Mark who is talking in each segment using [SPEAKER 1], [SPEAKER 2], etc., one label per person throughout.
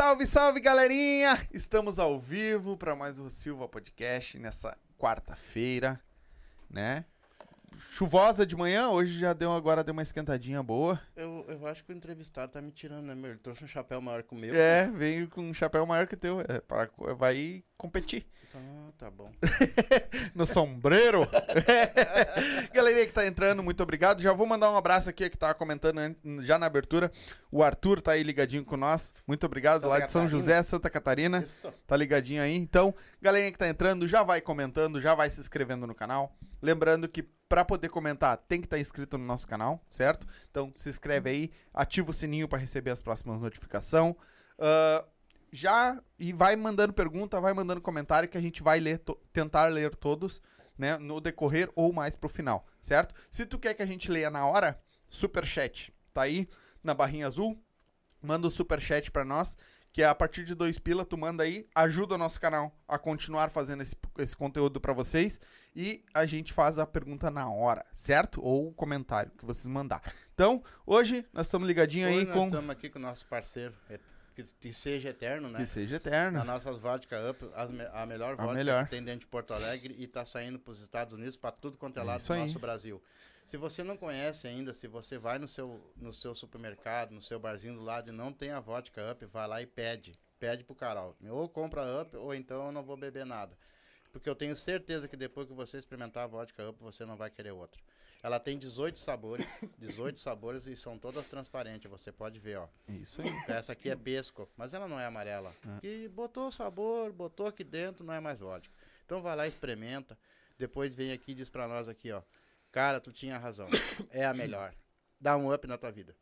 [SPEAKER 1] Salve, salve, galerinha! Estamos ao vivo para mais um Silva Podcast nessa quarta-feira, né? Chuvosa de manhã, hoje já deu agora deu uma esquentadinha boa.
[SPEAKER 2] Eu, eu acho que o entrevistado tá me tirando, né, meu? Ele trouxe um chapéu maior que o meu.
[SPEAKER 1] É, veio com um chapéu maior que o teu, é, para, vai competir.
[SPEAKER 2] Ah, tá bom.
[SPEAKER 1] no sombreiro. Galerinha que tá entrando, muito obrigado. Já vou mandar um abraço aqui que tava comentando já na abertura. O Arthur tá aí ligadinho com nós. Muito obrigado, Santa lá de São José, Santa Catarina. Isso. Tá ligadinho aí. Então, galerinha que tá entrando, já vai comentando, já vai se inscrevendo no canal. Lembrando que para poder comentar tem que estar tá inscrito no nosso canal, certo? Então se inscreve aí, ativa o sininho para receber as próximas notificações. Uh, já e vai mandando pergunta, vai mandando comentário que a gente vai ler, tentar ler todos, né, no decorrer ou mais pro final, certo? Se tu quer que a gente leia na hora, super chat, tá aí na barrinha azul, manda o super chat para nós, que é a partir de dois pila, tu manda aí, ajuda o nosso canal a continuar fazendo esse, esse conteúdo para vocês e a gente faz a pergunta na hora, certo? Ou o comentário que vocês mandar. Então, hoje nós estamos ligadinhos aí
[SPEAKER 2] nós
[SPEAKER 1] com.
[SPEAKER 2] Nós estamos aqui com o nosso parceiro, que, que, seja eterno, né?
[SPEAKER 1] Que seja eterno.
[SPEAKER 2] Nas nossas vodka up, as, a melhor vodka melhor. que tem dentro de Porto Alegre e tá saindo para os Estados Unidos, para tudo quanto é lado do nosso Brasil. Se você não conhece ainda, se você vai no seu, no seu supermercado, no seu barzinho do lado e não tem a vodka up, vai lá e pede. Pede pro Carol. Ou compra up, ou então eu não vou beber nada. Porque eu tenho certeza que depois que você experimentar a vodka up, você não vai querer outra. Ela tem 18 sabores, 18 sabores e são todas transparentes, você pode ver, ó.
[SPEAKER 1] Isso aí.
[SPEAKER 2] Essa aqui é pesco, mas ela não é amarela. É. E botou sabor, botou aqui dentro, não é mais vodka. Então vai lá, experimenta, depois vem aqui e diz pra nós aqui, ó. Cara, tu tinha razão. É a melhor. Dá um up na tua vida.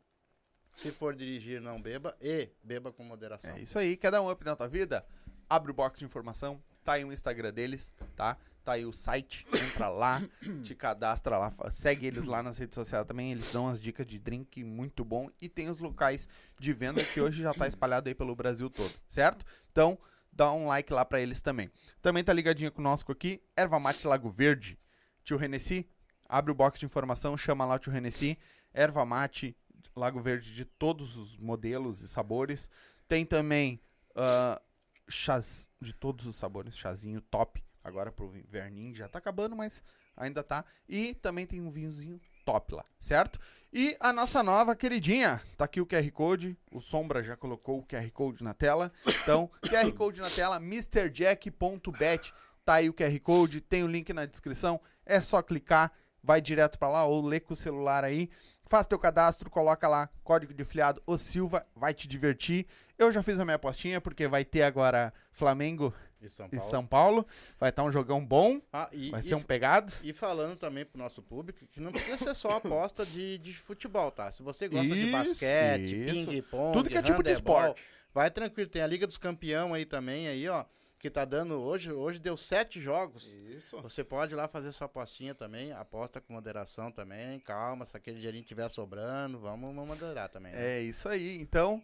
[SPEAKER 2] Se for dirigir, não beba e beba com moderação.
[SPEAKER 1] É isso aí. Quer dar um up na tua vida? Abre o box de informação. Tá aí o Instagram deles, tá? Tá aí o site. Entra lá, te cadastra lá. Segue eles lá nas redes sociais também. Eles dão as dicas de drink muito bom. E tem os locais de venda que hoje já tá espalhado aí pelo Brasil todo, certo? Então, dá um like lá para eles também. Também tá ligadinho conosco aqui, Erva Mate Lago Verde. Tio Renessi, abre o box de informação, chama lá o tio Renessi, erva mate, Lago Verde de todos os modelos e sabores. Tem também uh, chás de todos os sabores, chazinho top, agora pro inverninho, já tá acabando, mas ainda tá. E também tem um vinhozinho top lá, certo? E a nossa nova queridinha, tá aqui o QR Code, o Sombra já colocou o QR Code na tela. Então, QR Code na tela, mrjack.bet, tá aí o QR Code, tem o link na descrição, é só clicar vai direto para lá ou lê com o celular aí. Faz teu cadastro, coloca lá código de filiado o Silva, vai te divertir. Eu já fiz a minha apostinha porque vai ter agora Flamengo e São Paulo. E São Paulo. Vai estar tá um jogão bom. Ah, e, vai ser um pegado.
[SPEAKER 2] E falando também pro nosso público que não precisa ser só aposta de, de futebol, tá? Se você gosta isso, de basquete, ping-pong,
[SPEAKER 1] tudo que é tipo de esporte.
[SPEAKER 2] Vai tranquilo, tem a Liga dos Campeão aí também aí, ó que tá dando hoje, hoje deu sete jogos.
[SPEAKER 1] Isso.
[SPEAKER 2] Você pode ir lá fazer sua apostinha também, aposta com moderação também, calma, se aquele dinheirinho tiver sobrando, vamos moderar também.
[SPEAKER 1] Né? É isso aí. Então,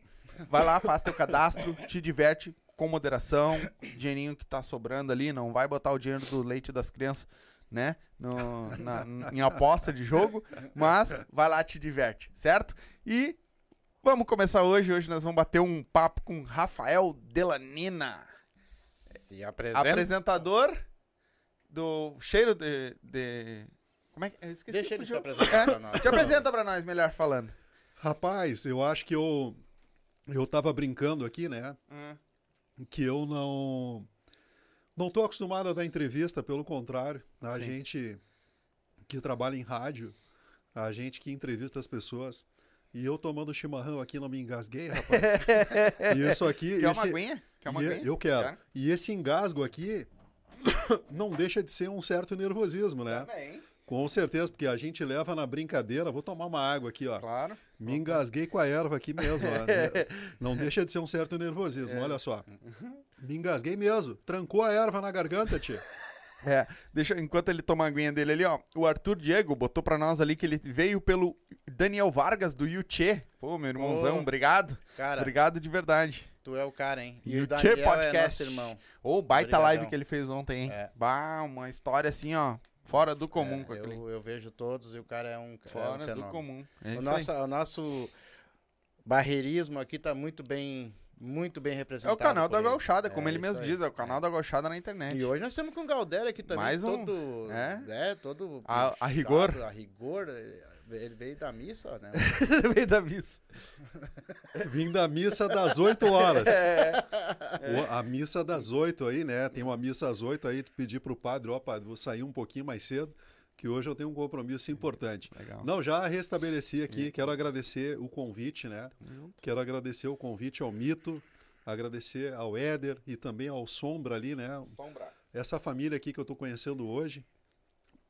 [SPEAKER 1] vai lá, faz teu cadastro, te diverte com moderação, dinheirinho que tá sobrando ali, não vai botar o dinheiro do leite das crianças, né, no, na, em aposta de jogo, mas vai lá, te diverte, certo? E vamos começar hoje, hoje nós vamos bater um papo com Rafael Delanina.
[SPEAKER 2] Se apresenta.
[SPEAKER 1] Apresentador do cheiro de. de... Como é que. Eu esqueci
[SPEAKER 2] Deixa ele se apresentar é? pra nós.
[SPEAKER 1] Te apresenta pra nós, melhor falando.
[SPEAKER 3] Rapaz, eu acho que eu. Eu tava brincando aqui, né? Hum. Que eu não. Não tô acostumado a dar entrevista, pelo contrário. A Sim. gente que trabalha em rádio, a gente que entrevista as pessoas. E eu tomando chimarrão aqui não me engasguei, rapaz. e isso aqui.
[SPEAKER 1] Quer esse... uma aguinha? Quer uma aguinha?
[SPEAKER 3] Eu quero. Quer? E esse engasgo aqui não deixa de ser um certo nervosismo, né?
[SPEAKER 1] Também.
[SPEAKER 3] Com certeza, porque a gente leva na brincadeira. Vou tomar uma água aqui, ó.
[SPEAKER 1] Claro.
[SPEAKER 3] Me engasguei com a erva aqui mesmo. Ó. Não deixa de ser um certo nervosismo, é. olha só. Me engasguei mesmo. Trancou a erva na garganta, tia.
[SPEAKER 1] É, deixa, enquanto ele toma a aguinha dele ali, ó. O Arthur Diego botou pra nós ali que ele veio pelo Daniel Vargas do Yuchê. Pô, meu irmãozão, oh, obrigado. Cara, obrigado de verdade.
[SPEAKER 2] Tu é o cara, hein?
[SPEAKER 1] E o Yuchê Podcast. É irmão. Ô, baita Obrigadão. live que ele fez ontem, hein? É. Bah, uma história assim, ó. Fora do comum
[SPEAKER 2] é,
[SPEAKER 1] com aquele.
[SPEAKER 2] Eu, eu, vejo todos e o cara é um.
[SPEAKER 1] Fora
[SPEAKER 2] é
[SPEAKER 1] um do comum.
[SPEAKER 2] É o, nosso, o nosso barreirismo aqui tá muito bem muito bem representado.
[SPEAKER 1] É o canal da Gauchada, como é, ele mesmo diz, é o canal é. da Gauchada na internet.
[SPEAKER 2] E hoje nós temos com o Galdério aqui também, Mais um, todo, é? é todo
[SPEAKER 1] a, a rigor.
[SPEAKER 2] A rigor, ele veio da missa, né?
[SPEAKER 1] ele veio da missa.
[SPEAKER 3] Vim da missa das 8 horas. É. A missa das 8 aí, né? Tem uma missa às 8 aí, pedir pro padre, ó, padre, vou sair um pouquinho mais cedo que hoje eu tenho um compromisso importante. Legal. Não, já restabeleci aqui, quero agradecer o convite, né? Quero agradecer o convite ao Mito, agradecer ao Éder e também ao Sombra ali, né? Sombra. Essa família aqui que eu estou conhecendo hoje.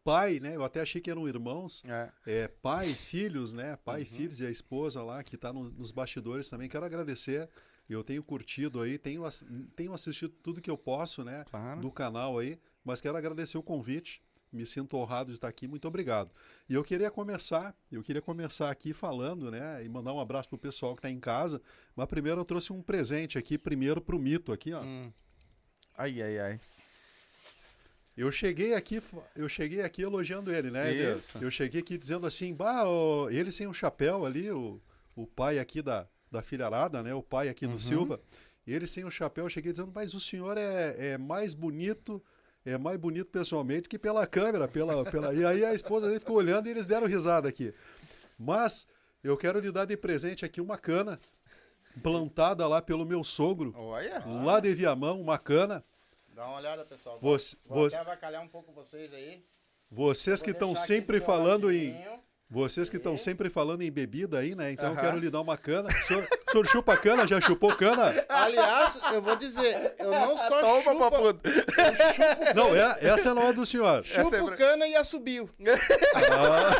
[SPEAKER 3] Pai, né? Eu até achei que eram irmãos. É. é pai, filhos, né? Pai, uhum. filhos e a esposa lá que está no, nos bastidores também. Quero agradecer. Eu tenho curtido aí, tenho, tenho assistido tudo que eu posso, né? Claro. Do canal aí. Mas quero agradecer o convite me sinto honrado de estar aqui, muito obrigado. E eu queria começar, eu queria começar aqui falando, né, e mandar um abraço pro pessoal que está em casa, mas primeiro eu trouxe um presente aqui, primeiro pro Mito aqui, ó. Hum.
[SPEAKER 1] Ai, ai, ai.
[SPEAKER 3] Eu cheguei aqui, eu cheguei aqui elogiando ele, né? Eu cheguei aqui dizendo assim, bah, ele sem um chapéu ali, o, o pai aqui da, da filharada, né? O pai aqui do uhum. Silva, ele sem o chapéu, eu cheguei dizendo, mas o senhor é, é mais bonito é mais bonito pessoalmente que pela câmera. Pela, pela... E aí a esposa dele ficou olhando e eles deram risada aqui. Mas eu quero lhe dar de presente aqui uma cana plantada lá pelo meu sogro. Olha. Lá de Viamão, uma cana.
[SPEAKER 2] Dá uma olhada, pessoal.
[SPEAKER 3] Você, vou
[SPEAKER 2] você... até avacalhar um pouco vocês aí.
[SPEAKER 3] Vocês que estão sempre falando em vocês que estão sempre falando em bebida aí, né? Então eu quero lhe dar uma cana. O senhor, o senhor chupa cana? Já chupou cana?
[SPEAKER 2] Aliás, eu vou dizer, eu não só Toma, chupo... Papudo.
[SPEAKER 3] Não, é, essa não é do senhor.
[SPEAKER 2] Chupo é cana e assobio.
[SPEAKER 1] Ah.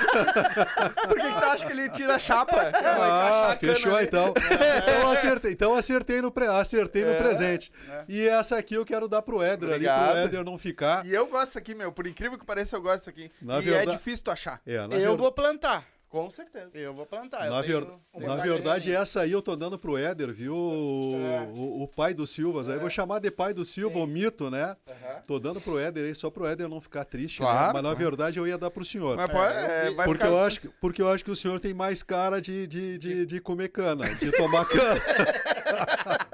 [SPEAKER 1] Por que, que tu acha que ele tira a chapa?
[SPEAKER 3] Ah, fechou então. É. Então acertei, então acertei no, pre... acertei é. no presente. É. E essa aqui eu quero dar pro Éder ali, pro Éder não ficar.
[SPEAKER 1] E eu gosto disso aqui, meu. Por incrível que pareça, eu gosto disso aqui. Na e é verdade... é difícil tu achar.
[SPEAKER 2] É, eu verdade... vou plantar plantar.
[SPEAKER 1] Com certeza.
[SPEAKER 2] Eu vou plantar.
[SPEAKER 3] Na, ver... na verdade, essa aí eu tô dando pro Éder, viu? É. O, o, pai do Silvas. É. Aí eu vou chamar de pai do Silva, o mito, né? Uhum. Tô dando pro Éder aí, só pro Éder não ficar triste, né? claro, né? Mas na verdade eu ia dar pro senhor. Mas pode, é, porque, ficar... eu acho, que, porque eu acho que o senhor tem mais cara de, de, de, de comer cana, de tomar cana.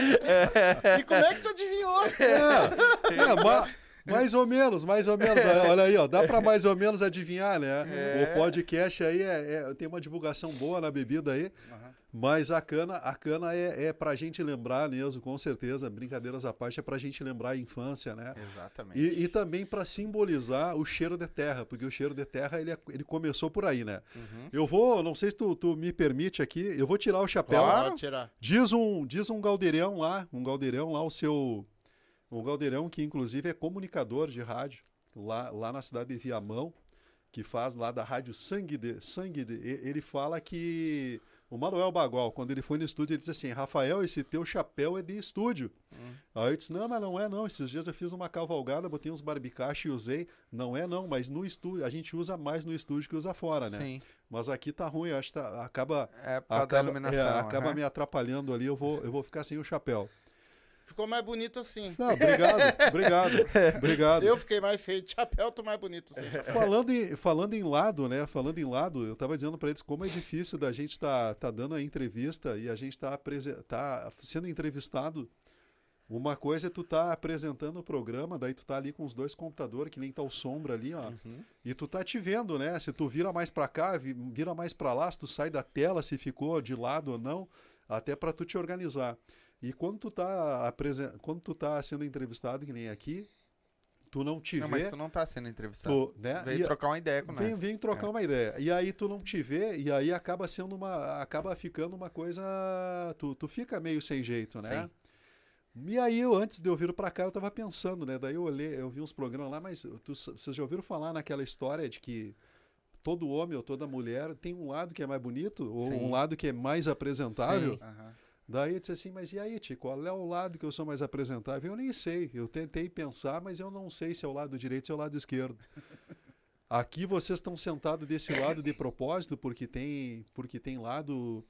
[SPEAKER 2] E como é que tu adivinhou?
[SPEAKER 3] É, é mas, mais ou menos, mais ou menos. Olha aí, ó, dá para mais ou menos adivinhar, né? É. O podcast aí é, é, tem uma divulgação boa na bebida aí. Uhum. Mas a cana, a cana é, é pra gente lembrar mesmo, com certeza, brincadeiras à parte, é pra gente lembrar a infância, né?
[SPEAKER 1] Exatamente.
[SPEAKER 3] E, e também para simbolizar o cheiro de terra, porque o cheiro de terra ele, é, ele começou por aí, né? Uhum. Eu vou, não sei se tu, tu, me permite aqui, eu vou tirar o chapéu.
[SPEAKER 2] Claro. tirar.
[SPEAKER 3] Diz um, diz um galdeirão lá, um galdeirão lá, o seu o Galdeirão, que inclusive é comunicador de rádio, lá, lá na cidade de Viamão, que faz lá da rádio Sangue de. Sangue de ele fala que. O Manuel Bagual, quando ele foi no estúdio, ele disse assim: Rafael, esse teu chapéu é de estúdio. Hum. Aí eu disse: Não, mas não é não. Esses dias eu fiz uma cavalgada, botei uns barbicachos e usei. Não é não, mas no estúdio, a gente usa mais no estúdio que usa fora, né? Sim. Mas aqui tá ruim, acho que tá, acaba. É, acaba, é, acaba uhum. me atrapalhando ali, eu vou, eu vou ficar sem o chapéu.
[SPEAKER 2] Ficou mais bonito assim.
[SPEAKER 3] Não, obrigado, obrigado, obrigado.
[SPEAKER 2] Eu fiquei mais feio de chapéu, tô mais bonito assim.
[SPEAKER 3] Falando em, falando em lado, né? Falando em lado, eu tava dizendo para eles como é difícil da gente tá, tá dando a entrevista e a gente tá, tá sendo entrevistado. Uma coisa é tu tá apresentando o programa, daí tu tá ali com os dois computadores, que nem tá o sombra ali, ó. Uhum. E tu tá te vendo, né? Se tu vira mais para cá, vira mais para lá, se tu sai da tela, se ficou de lado ou não, até para tu te organizar. E quando tu tá, apresen... quando tu tá sendo entrevistado, que nem aqui, tu não te
[SPEAKER 1] não,
[SPEAKER 3] vê.
[SPEAKER 1] Mas tu não tá sendo entrevistado. Tu, né? Vem trocar uma ideia com nós.
[SPEAKER 3] Vem, vem trocar é. uma ideia. E aí tu não te vê, e aí acaba sendo uma. acaba ficando uma coisa. Tu, tu fica meio sem jeito, né? Sim. E aí, eu, antes de eu vir para cá, eu tava pensando, né? Daí eu olhei, eu vi uns programas lá, mas tu, vocês já ouviram falar naquela história de que todo homem ou toda mulher tem um lado que é mais bonito, ou Sim. um lado que é mais apresentável? Sim. Uhum. Daí eu disse assim, mas e aí, Tio, qual é o lado que eu sou mais apresentável? Eu nem sei. Eu tentei pensar, mas eu não sei se é o lado direito ou se é o lado esquerdo. Aqui vocês estão sentados desse lado de propósito, porque tem, porque tem lado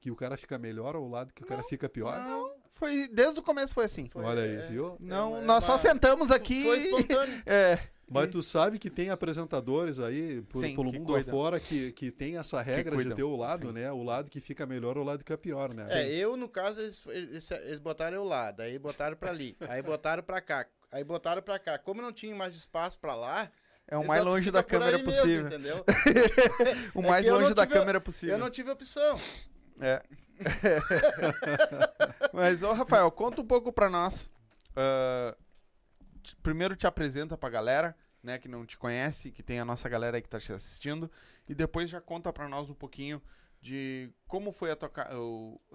[SPEAKER 3] que o cara fica melhor ou o lado que o cara fica pior?
[SPEAKER 1] Não, foi desde o começo foi assim.
[SPEAKER 3] Olha aí, viu?
[SPEAKER 1] Não, é, nós só sentamos aqui.
[SPEAKER 2] Foi espontâneo.
[SPEAKER 1] é.
[SPEAKER 3] Mas tu sabe que tem apresentadores aí por, Sim, pelo mundo cuidam. afora que, que tem essa regra de ter o lado, Sim. né? O lado que fica melhor ou o lado que é pior, né?
[SPEAKER 2] É, Sim. eu, no caso, eles, eles, eles botaram o lado, aí botaram pra ali, aí botaram pra cá, aí botaram pra cá. Como não tinha mais espaço pra lá,
[SPEAKER 1] é o mais longe da câmera possível. Mesmo, entendeu? o é mais é longe da câmera possível.
[SPEAKER 2] Eu não tive opção.
[SPEAKER 1] É. Mas, ô Rafael, conta um pouco pra nós. Uh, primeiro te apresenta pra galera, né, que não te conhece, que tem a nossa galera aí que tá te assistindo. E depois já conta pra nós um pouquinho de como foi a tua,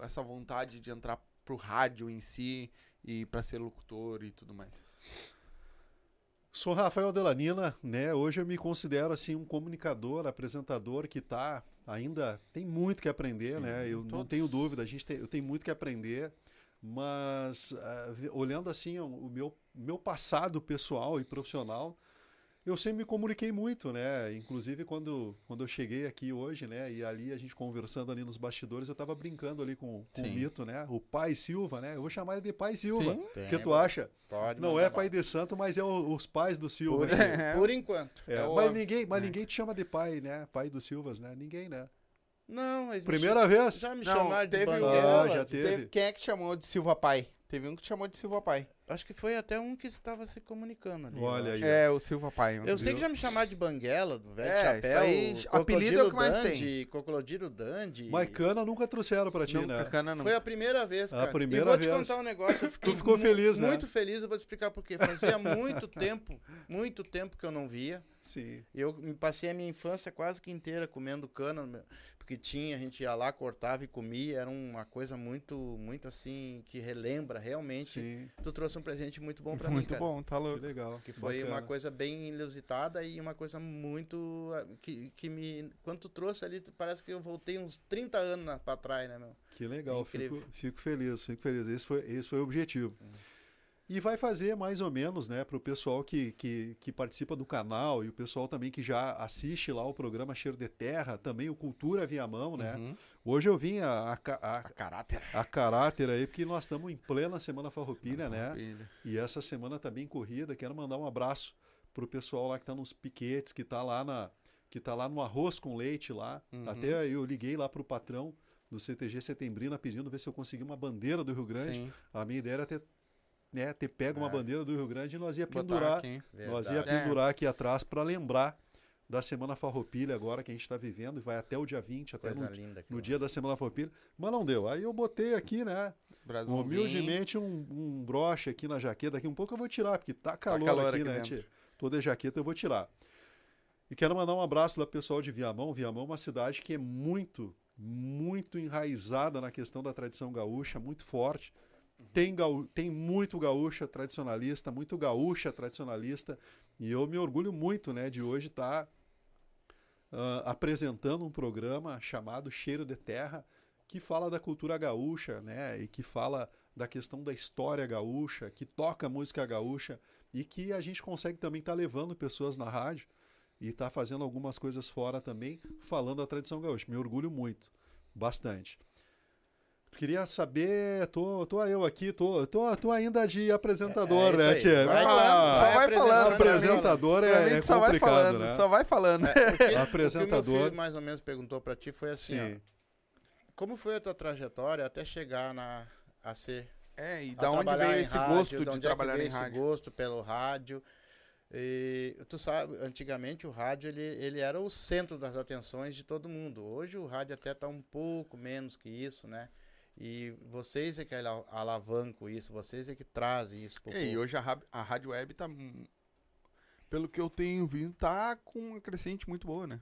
[SPEAKER 1] essa vontade de entrar pro rádio em si e para ser locutor e tudo mais.
[SPEAKER 3] Sou Rafael Delanina, né? Hoje eu me considero assim um comunicador, apresentador que tá ainda tem muito que aprender, Sim, né? Eu todos... não tenho dúvida, a gente tem, eu tenho muito que aprender, mas uh, olhando assim o, o meu meu passado pessoal e profissional, eu sempre me comuniquei muito, né? Inclusive quando, quando eu cheguei aqui hoje, né? E ali a gente conversando ali nos bastidores, eu tava brincando ali com, com o Mito, né? O pai Silva, né? Eu vou chamar ele de pai Silva. O que tu acha? Pode Não é pai de santo, mas é o, os pais do Silva.
[SPEAKER 2] Por, é. por enquanto.
[SPEAKER 3] É, é mas ninguém, mas é. ninguém te chama de pai, né? Pai dos Silvas, né? Ninguém, né?
[SPEAKER 2] Não,
[SPEAKER 3] Primeira vez?
[SPEAKER 2] Já me Não, chamaram de teve,
[SPEAKER 1] Ah, já teve. teve. Quem é que chamou de Silva pai? Teve um que chamou de Silva Pai.
[SPEAKER 2] Acho que foi até um que estava se comunicando ali.
[SPEAKER 3] Olha aí.
[SPEAKER 1] É, o Silva Pai.
[SPEAKER 2] Eu sei que já me chamaram de Banguela, do velho é, chapéu. Aí, apelido é o que mais Dandy, tem. Cocodilo Dandy.
[SPEAKER 3] Mas cana nunca trouxeram pra ti, nunca,
[SPEAKER 2] né? Cana nunca. Foi a primeira vez, cara.
[SPEAKER 3] A primeira e vou
[SPEAKER 2] vez. te contar um negócio.
[SPEAKER 3] tu ficou feliz,
[SPEAKER 2] né? Muito feliz, eu vou te explicar por quê. Fazia muito tempo, muito tempo que eu não via.
[SPEAKER 3] Sim.
[SPEAKER 2] Eu passei a minha infância quase que inteira comendo cana que tinha, a gente ia lá, cortava e comia, era uma coisa muito, muito assim, que relembra realmente. Sim. Tu trouxe um presente muito bom para mim,
[SPEAKER 1] Muito bom, tá louco.
[SPEAKER 3] Que legal.
[SPEAKER 2] Que foi Bacana. uma coisa bem inusitada e uma coisa muito, que, que me, quando tu trouxe ali, parece que eu voltei uns 30 anos para trás, né, meu?
[SPEAKER 3] Que legal, fico, fico, feliz, fico feliz. Esse foi, esse foi o objetivo. Hum. E vai fazer mais ou menos, né, para o pessoal que, que, que, participa do canal e o pessoal também que já assiste lá o programa Cheiro de Terra, também o Cultura Via Mão, né? Uhum. Hoje eu vim a, a, a,
[SPEAKER 1] a, caráter.
[SPEAKER 3] A caráter aí, porque nós estamos em plena Semana Farroupilha, né? E essa semana tá bem corrida. Quero mandar um abraço pro pessoal lá que tá nos piquetes, que tá lá na que tá lá no arroz com leite lá. Uhum. Até eu liguei lá pro patrão do CTG Setembrina pedindo ver se eu consegui uma bandeira do Rio Grande. Sim. A minha ideia era ter né, ter pego é. uma bandeira do Rio Grande e nós ia pendurar, nós ia pendurar é. aqui atrás para lembrar da Semana Farroupilha agora que a gente está vivendo e vai até o dia 20, até no, no dia da Semana Farroupilha. Mas não deu. Aí eu botei aqui, né? Humildemente um, um broche aqui na jaqueta. Daqui um pouco eu vou tirar, porque tá calor, tá calor aqui, aqui, né? Tia? Toda a jaqueta eu vou tirar. E quero mandar um abraço lá pessoal de Viamão. Viamão é uma cidade que é muito, muito enraizada na questão da tradição gaúcha, muito forte. Tem, gaú tem muito gaúcha tradicionalista, muito gaúcha tradicionalista, e eu me orgulho muito né, de hoje estar tá, uh, apresentando um programa chamado Cheiro de Terra, que fala da cultura gaúcha, né, e que fala da questão da história gaúcha, que toca música gaúcha, e que a gente consegue também estar tá levando pessoas na rádio e estar tá fazendo algumas coisas fora também, falando da tradição gaúcha. Me orgulho muito, bastante. Queria saber, tô, tô eu aqui, tô, tô, tô ainda de apresentador, é, é né, Tia?
[SPEAKER 1] Vai, ah, só vai falando.
[SPEAKER 3] Apresentador é, é
[SPEAKER 1] só
[SPEAKER 3] vai
[SPEAKER 1] falando,
[SPEAKER 3] né?
[SPEAKER 1] Só vai falando.
[SPEAKER 2] É, apresentador. O que meu filho mais ou menos perguntou para ti foi assim, ó, como foi a tua trajetória até chegar na, a ser...
[SPEAKER 1] É, e da onde veio esse rádio, gosto de, de trabalhar
[SPEAKER 2] é
[SPEAKER 1] em rádio? esse
[SPEAKER 2] gosto pelo rádio? E tu sabe, antigamente o rádio ele, ele era o centro das atenções de todo mundo. Hoje o rádio até está um pouco menos que isso, né? E vocês é que alavancam isso, vocês é que trazem isso.
[SPEAKER 1] Pro e hoje a, a Rádio Web tá, pelo que eu tenho visto, tá com uma crescente muito boa, né?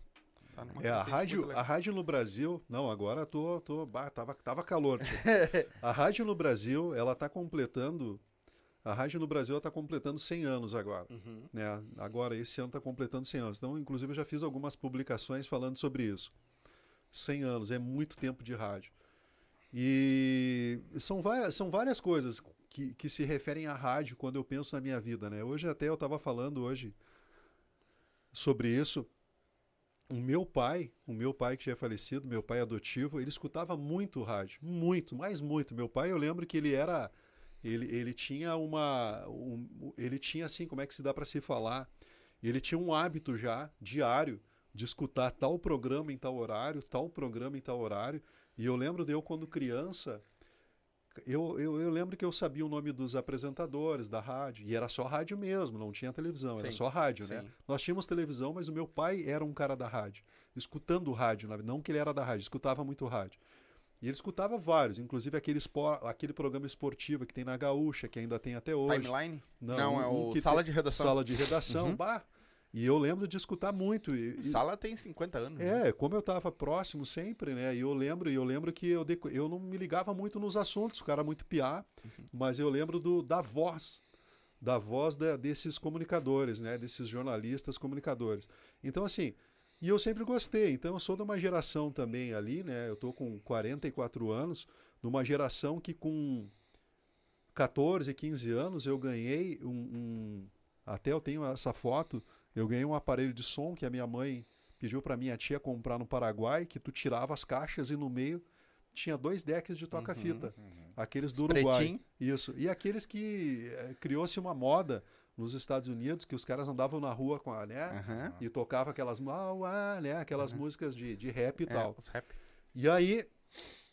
[SPEAKER 3] Tá é, a rádio, a rádio no Brasil, não, agora tô, tô bah, tava, tava calor. a rádio no Brasil, ela tá completando a rádio no Brasil está completando 100 anos agora. Uhum. Né? Agora, esse ano está completando 100 anos. Então, inclusive, eu já fiz algumas publicações falando sobre isso. 100 anos, é muito tempo de rádio. E são várias, são várias coisas que, que se referem à rádio quando eu penso na minha vida. Né? Hoje até eu estava falando hoje sobre isso. O meu pai, o meu pai que já é falecido, meu pai adotivo, ele escutava muito rádio, muito, mais muito. Meu pai, eu lembro que ele era, ele, ele tinha uma, um, ele tinha assim, como é que se dá para se falar? ele tinha um hábito já diário de escutar tal programa em tal horário, tal programa em tal horário. E eu lembro de eu, quando criança, eu, eu, eu, lembro que eu sabia o nome dos apresentadores da rádio, e era só rádio mesmo, não tinha televisão, sim, era só rádio, né? sim. né? Nós tínhamos televisão, mas o meu pai era um cara da rádio, escutando rádio, não que ele era da rádio, escutava muito rádio. E ele escutava vários, inclusive aquele, espor, aquele programa esportivo que tem na Gaúcha, que ainda tem até hoje.
[SPEAKER 1] Timeline? Não, não é o Sala de Redação.
[SPEAKER 3] Sala de Redação, uhum. bah, e eu lembro de escutar muito. E,
[SPEAKER 1] Sala tem 50 anos.
[SPEAKER 3] É, né? como eu estava próximo sempre, né? E eu lembro, eu lembro que eu, eu não me ligava muito nos assuntos, o cara muito piar, uhum. mas eu lembro do, da voz, da voz da, desses comunicadores, né? Desses jornalistas comunicadores. Então, assim, e eu sempre gostei. Então, eu sou de uma geração também ali, né? Eu tô com 44 anos, de uma geração que com 14, 15 anos eu ganhei um, um até eu tenho essa foto eu ganhei um aparelho de som que a minha mãe pediu para minha tia comprar no Paraguai, que tu tirava as caixas e no meio tinha dois decks de toca-fita. Uhum, uhum. Aqueles do Uruguai. Isso. E aqueles que eh, criou-se uma moda nos Estados Unidos, que os caras andavam na rua com a, né? Uhum. E tocava aquelas, ah, né? aquelas músicas de, de rap e é, tal. Rap. E aí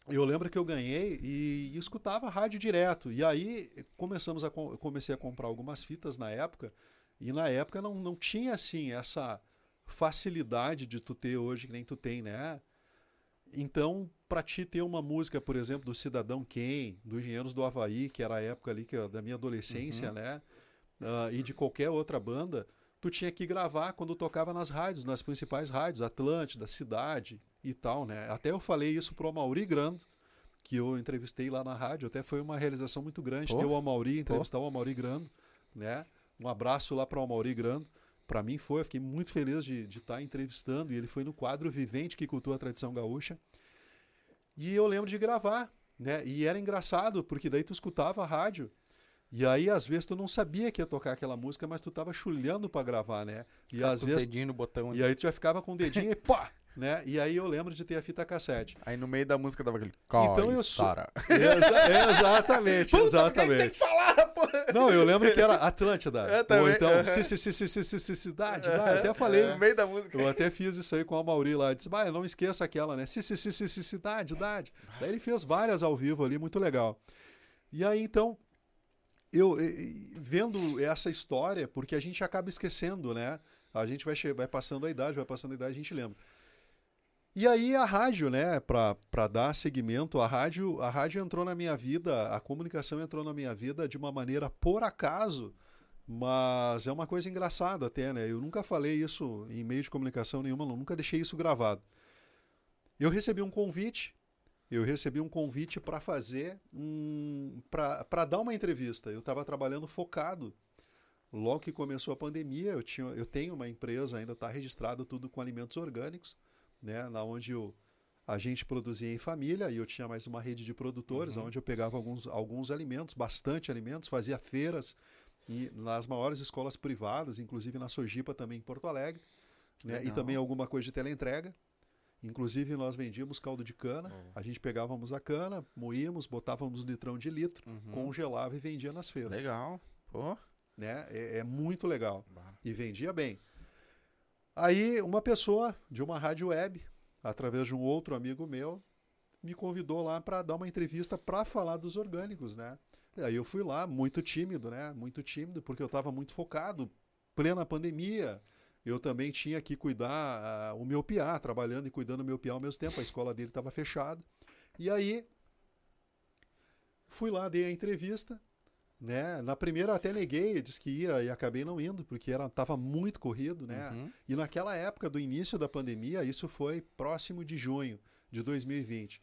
[SPEAKER 3] eu lembro que eu ganhei e, e escutava rádio direto. E aí começamos a, comecei a comprar algumas fitas na época e na época não, não tinha assim essa facilidade de tu ter hoje que nem tu tem, né? Então, para ti ter uma música, por exemplo, do Cidadão Quem, do Engenheiros do Havaí, que era a época ali que, da minha adolescência, uhum. né? Uh, e de qualquer outra banda, tu tinha que gravar quando tocava nas rádios, nas principais rádios, Atlântida, Cidade e tal, né? Até eu falei isso pro Mauri Grando, que eu entrevistei lá na rádio, até foi uma realização muito grande oh. ter o Amauri, entrevistar oh. o Amauri Grando, né? Um abraço lá para o Mauri Grando. Para mim foi, eu fiquei muito feliz de, de estar tá entrevistando e ele foi no quadro Vivente que cultua a tradição gaúcha. E eu lembro de gravar, né? E era engraçado, porque daí tu escutava a rádio e aí, às vezes, tu não sabia que ia tocar aquela música, mas tu tava chulhando para gravar, né? E às vezes.
[SPEAKER 1] Dedinho no botão.
[SPEAKER 3] E aí tu já ficava com o dedinho e pá! né? E aí eu lembro de ter a fita cassete.
[SPEAKER 1] Aí no meio da música dava aquele Então eu sou...
[SPEAKER 3] Exa exatamente, Puta, exatamente. Tem que falar. Não, eu lembro que era Atlântida. Eu também. Ou então, uh cidade, até falei.
[SPEAKER 1] No meio da música.
[SPEAKER 3] Eu até fiz isso aí com a Mauri lá, disse: "Bah, não esqueça aquela, né? cidade, idade". Daí ele fez várias ao vivo ali, muito legal. E aí então eu vendo essa história, porque a gente acaba esquecendo, né? A gente vai, vai passando a idade, vai passando a idade, a gente lembra. E aí a rádio, né, para dar seguimento, a rádio, a rádio entrou na minha vida, a comunicação entrou na minha vida de uma maneira por acaso, mas é uma coisa engraçada até, né? Eu nunca falei isso em meio de comunicação nenhuma, não, nunca deixei isso gravado. Eu recebi um convite, eu recebi um convite para fazer um para dar uma entrevista. Eu estava trabalhando focado. Logo que começou a pandemia, eu tinha eu tenho uma empresa, ainda está registrada tudo com alimentos orgânicos né, na onde eu, a gente produzia em família e eu tinha mais uma rede de produtores, uhum. onde eu pegava alguns, alguns alimentos, bastante alimentos, fazia feiras e nas maiores escolas privadas, inclusive na Sojipa também em Porto Alegre, né, e também alguma coisa de teleentrega. Inclusive nós vendíamos caldo de cana, uhum. a gente pegávamos a cana, moíamos, botávamos um litrão de litro, uhum. congelava e vendia nas feiras.
[SPEAKER 1] Legal, pô.
[SPEAKER 3] Né? É, é muito legal. Bah. E vendia bem. Aí uma pessoa de uma rádio web, através de um outro amigo meu, me convidou lá para dar uma entrevista para falar dos orgânicos, né? Aí eu fui lá, muito tímido, né? Muito tímido, porque eu estava muito focado, plena pandemia. Eu também tinha que cuidar uh, o meu PIA, trabalhando e cuidando do meu PIA ao mesmo tempo. A escola dele estava fechada. E aí fui lá, dei a entrevista. Né? Na primeira até neguei, disse que ia e acabei não indo, porque era tava muito corrido, né? Uhum. E naquela época do início da pandemia, isso foi próximo de junho de 2020.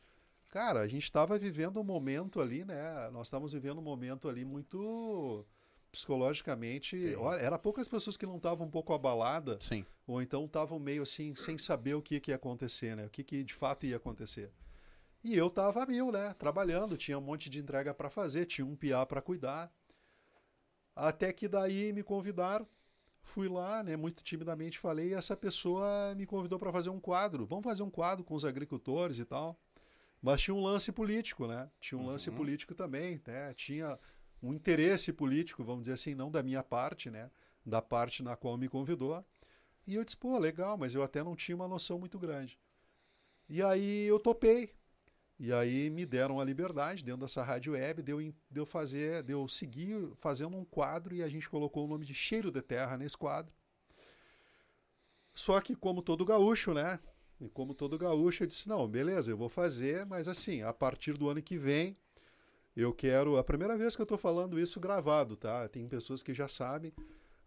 [SPEAKER 3] Cara, a gente estava vivendo um momento ali, né? Nós estávamos vivendo um momento ali muito psicologicamente, era poucas pessoas que não estavam um pouco abalada,
[SPEAKER 1] Sim.
[SPEAKER 3] ou então estavam meio assim sem saber o que, que ia acontecer, né? O que, que de fato ia acontecer. E eu tava mil, né? Trabalhando, tinha um monte de entrega para fazer, tinha um PA para cuidar. Até que daí me convidaram, fui lá, né? Muito timidamente falei, e essa pessoa me convidou para fazer um quadro. Vamos fazer um quadro com os agricultores e tal. Mas tinha um lance político, né? Tinha um lance uhum. político também, né? Tinha um interesse político, vamos dizer assim, não da minha parte, né? da parte na qual me convidou. E eu disse, pô, legal, mas eu até não tinha uma noção muito grande. E aí eu topei. E aí me deram a liberdade dentro dessa rádio web, deu de, eu fazer, de eu seguir fazendo um quadro e a gente colocou o nome de Cheiro de Terra nesse quadro. Só que como todo gaúcho, né? E como todo gaúcho, eu disse, não, beleza, eu vou fazer, mas assim, a partir do ano que vem, eu quero. A primeira vez que eu estou falando isso gravado, tá? Tem pessoas que já sabem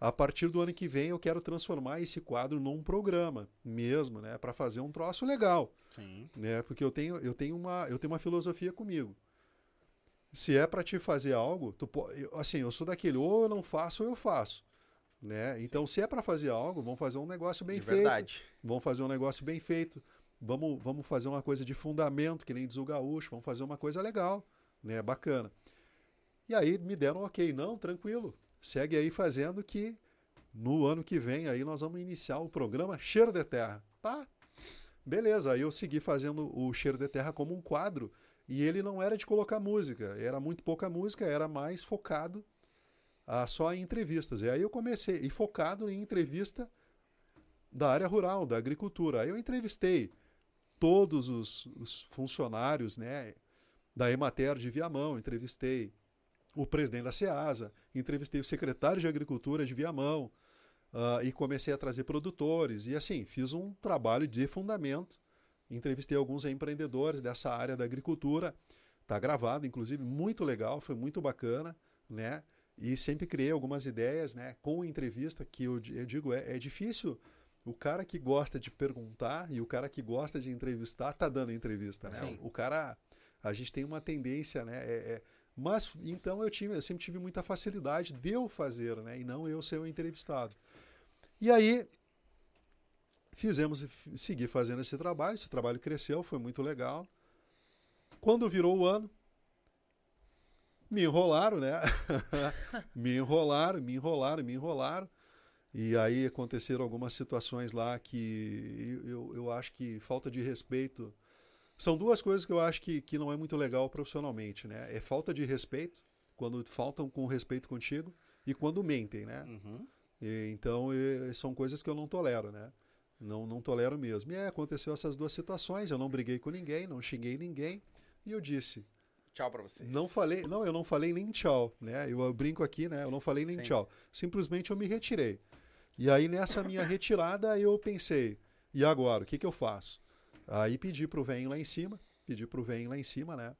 [SPEAKER 3] a partir do ano que vem eu quero transformar esse quadro num programa mesmo, né, para fazer um troço legal. Sim. Né? Porque eu tenho eu tenho uma eu tenho uma filosofia comigo. Se é para te fazer algo, tu assim, eu sou daquele ou eu não faço ou eu faço, né? Então Sim. se é para fazer algo, vamos fazer um negócio bem de feito. Verdade. Vamos fazer um negócio bem feito. Vamos vamos fazer uma coisa de fundamento, que nem diz o gaúcho, vamos fazer uma coisa legal, né, bacana. E aí me deram OK, não, tranquilo segue aí fazendo que no ano que vem aí nós vamos iniciar o programa Cheiro de Terra. Tá? Beleza, aí eu segui fazendo o Cheiro de Terra como um quadro e ele não era de colocar música, era muito pouca música, era mais focado ah, só em entrevistas. E aí eu comecei, e focado em entrevista da área rural, da agricultura. Aí eu entrevistei todos os, os funcionários né, da Emater de Viamão, entrevistei o presidente da SEASA, entrevistei o secretário de Agricultura de Viamão uh, e comecei a trazer produtores. E assim, fiz um trabalho de fundamento, entrevistei alguns empreendedores dessa área da agricultura. Está gravado, inclusive, muito legal, foi muito bacana, né? E sempre criei algumas ideias, né? Com entrevista, que eu, eu digo, é, é difícil o cara que gosta de perguntar e o cara que gosta de entrevistar tá dando entrevista, né? Sim. O, cara, a gente tem uma tendência, né? É, é, mas então eu, tive, eu sempre tive muita facilidade de eu fazer, né? E não eu ser o entrevistado. E aí fizemos, segui fazendo esse trabalho, esse trabalho cresceu, foi muito legal. Quando virou o ano, me enrolaram, né? me enrolaram, me enrolaram, me enrolaram. E aí aconteceram algumas situações lá que eu, eu acho que falta de respeito são duas coisas que eu acho que, que não é muito legal profissionalmente, né? É falta de respeito, quando faltam com respeito contigo, e quando mentem, né? Uhum. E, então, e, são coisas que eu não tolero, né? Não, não tolero mesmo. E é, aconteceu essas duas situações, eu não briguei com ninguém, não xinguei ninguém, e eu disse...
[SPEAKER 1] Tchau para vocês.
[SPEAKER 3] Não falei, não, eu não falei nem tchau, né? Eu, eu brinco aqui, né? Eu não falei nem Sim. tchau. Simplesmente eu me retirei. E aí nessa minha retirada eu pensei, e agora, o que, que eu faço? Aí pedi para o vem lá em cima, pedi para o vem lá em cima, né?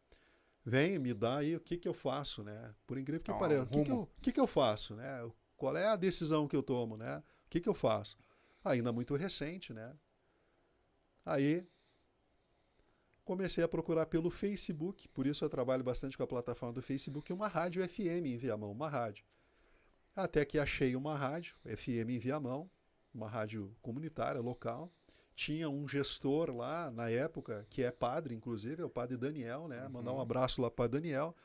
[SPEAKER 3] Vem, me dá aí o que, que eu faço, né? Por incrível que ah, pareça, o que, que, eu, que, que eu faço, né? Qual é a decisão que eu tomo, né? O que, que eu faço? Ainda muito recente, né? Aí comecei a procurar pelo Facebook, por isso eu trabalho bastante com a plataforma do Facebook, uma rádio FM em Viamão, uma rádio. Até que achei uma rádio FM em Viamão, uma rádio comunitária, local, tinha um gestor lá na época, que é padre, inclusive, é o padre Daniel, né? Uhum. Mandar um abraço lá para Daniel,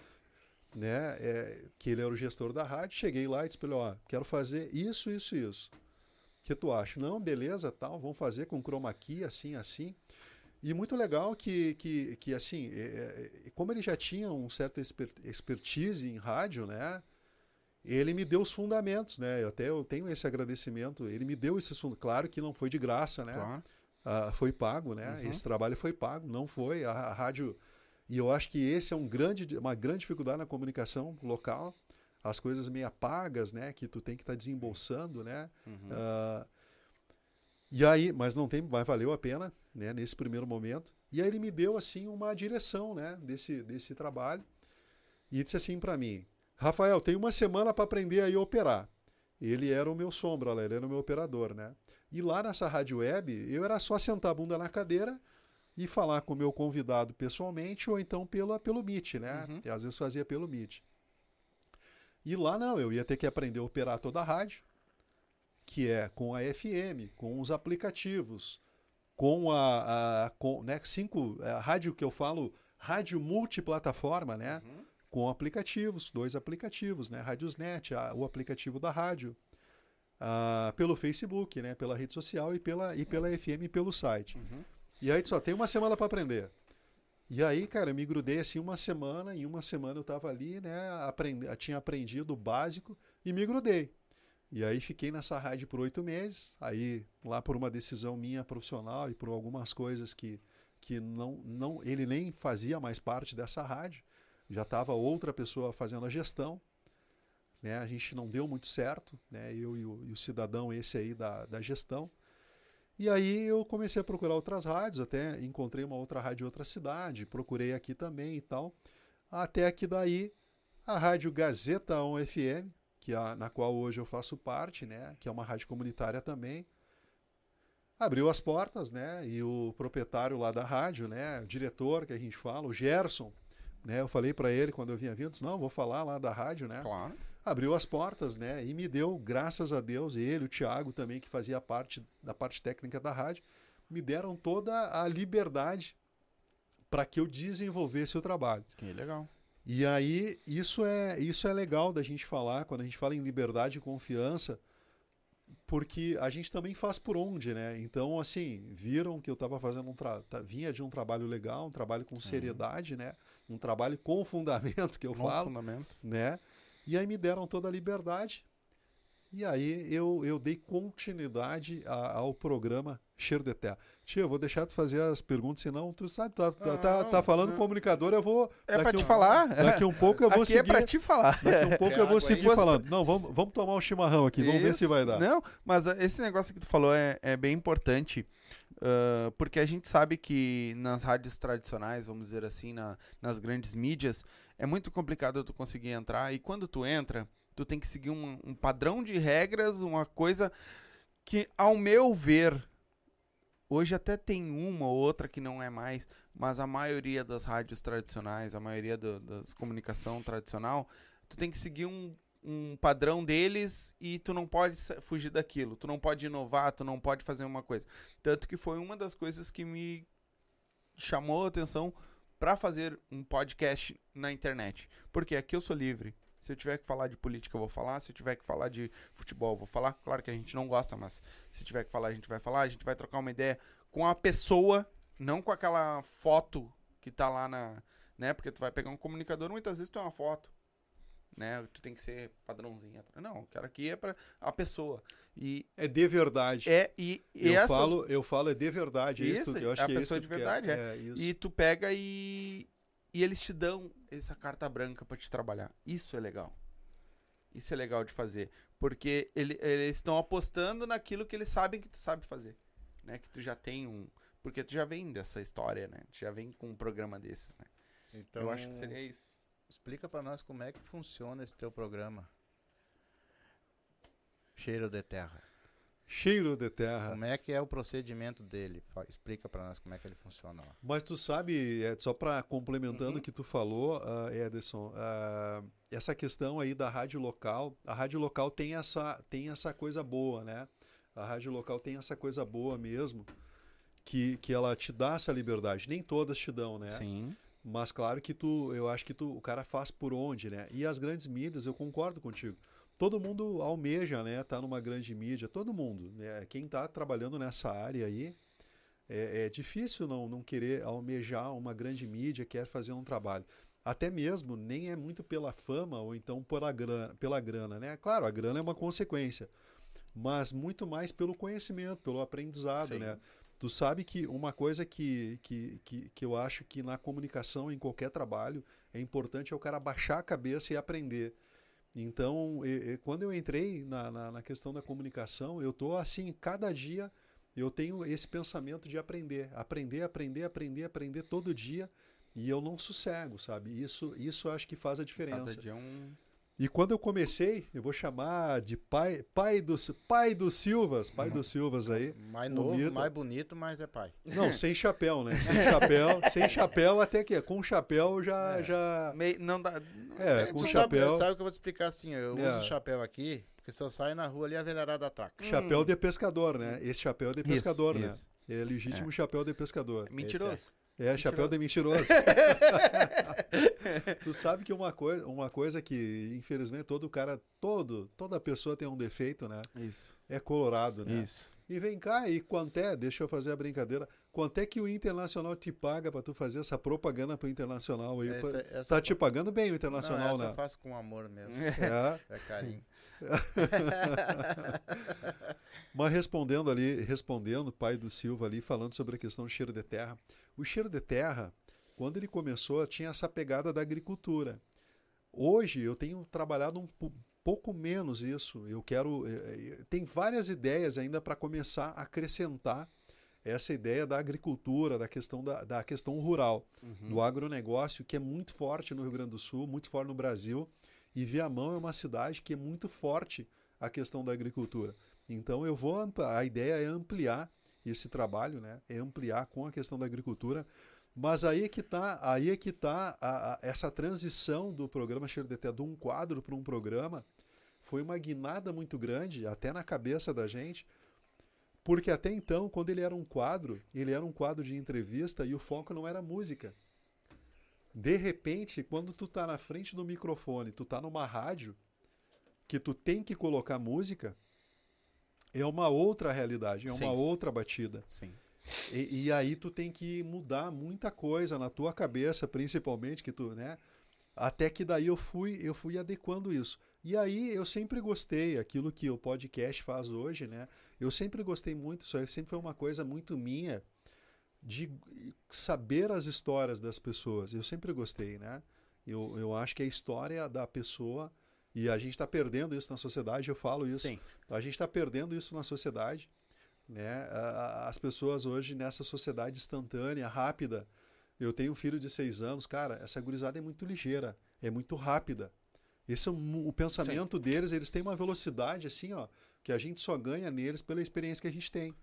[SPEAKER 3] né? É, que ele era o gestor da rádio. Cheguei lá e disse para ele: ó, quero fazer isso, isso, isso. O que tu acha? Não, beleza, tal, vamos fazer com chroma key, assim, assim. E muito legal que, que, que assim, é, é, como ele já tinha um certo expertise em rádio, né? Ele me deu os fundamentos, né? Eu até eu tenho esse agradecimento. Ele me deu esses fundamentos. Claro que não foi de graça, né? Claro. Uh, foi pago, né? Uhum. Esse trabalho foi pago, não foi. A, a, rádio. E eu acho que esse é um grande, uma grande dificuldade na comunicação local. As coisas meio pagas, né? Que tu tem que estar tá desembolsando, né? Uhum. Uh, e aí, mas não tem, mas valeu a pena, né? Nesse primeiro momento. E aí ele me deu assim uma direção, né? Desse, desse trabalho e disse assim para mim: Rafael, tem uma semana para aprender aí a operar. Ele era o meu sombra, ele era o meu operador, né? E lá nessa rádio web, eu era só sentar a bunda na cadeira e falar com o meu convidado pessoalmente ou então pelo, pelo Meet, né? Uhum. Às vezes fazia pelo Meet. E lá não, eu ia ter que aprender a operar toda a rádio, que é com a FM, com os aplicativos, com a, a com, né, cinco, a rádio que eu falo, rádio multiplataforma, né? Uhum. Com aplicativos, dois aplicativos, né? Radiosnet, a, o aplicativo da rádio, uh, pelo Facebook, né, pela rede social e pela, e pela FM e pelo site. Uhum. E aí só tem uma semana para aprender. E aí, cara, eu me grudei assim uma semana, em uma semana eu estava ali, né, aprendi, tinha aprendido o básico e me grudei. E aí fiquei nessa rádio por oito meses. Aí, lá por uma decisão minha profissional e por algumas coisas que, que não, não ele nem fazia mais parte dessa rádio, já estava outra pessoa fazendo a gestão. Né? A gente não deu muito certo, né? eu e o, e o cidadão esse aí da, da gestão. E aí eu comecei a procurar outras rádios, até encontrei uma outra rádio em outra cidade, procurei aqui também e tal. Até que daí a rádio Gazeta 1 FM, que é na qual hoje eu faço parte, né, que é uma rádio comunitária também, abriu as portas, né, e o proprietário lá da rádio, né, o diretor que a gente fala, o Gerson, né, eu falei para ele quando eu vinha vindo, não, vou falar lá da rádio, né.
[SPEAKER 1] Claro
[SPEAKER 3] abriu as portas, né? E me deu, graças a Deus, ele, o Thiago também, que fazia parte da parte técnica da rádio, me deram toda a liberdade para que eu desenvolvesse o trabalho.
[SPEAKER 1] Que legal.
[SPEAKER 3] E aí, isso é, isso é legal da gente falar, quando a gente fala em liberdade e confiança, porque a gente também faz por onde, né? Então, assim, viram que eu estava fazendo um tra... vinha de um trabalho legal, um trabalho com seriedade, né? Um trabalho com fundamento que eu com falo, fundamento. né? E aí me deram toda a liberdade. E aí eu, eu dei continuidade a, ao programa Cheiro de Terra. Tia, eu vou deixar de fazer as perguntas, senão tu sabe, tá, tá, tá, tá falando não. comunicador, eu vou.
[SPEAKER 1] É
[SPEAKER 3] para
[SPEAKER 1] te um, falar.
[SPEAKER 3] Daqui um pouco eu vou
[SPEAKER 1] aqui
[SPEAKER 3] seguir.
[SPEAKER 1] é para te falar.
[SPEAKER 3] Daqui um pouco eu vou seguir falando. Não, vamos, vamos tomar um chimarrão aqui, vamos Isso. ver se vai dar.
[SPEAKER 1] Não, mas esse negócio que tu falou é, é bem importante. Uh, porque a gente sabe que nas rádios tradicionais, vamos dizer assim, na, nas grandes mídias, é muito complicado tu conseguir entrar. E quando tu entra, tu tem que seguir um, um padrão de regras, uma coisa que, ao meu ver, hoje até tem uma ou outra que não é mais, mas a maioria das rádios tradicionais, a maioria do, das comunicação tradicional, tu tem que seguir um um padrão deles e tu não pode fugir daquilo, tu não pode inovar, tu não pode fazer uma coisa. Tanto que foi uma das coisas que me chamou a atenção para fazer um podcast na internet. Porque aqui eu sou livre. Se eu tiver que falar de política, eu vou falar. Se eu tiver que falar de futebol, eu vou falar. Claro que a gente não gosta, mas se tiver que falar, a gente vai falar. A gente vai trocar uma ideia com a pessoa, não com aquela foto que tá lá na. Né? Porque tu vai pegar um comunicador, muitas vezes tem uma foto né? Tu tem que ser padrãozinho. Não, o cara aqui é para a pessoa. E
[SPEAKER 3] é de verdade.
[SPEAKER 1] É e, e
[SPEAKER 3] eu
[SPEAKER 1] essas...
[SPEAKER 3] falo, eu falo é de verdade,
[SPEAKER 1] isso,
[SPEAKER 3] é isso eu acho
[SPEAKER 1] é
[SPEAKER 3] que
[SPEAKER 1] a
[SPEAKER 3] é
[SPEAKER 1] pessoa
[SPEAKER 3] de
[SPEAKER 1] verdade, é. é e tu pega e e eles te dão essa carta branca para te trabalhar. Isso é legal. Isso é legal de fazer, porque ele, eles estão apostando naquilo que eles sabem que tu sabe fazer, né? Que tu já tem um, porque tu já vem dessa história, né? Tu já vem com um programa desses, né? Então, eu acho que seria isso.
[SPEAKER 2] Explica para nós como é que funciona esse teu programa. Cheiro de terra.
[SPEAKER 3] Cheiro de terra.
[SPEAKER 2] Como é que é o procedimento dele? Explica para nós como é que ele funciona lá.
[SPEAKER 3] Mas tu sabe, é, só para complementando uhum. o que tu falou, uh, Ederson, uh, essa questão aí da rádio local, a rádio local tem essa, tem essa coisa boa, né? A rádio local tem essa coisa boa mesmo, que, que ela te dá essa liberdade. Nem todas te dão, né?
[SPEAKER 1] Sim.
[SPEAKER 3] Mas claro que tu, eu acho que tu, o cara faz por onde, né? E as grandes mídias, eu concordo contigo. Todo mundo almeja, né? Tá numa grande mídia, todo mundo, né? Quem está trabalhando nessa área aí, é, é, difícil não, não querer almejar uma grande mídia, quer fazer um trabalho. Até mesmo nem é muito pela fama ou então pela grana, pela grana, né? Claro, a grana é uma consequência, mas muito mais pelo conhecimento, pelo aprendizado, Sim. né? Tu sabe que uma coisa que, que, que, que eu acho que na comunicação, em qualquer trabalho, é importante é o cara baixar a cabeça e aprender. Então, e, e, quando eu entrei na, na, na, questão da comunicação, eu estou assim, cada dia eu tenho esse pensamento de aprender. Aprender, aprender, aprender, aprender todo dia. E eu não sossego, sabe? Isso, isso acho que faz a diferença.
[SPEAKER 1] Cada dia é um
[SPEAKER 3] e quando eu comecei, eu vou chamar de pai, pai dos pai dos Silvas, pai dos Silvas aí.
[SPEAKER 2] Mais novo, mito. mais bonito, mas é pai.
[SPEAKER 3] Não, sem chapéu, né? Sem chapéu, sem chapéu até que com chapéu já é. já
[SPEAKER 1] Meio, não dá.
[SPEAKER 3] É, com chapéu.
[SPEAKER 2] Sabe, sabe o que eu vou te explicar assim, eu é. uso chapéu aqui, porque se eu sair na rua ali a velharada ataca.
[SPEAKER 3] Chapéu hum. de pescador, né? Esse chapéu é de pescador, isso, né? Isso. É legítimo é. chapéu de pescador.
[SPEAKER 1] Mentiroso.
[SPEAKER 3] É, chapéu de mentiroso. tu sabe que uma coisa, uma coisa que, infelizmente, todo cara, todo, toda pessoa tem um defeito, né?
[SPEAKER 1] Isso.
[SPEAKER 3] É colorado, né?
[SPEAKER 1] Isso.
[SPEAKER 3] E vem cá, e quanto é, deixa eu fazer a brincadeira, quanto é que o Internacional te paga para tu fazer essa propaganda pro Internacional aí? Essa, essa tá te pagando bem o Internacional,
[SPEAKER 2] Não,
[SPEAKER 3] essa
[SPEAKER 2] né? eu faço com amor mesmo. É, é carinho.
[SPEAKER 3] Mas respondendo ali, respondendo pai do Silva ali, falando sobre a questão do cheiro de terra. O cheiro de terra, quando ele começou, tinha essa pegada da agricultura. Hoje eu tenho trabalhado um pouco menos isso. Eu quero. Eh, eh, tem várias ideias ainda para começar a acrescentar essa ideia da agricultura, da questão, da, da questão rural, uhum. do agronegócio, que é muito forte no Rio Grande do Sul, muito forte no Brasil. E Viamão é uma cidade que é muito forte a questão da agricultura. Então eu vou a ideia é ampliar esse trabalho, né? É ampliar com a questão da agricultura. Mas aí é que está, aí é que está essa transição do programa Cheiro de Terra, de um quadro para um programa, foi uma guinada muito grande, até na cabeça da gente, porque até então, quando ele era um quadro, ele era um quadro de entrevista e o foco não era música. De repente, quando tu tá na frente do microfone, tu tá numa rádio, que tu tem que colocar música, é uma outra realidade, é Sim. uma outra batida.
[SPEAKER 1] Sim.
[SPEAKER 3] E, e, aí tu tem que mudar muita coisa na tua cabeça, principalmente que tu, né? Até que daí eu fui, eu fui adequando isso. E aí eu sempre gostei, aquilo que o podcast faz hoje, né? Eu sempre gostei muito, isso sempre foi uma coisa muito minha de saber as histórias das pessoas. Eu sempre gostei, né? Eu, eu acho que a história da pessoa e a gente está perdendo isso na sociedade, eu falo isso. Sim. A gente está perdendo isso na sociedade. Né? As pessoas hoje, nessa sociedade instantânea, rápida. Eu tenho um filho de seis anos, cara, essa gurizada é muito ligeira, é muito rápida. Esse é o, o pensamento Sim. deles, eles têm uma velocidade assim, ó, que a gente só ganha neles pela experiência que a gente tem.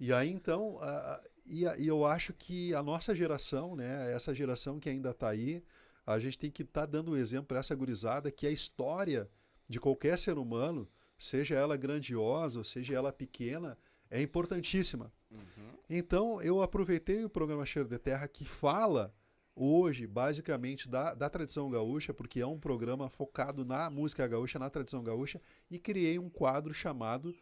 [SPEAKER 3] E aí então, uh, e, e, eu acho que a nossa geração, né, essa geração que ainda está aí, a gente tem que estar tá dando o um exemplo para essa gurizada que a história de qualquer ser humano, seja ela grandiosa ou seja ela pequena, é importantíssima. Uhum. Então, eu aproveitei o programa Cheiro de Terra que fala hoje, basicamente, da, da tradição gaúcha, porque é um programa focado na música gaúcha, na tradição gaúcha, e criei um quadro chamado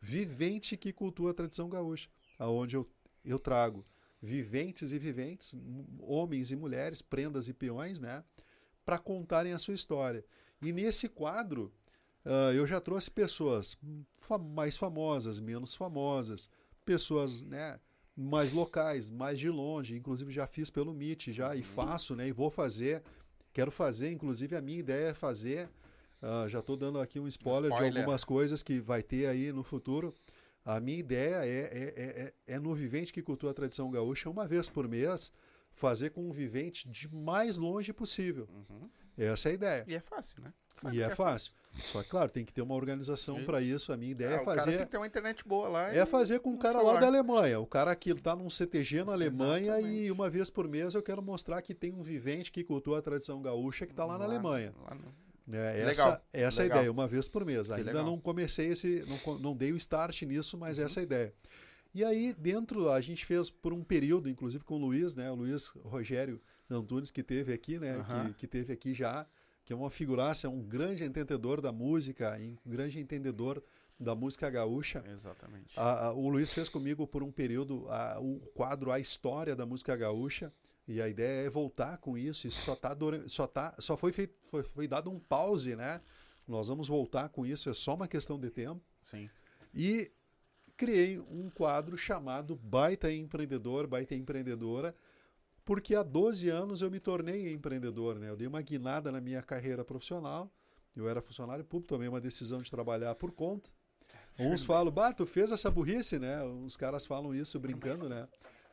[SPEAKER 3] Vivente que Cultua a Tradição Gaúcha, onde eu, eu trago viventes e viventes, homens e mulheres, prendas e peões, né, para contarem a sua história. E nesse quadro, uh, eu já trouxe pessoas mais famosas, menos famosas, pessoas, né, mais locais, mais de longe, inclusive já fiz pelo Meet já e uhum. faço, né, e vou fazer, quero fazer, inclusive a minha ideia é fazer, uh, já estou dando aqui um spoiler, spoiler, de algumas coisas que vai ter aí no futuro, a minha ideia é, é, é, é, no Vivente que Cultua a Tradição Gaúcha, uma vez por mês, fazer com um vivente de mais longe possível. Uhum. Essa é a ideia.
[SPEAKER 1] E é fácil, né?
[SPEAKER 3] Sabe e é, é fácil. fácil. Só que, claro, tem que ter uma organização para isso. A minha ideia é, é fazer. O cara
[SPEAKER 1] tem que ter uma internet boa lá.
[SPEAKER 3] É fazer com um cara celular. lá da Alemanha. O cara que está num CTG na Alemanha Exatamente. e uma vez por mês eu quero mostrar que tem um vivente que cultua a tradição gaúcha que está lá, lá, na Alemanha. Lá no... Né? Essa, essa é a ideia, uma vez por mês. Que Ainda legal. não comecei esse, não, não dei o start nisso, mas uhum. essa é a ideia. E aí, dentro, a gente fez por um período, inclusive com o Luiz, né? O Luiz Rogério Antunes, que teve aqui, né? Uhum. Que, que teve aqui já, que é uma figuraça, é um grande entendedor da música, um grande entendedor da música gaúcha.
[SPEAKER 1] Exatamente.
[SPEAKER 3] O Luiz fez comigo por um período a, o quadro A História da Música Gaúcha. E a ideia é voltar com isso. E só, tá, só, tá, só foi, feito, foi, foi dado um pause, né? Nós vamos voltar com isso, é só uma questão de tempo.
[SPEAKER 1] Sim.
[SPEAKER 3] E criei um quadro chamado Baita Empreendedor, Baita Empreendedora, porque há 12 anos eu me tornei empreendedor, né? Eu dei uma guinada na minha carreira profissional. Eu era funcionário público, tomei uma decisão de trabalhar por conta. Uns falam, bah, tu fez essa burrice, né? Os caras falam isso brincando, né?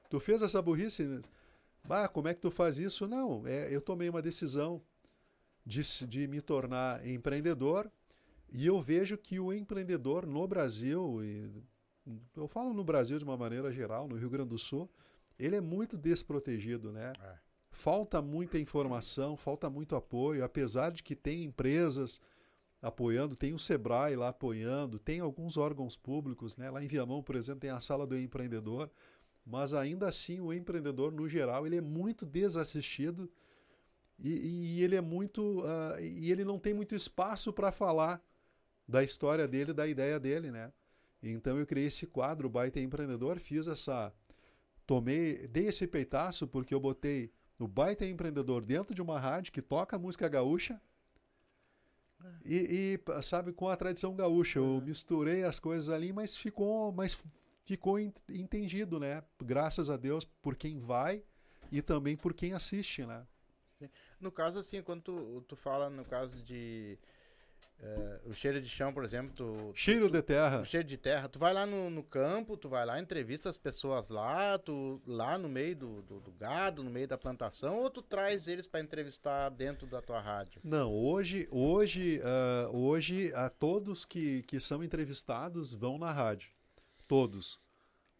[SPEAKER 3] Tu fez essa burrice. Bah, como é que tu faz isso? Não, é, eu tomei uma decisão de, de me tornar empreendedor e eu vejo que o empreendedor no Brasil, e eu falo no Brasil de uma maneira geral, no Rio Grande do Sul, ele é muito desprotegido, né? É. Falta muita informação, falta muito apoio, apesar de que tem empresas apoiando, tem o Sebrae lá apoiando, tem alguns órgãos públicos, né? Lá em Viamão, por exemplo, tem a sala do empreendedor, mas ainda assim o empreendedor no geral ele é muito desassistido e, e ele é muito uh, e ele não tem muito espaço para falar da história dele, da ideia dele, né? Então eu criei esse quadro Baita Empreendedor, fiz essa tomei, dei esse peitaço porque eu botei o Baita Empreendedor dentro de uma rádio que toca música gaúcha E, e, sabe, com a tradição gaúcha, eu uhum. misturei as coisas ali, mas ficou, mas ficou entendido, né? Graças a Deus por quem vai e também por quem assiste, né?
[SPEAKER 2] Sim. No caso, assim, quando tu, tu fala no caso de é, o cheiro de chão, por exemplo. Tu,
[SPEAKER 3] cheiro
[SPEAKER 2] tu,
[SPEAKER 3] de terra.
[SPEAKER 2] O cheiro de terra. Tu vai lá no, no, campo, tu vai lá, entrevista as pessoas lá, tu lá no meio do, do, do gado, no meio da plantação, ou tu traz eles para entrevistar dentro da tua rádio?
[SPEAKER 3] Não, hoje, hoje, uh, hoje a todos que, que são entrevistados vão na rádio. Todos.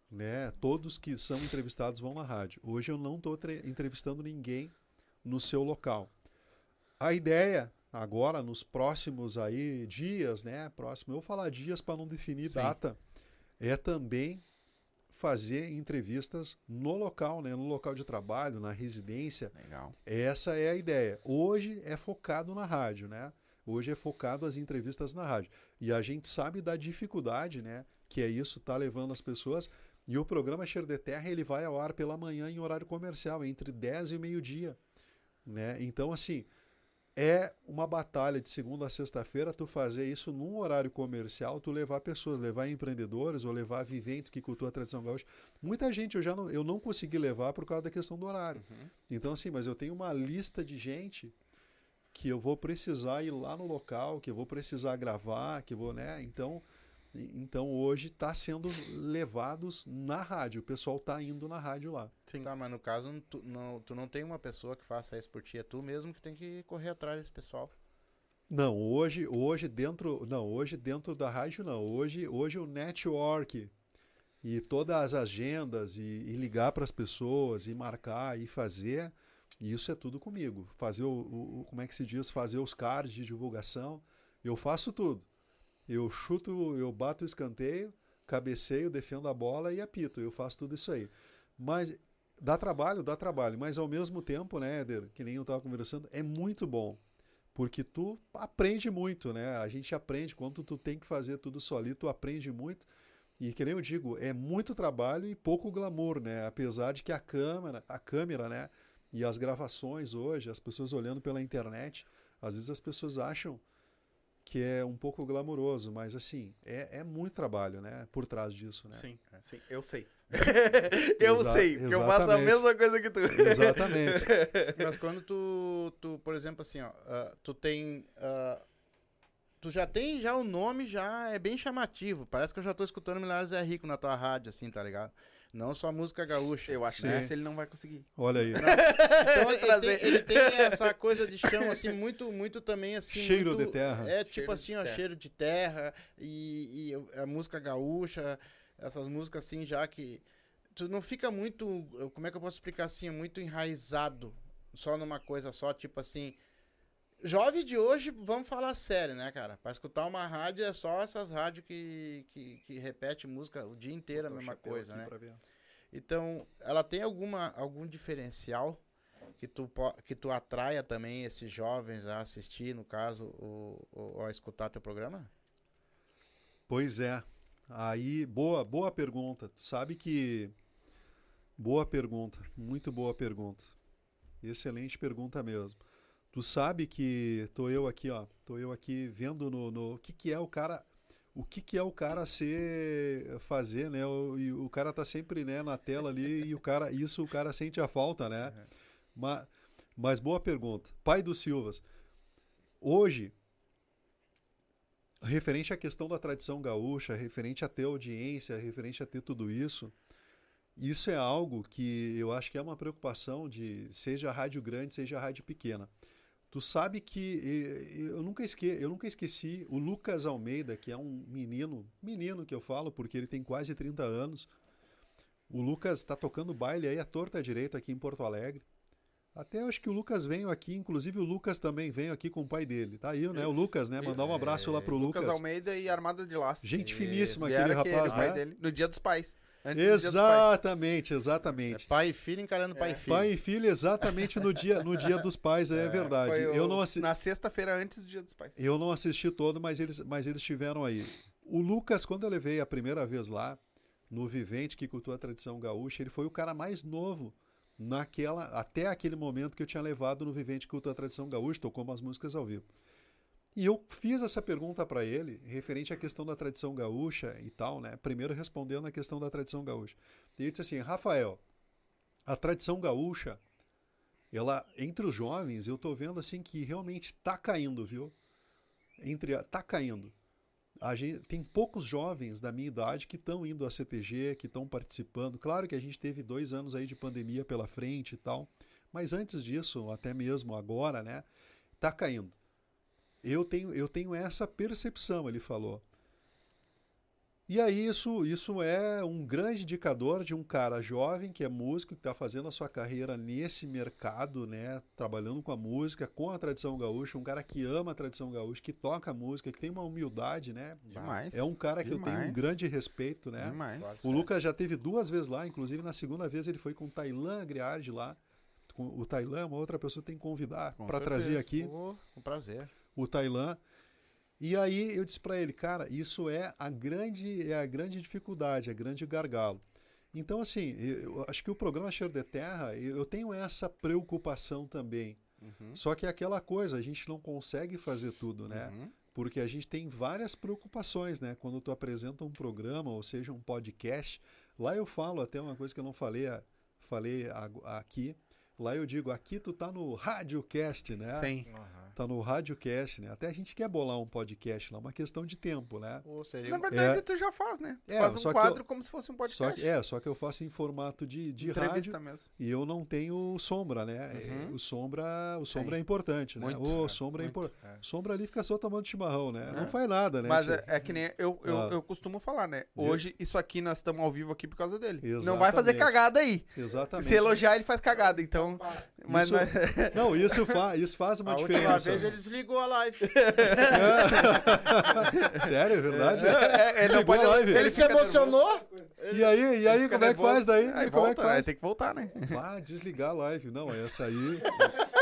[SPEAKER 3] Né? Todos que são entrevistados vão na rádio. Hoje eu não estou entrevistando ninguém no seu local. A ideia agora nos próximos aí dias, né? Próximo, eu vou falar dias para não definir Sim. data, é também fazer entrevistas no local, né? No local de trabalho, na residência.
[SPEAKER 1] Legal.
[SPEAKER 3] Essa é a ideia. Hoje é focado na rádio, né? Hoje é focado as entrevistas na rádio. E a gente sabe da dificuldade, né? Que é isso tá levando as pessoas. E o programa Cheiro de Terra ele vai ao ar pela manhã em horário comercial, entre 10 e meio-dia. Né? Então, assim, é uma batalha de segunda a sexta-feira tu fazer isso num horário comercial, tu levar pessoas, levar empreendedores ou levar viventes que cultuam a tradição gaúcha. Muita gente eu já não, eu não consegui levar por causa da questão do horário. Uhum. Então assim, mas eu tenho uma lista de gente que eu vou precisar ir lá no local, que eu vou precisar gravar, que vou, né? Então, então hoje está sendo levados na rádio. O pessoal está indo na rádio lá.
[SPEAKER 2] Sim. Tá, mas no caso, tu não, tu não tem uma pessoa que faça isso por ti, é tu mesmo que tem que correr atrás desse pessoal.
[SPEAKER 3] Não, hoje, hoje dentro, não, hoje dentro da rádio não. Hoje, hoje o network e todas as agendas e, e ligar para as pessoas e marcar e fazer, isso é tudo comigo. Fazer o, o, como é que se diz, fazer os cards de divulgação, eu faço tudo. Eu chuto, eu bato o escanteio, cabeceio, defendo a bola e apito. Eu faço tudo isso aí. Mas dá trabalho, dá trabalho. Mas ao mesmo tempo, né, Éder, que nem eu estava conversando, é muito bom. Porque tu aprende muito, né? A gente aprende. Quando tu tem que fazer tudo solito, tu aprende muito. E que nem eu digo, é muito trabalho e pouco glamour, né? Apesar de que a câmera, a câmera, né? E as gravações hoje, as pessoas olhando pela internet, às vezes as pessoas acham que é um pouco glamouroso, mas assim, é, é muito trabalho, né? Por trás disso, né?
[SPEAKER 1] Sim, sim, eu sei. eu Exa sei, porque eu faço a mesma coisa que tu.
[SPEAKER 3] Exatamente.
[SPEAKER 2] mas quando tu, tu, por exemplo, assim, ó, uh, tu tem. Uh, tu já tem já o nome, já é bem chamativo. Parece que eu já tô escutando Milhares é Rico na tua rádio, assim, tá ligado? Não só música gaúcha.
[SPEAKER 1] Eu acho que essa ele não vai conseguir.
[SPEAKER 3] Olha aí.
[SPEAKER 2] Então ele tem, ele tem, essa coisa de chão, assim, muito, muito também, assim...
[SPEAKER 3] Cheiro
[SPEAKER 2] muito,
[SPEAKER 3] de terra.
[SPEAKER 2] É, tipo cheiro assim, ó, terra. cheiro de terra e, e, a música gaúcha, essas músicas assim, já que... Tu não fica muito, como é que eu posso explicar assim, muito enraizado só numa coisa só, tipo assim... Jovem de hoje, vamos falar sério, né, cara? Pra escutar uma rádio é só essas rádios que, que, que repete música o dia inteiro a mesma coisa, né? Então, ela tem alguma, algum diferencial que tu, que tu atraia também esses jovens a assistir, no caso, ou, ou a escutar teu programa?
[SPEAKER 3] Pois é. Aí, boa, boa pergunta. Tu sabe que. Boa pergunta, muito boa pergunta. Excelente pergunta mesmo. Tu sabe que tô eu aqui, ó, tô eu aqui vendo no, no o que que é o cara, o que que é o cara ser fazer, né? O, e o cara tá sempre, né, na tela ali e o cara, isso o cara sente a falta, né? Uhum. Mas, mas boa pergunta. Pai dos Silvas. Hoje, referente à questão da tradição gaúcha, referente a ter audiência, referente a ter tudo isso, isso é algo que eu acho que é uma preocupação de seja rádio grande, seja rádio pequena. Tu sabe que eu nunca, esque, eu nunca esqueci o Lucas Almeida, que é um menino, menino que eu falo, porque ele tem quase 30 anos. O Lucas está tocando baile aí à torta direita aqui em Porto Alegre. Até acho que o Lucas veio aqui, inclusive o Lucas também veio aqui com o pai dele. Tá aí, né? O Lucas, né? Mandar um abraço lá pro Lucas.
[SPEAKER 1] Lucas Almeida e Armada de Laço.
[SPEAKER 3] Gente finíssima aquele rapaz, né?
[SPEAKER 1] Dele, no Dia dos Pais.
[SPEAKER 3] Exatamente, exatamente.
[SPEAKER 2] É pai e filho encarando é. pai e filho.
[SPEAKER 3] Pai e filho exatamente no dia, no dia dos pais, é, é verdade.
[SPEAKER 1] eu não assi... Na sexta-feira antes do dia dos pais.
[SPEAKER 3] Eu não assisti todo, mas eles, mas eles estiveram aí. O Lucas, quando eu levei a primeira vez lá, no Vivente, que cultua a tradição gaúcha, ele foi o cara mais novo naquela até aquele momento que eu tinha levado no Vivente que cultua a tradição gaúcha, tocou umas músicas ao vivo. E eu fiz essa pergunta para ele, referente à questão da tradição gaúcha e tal, né? Primeiro respondendo a questão da tradição gaúcha. E ele disse assim: Rafael, a tradição gaúcha, ela entre os jovens, eu tô vendo assim que realmente tá caindo, viu? Entre a, tá caindo. A gente, tem poucos jovens da minha idade que estão indo à CTG, que estão participando. Claro que a gente teve dois anos aí de pandemia pela frente e tal, mas antes disso, até mesmo agora, né, tá caindo. Eu tenho, eu tenho essa percepção, ele falou. E aí isso, isso é um grande indicador de um cara jovem que é músico, que está fazendo a sua carreira nesse mercado, né, trabalhando com a música, com a tradição gaúcha, um cara que ama a tradição gaúcha, que toca música, que tem uma humildade, né?
[SPEAKER 1] Demais.
[SPEAKER 3] É um cara que Demais. eu tenho um grande respeito, né?
[SPEAKER 1] Demais.
[SPEAKER 3] O Lucas já teve duas vezes lá, inclusive na segunda vez ele foi com o Tailan Agriardi lá. O Tailan, uma outra pessoa tem que convidar para trazer aqui.
[SPEAKER 2] Com um prazer
[SPEAKER 3] o Tailã. E aí eu disse para ele, cara, isso é a grande é a grande dificuldade, a grande gargalo. Então assim, eu acho que o programa Cheiro de Terra, eu tenho essa preocupação também. Uhum. Só que é aquela coisa, a gente não consegue fazer tudo, né? Uhum. Porque a gente tem várias preocupações, né? Quando tu apresenta um programa, ou seja, um podcast, lá eu falo até uma coisa que eu não falei, falei aqui. Lá eu digo, aqui tu tá no Radiocast, né?
[SPEAKER 1] Sim.
[SPEAKER 3] Uhum tá no Radiocast, né? Até a gente quer bolar um podcast lá, uma questão de tempo, né?
[SPEAKER 1] Ou seria... Na verdade, é... tu já faz, né? Tu é, faz um quadro eu... como se fosse um podcast.
[SPEAKER 3] Só que, é, só que eu faço em formato de, de rádio
[SPEAKER 1] mesmo.
[SPEAKER 3] e eu não tenho sombra, né? Uhum. O sombra, o sombra é importante, né? Muito, o sombra é, é importante. É. Sombra ali fica só tomando chimarrão, né? Não é. faz nada, né?
[SPEAKER 1] Mas é, é, que nem eu, eu, ah. eu costumo falar, né? Hoje, isso aqui nós estamos ao vivo aqui por causa dele. Exatamente. Não vai fazer cagada aí.
[SPEAKER 3] Exatamente.
[SPEAKER 1] Se elogiar, ele faz cagada, então... Mas,
[SPEAKER 3] isso, mas... Não, isso, fa isso faz uma a diferença.
[SPEAKER 2] Última vez ele desligou a live.
[SPEAKER 3] Sério, é verdade? É,
[SPEAKER 1] é, ele, pode, live.
[SPEAKER 2] ele se emocionou.
[SPEAKER 3] E aí, e aí como é que faz daí?
[SPEAKER 1] Aí
[SPEAKER 3] como
[SPEAKER 1] volta,
[SPEAKER 3] é que faz?
[SPEAKER 1] Tem que voltar, né?
[SPEAKER 3] Ah, desligar a live. Não, essa aí.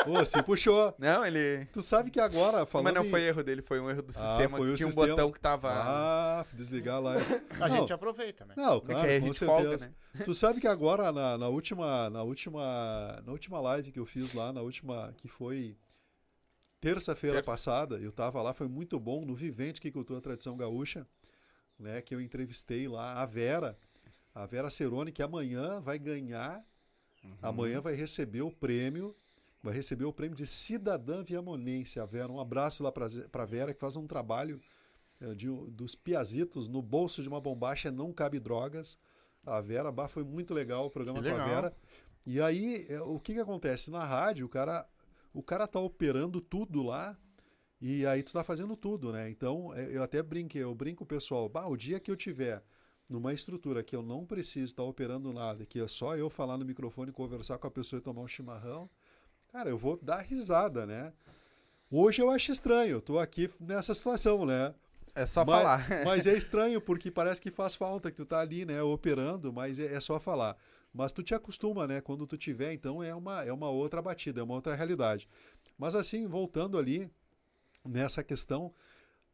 [SPEAKER 3] Pô, se puxou.
[SPEAKER 1] Não, ele.
[SPEAKER 3] Tu sabe que agora falando.
[SPEAKER 1] Mas não foi erro dele, foi um erro do ah, sistema. Ah, foi o Tinha sistema... um botão que tava.
[SPEAKER 3] Ah, desligar a live.
[SPEAKER 2] A não. gente aproveita, né?
[SPEAKER 3] Não, claro, é com certeza. Folga, né? Tu sabe que agora, na, na, última, na, última, na última live que eu fiz lá, na última. que foi terça-feira Terça. passada, eu tava lá, foi muito bom, no Vivente que cultua a tradição gaúcha, né? Que eu entrevistei lá a Vera, a Vera Cerone, que amanhã vai ganhar, uhum. amanhã vai receber o prêmio vai receber o prêmio de cidadã viamonense. A Vera, um abraço lá para a Vera, que faz um trabalho é, de, dos piazitos no bolso de uma bombacha não cabe drogas. A Vera bah, foi muito legal o programa com a Vera. E aí, é, o que, que acontece? Na rádio, o cara, o cara tá operando tudo lá. E aí tu tá fazendo tudo, né? Então, é, eu até brinquei, eu brinco pessoal, bah, o dia que eu tiver numa estrutura que eu não preciso estar tá operando nada, que é só eu falar no microfone, conversar com a pessoa e tomar um chimarrão, cara, eu vou dar risada, né? Hoje eu acho estranho, eu tô aqui nessa situação, né?
[SPEAKER 1] É só
[SPEAKER 3] mas,
[SPEAKER 1] falar.
[SPEAKER 3] mas é estranho, porque parece que faz falta que tu tá ali, né, operando, mas é, é, só falar. Mas tu te acostuma, né? Quando tu tiver, então é uma, é uma outra batida, é uma outra realidade. Mas assim, voltando ali nessa questão,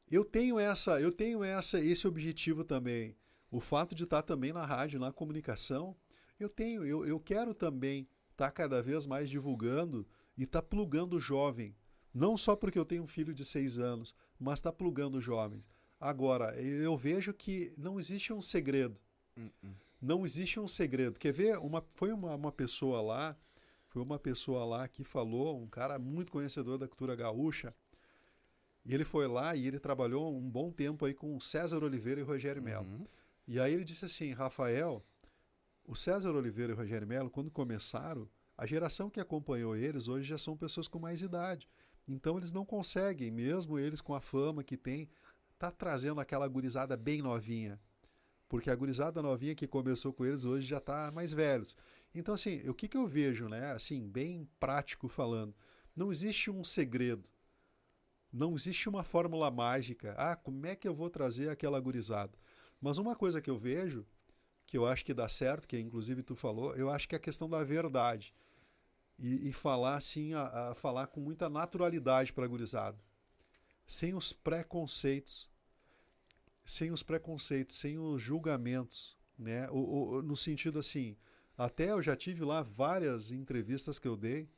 [SPEAKER 3] eu tenho essa, eu tenho essa esse objetivo também. O fato de estar tá também na rádio, na comunicação, eu tenho, eu, eu quero também estar tá cada vez mais divulgando e estar tá plugando o jovem. Não só porque eu tenho um filho de seis anos, mas está plugando jovens. Agora, eu vejo que não existe um segredo. Uh -uh. Não existe um segredo. Quer ver? Uma, foi uma, uma pessoa lá, foi uma pessoa lá que falou, um cara muito conhecedor da cultura gaúcha, e ele foi lá e ele trabalhou um bom tempo aí com César Oliveira e Rogério Melo. Uhum. E aí ele disse assim, Rafael, o César Oliveira e o Rogério Melo, quando começaram, a geração que acompanhou eles hoje já são pessoas com mais idade. Então eles não conseguem, mesmo eles com a fama que tem, tá trazendo aquela gurizada bem novinha. Porque a gurizada novinha que começou com eles hoje já está mais velhos. Então, assim, o que, que eu vejo, né? Assim, bem prático falando. Não existe um segredo. Não existe uma fórmula mágica. Ah, como é que eu vou trazer aquela gurizada? Mas uma coisa que eu vejo que eu acho que dá certo, que inclusive tu falou, eu acho que é a questão da verdade. E, e falar assim, a, a, falar com muita naturalidade para a gurizada. Sem os preconceitos. Sem os preconceitos, sem os julgamentos. Né? O, o, no sentido assim, até eu já tive lá várias entrevistas que eu dei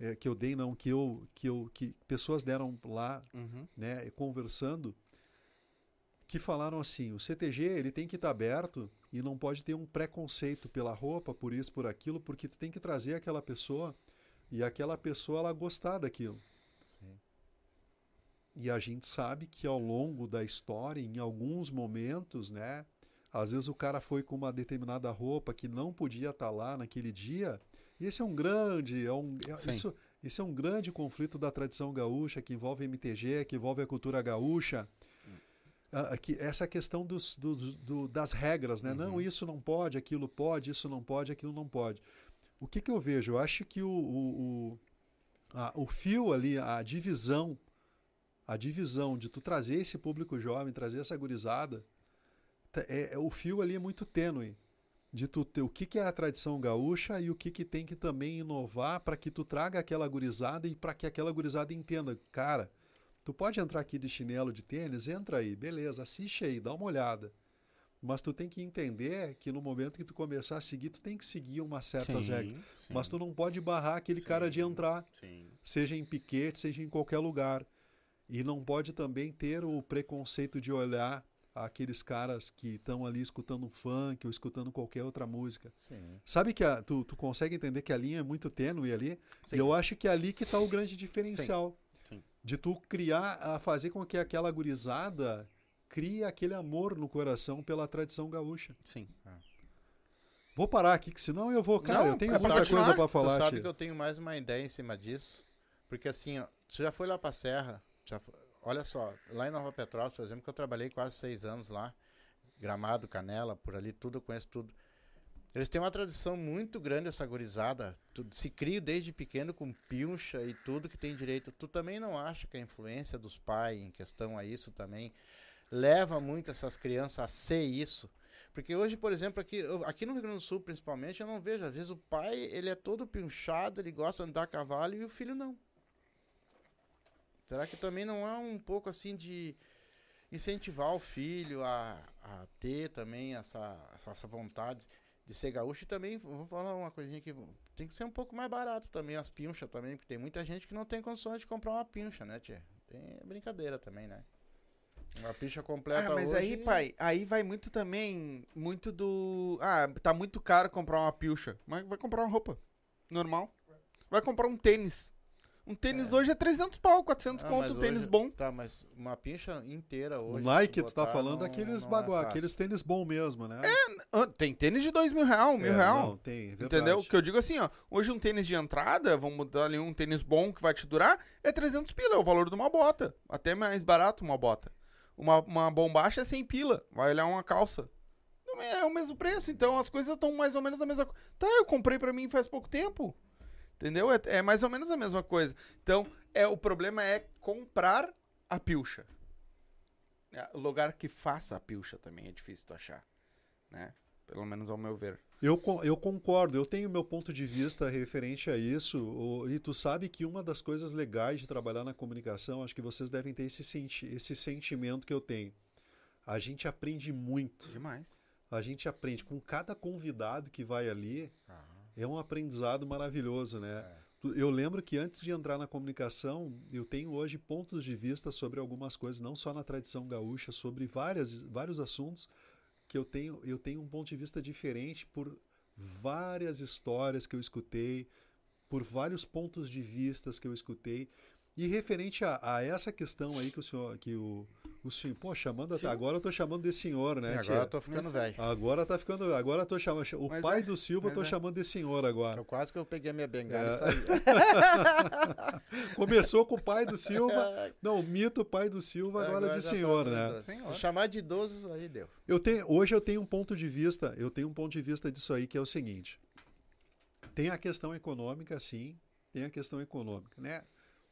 [SPEAKER 3] é, que eu dei não, que eu que eu que pessoas deram lá, uhum. né, conversando, que falaram assim, o CTG ele tem que estar tá aberto e não pode ter um preconceito pela roupa, por isso, por aquilo, porque tu tem que trazer aquela pessoa e aquela pessoa ela gostar daquilo. E a gente sabe que ao longo da história, em alguns momentos, né, às vezes o cara foi com uma determinada roupa que não podia estar tá lá naquele dia. E esse é um grande, é um, é, isso, esse é um grande conflito da tradição gaúcha que envolve MTG, que envolve a cultura gaúcha. Uh, que essa questão dos, do, do, das regras, né? Uhum. Não, isso não pode, aquilo pode, isso não pode, aquilo não pode. O que, que eu vejo? Eu acho que o, o, o, a, o fio ali, a divisão, a divisão de tu trazer esse público jovem, trazer essa gurizada, é, é, o fio ali é muito tênue de tu ter o que, que é a tradição gaúcha e o que, que tem que também inovar para que tu traga aquela gurizada e para que aquela gurizada entenda, cara, tu pode entrar aqui de chinelo, de tênis, entra aí, beleza, assiste aí, dá uma olhada. Mas tu tem que entender que no momento que tu começar a seguir, tu tem que seguir umas certas sim, regras. Sim. Mas tu não pode barrar aquele sim, cara de entrar, seja em piquete, seja em qualquer lugar. E não pode também ter o preconceito de olhar aqueles caras que estão ali escutando um funk ou escutando qualquer outra música. Sim. Sabe que a, tu, tu consegue entender que a linha é muito tênue ali? Sim. E eu acho que é ali que está o grande diferencial. Sim. De tu criar, a fazer com que aquela gurizada crie aquele amor no coração pela tradição gaúcha.
[SPEAKER 1] Sim. É.
[SPEAKER 3] Vou parar aqui, que senão eu vou. Cara, Não, eu tenho é muita coisa para falar.
[SPEAKER 2] Tu sabe tia. que eu tenho mais uma ideia em cima disso. Porque assim, ó, você já foi lá pra Serra, já, olha só, lá em Nova Petrópolis, por exemplo, que eu trabalhei quase seis anos lá, Gramado, Canela, por ali, tudo, eu conheço tudo. Eles têm uma tradição muito grande, essa gurizada. Tudo, se cria desde pequeno com pilcha e tudo que tem direito. Tu também não acha que a influência dos pais em questão a isso também leva muito essas crianças a ser isso? Porque hoje, por exemplo, aqui, aqui no Rio Grande do Sul, principalmente, eu não vejo. Às vezes o pai, ele é todo pinchado, ele gosta de andar a cavalo e o filho não. Será que também não é um pouco assim de incentivar o filho a, a ter também essa, essa vontade de ser gaúcho? E também, vou falar uma coisinha que tem que ser um pouco mais barato também, as pinchas também, porque tem muita gente que não tem condições de comprar uma pincha, né, tia? Tem brincadeira também, né? Uma pincha completa
[SPEAKER 1] ah, mas
[SPEAKER 2] hoje...
[SPEAKER 1] aí, pai, aí vai muito também, muito do... Ah, tá muito caro comprar uma pilcha, mas vai comprar uma roupa normal. Vai comprar um tênis. Um tênis é. hoje é 300 pau, 400 ah, conto, um tênis
[SPEAKER 2] hoje,
[SPEAKER 1] bom.
[SPEAKER 2] Tá, mas uma pincha inteira hoje.
[SPEAKER 3] O Nike, tu tá falando aqueles baguá, é aqueles tênis bom mesmo, né?
[SPEAKER 1] É, tem tênis de 2 mil real, mil é, real. Não, tem, verdade. Entendeu? Que eu digo assim, ó, hoje um tênis de entrada, vamos mudar ali um tênis bom que vai te durar, é 300 pila, é o valor de uma bota. Até mais barato uma bota. Uma, uma bombacha é 100 pila, vai olhar uma calça. Não é o mesmo preço, então as coisas estão mais ou menos a mesma coisa. Tá, eu comprei pra mim faz pouco tempo. Entendeu? É, é, mais ou menos a mesma coisa. Então, é, o problema é comprar a pilcha. É, o lugar que faça a pilcha também é difícil tu achar. Né? Pelo menos ao meu ver.
[SPEAKER 3] Eu, eu concordo, eu tenho meu ponto de vista referente a isso. E tu sabe que uma das coisas legais de trabalhar na comunicação, acho que vocês devem ter esse, senti esse sentimento que eu tenho. A gente aprende muito.
[SPEAKER 1] Demais.
[SPEAKER 3] A gente aprende com cada convidado que vai ali. Ah é um aprendizado maravilhoso, né? É. Eu lembro que antes de entrar na comunicação, eu tenho hoje pontos de vista sobre algumas coisas, não só na tradição gaúcha, sobre várias, vários assuntos que eu tenho, eu tenho um ponto de vista diferente por várias histórias que eu escutei, por vários pontos de vistas que eu escutei. E referente a, a essa questão aí que o senhor, que o, o senhor, pô, chamando até agora eu tô chamando de senhor, né?
[SPEAKER 2] Sim, agora eu tô ficando velho.
[SPEAKER 3] Agora tá ficando, agora eu tô chamando, o mas pai é, do Silva eu tô é. chamando de senhor agora. Eu
[SPEAKER 2] quase que eu peguei a minha bengala é. e saí.
[SPEAKER 3] Começou com o pai do Silva, não, o mito pai do Silva agora, agora de senhor, né?
[SPEAKER 2] Senhor. Chamar de idoso aí deu.
[SPEAKER 3] Eu tenho, hoje eu tenho um ponto de vista, eu tenho um ponto de vista disso aí que é o seguinte. Tem a questão econômica, sim, tem a questão econômica, né?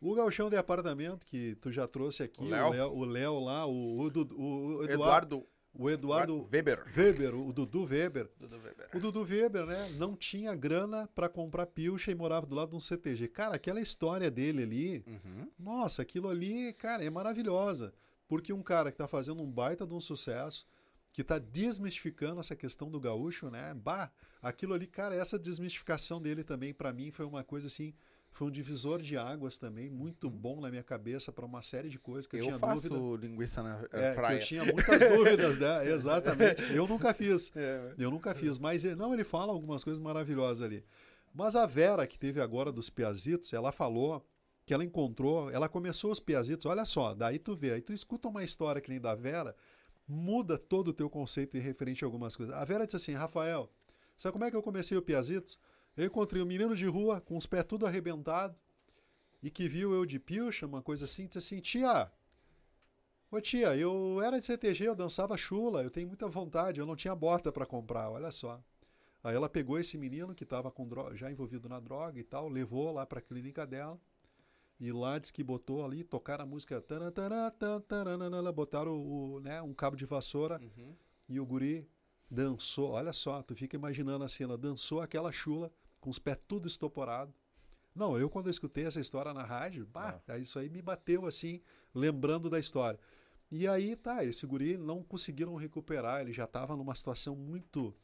[SPEAKER 3] O galchão de apartamento que tu já trouxe aqui, o Léo lá, o, o, o, o Eduardo, o Eduardo
[SPEAKER 1] Weber.
[SPEAKER 3] Weber, o Dudu Weber. Dudu Weber. O Dudu Weber, né, não tinha grana para comprar pilcha e morava do lado de um CTG. Cara, aquela história dele ali, uhum. nossa, aquilo ali, cara, é maravilhosa. Porque um cara que tá fazendo um baita de um sucesso, que tá desmistificando essa questão do gaúcho, né? Bah, aquilo ali, cara, essa desmistificação dele também para mim foi uma coisa assim foi um divisor de águas também, muito uhum. bom na minha cabeça para uma série de coisas que eu, eu tinha
[SPEAKER 1] faço dúvida. linguiça na
[SPEAKER 3] é, praia. eu tinha muitas dúvidas, né? Exatamente. Eu nunca fiz. É, eu nunca fiz, mas não, ele fala algumas coisas maravilhosas ali. Mas a Vera, que teve agora dos Piazitos, ela falou que ela encontrou, ela começou os Piazitos, olha só, daí tu vê, aí tu escuta uma história que nem da Vera, muda todo o teu conceito em referente a algumas coisas. A Vera disse assim, Rafael, sabe como é que eu comecei o Piazitos? Eu encontrei um menino de rua com os pés tudo arrebentado e que viu eu de pilcha, uma coisa assim, disse assim: Tia, ô tia, eu era de CTG, eu dançava chula, eu tenho muita vontade, eu não tinha bota para comprar, olha só. Aí ela pegou esse menino que estava já envolvido na droga e tal, levou lá para a clínica dela. E lá diz que botou ali, tocaram a música, botaram o, né, um cabo de vassoura uhum. e o guri dançou. Olha só, tu fica imaginando a cena, dançou aquela chula com os pés tudo estoporado. Não, eu quando eu escutei essa história na rádio, bah, ah. isso aí me bateu assim, lembrando da história. E aí, tá, esse guri não conseguiram recuperar, ele já estava numa situação muito,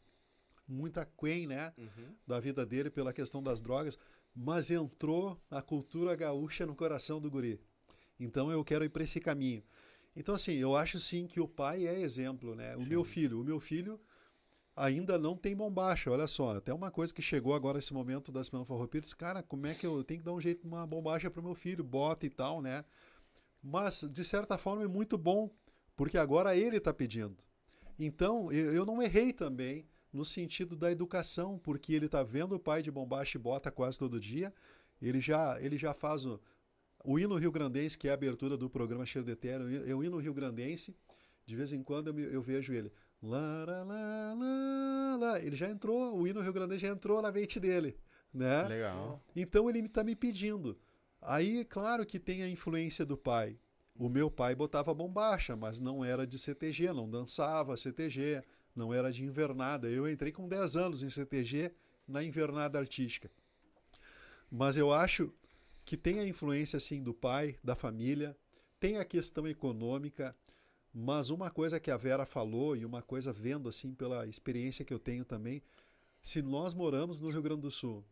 [SPEAKER 3] muito aquém, né, uhum. da vida dele pela questão das drogas, mas entrou a cultura gaúcha no coração do guri. Então eu quero ir para esse caminho. Então, assim, eu acho sim que o pai é exemplo, né? O sim. meu filho, o meu filho ainda não tem bombacha. Olha só, até uma coisa que chegou agora esse momento da Semana Farroupilha, disse, cara, como é que eu tenho que dar um jeito uma bombacha para o meu filho, bota e tal, né? Mas, de certa forma, é muito bom, porque agora ele está pedindo. Então, eu não errei também no sentido da educação, porque ele está vendo o pai de bombacha e bota quase todo dia, ele já, ele já faz o, o hino Rio Grandense, que é a abertura do programa Cheiro de Eterno, é o hino Rio Grandense, de vez em quando eu, eu vejo ele. Lá, lá, lá, lá, Ele já entrou, o hino Rio Grande já entrou na mente dele, né?
[SPEAKER 1] Legal.
[SPEAKER 3] Então ele está me pedindo. Aí, claro que tem a influência do pai. O meu pai botava bombacha, mas não era de CTG, não dançava CTG, não era de invernada. Eu entrei com 10 anos em CTG na invernada artística. Mas eu acho que tem a influência assim do pai, da família, tem a questão econômica, mas uma coisa que a Vera falou e uma coisa vendo assim pela experiência que eu tenho também, se nós moramos no Rio Grande do Sul,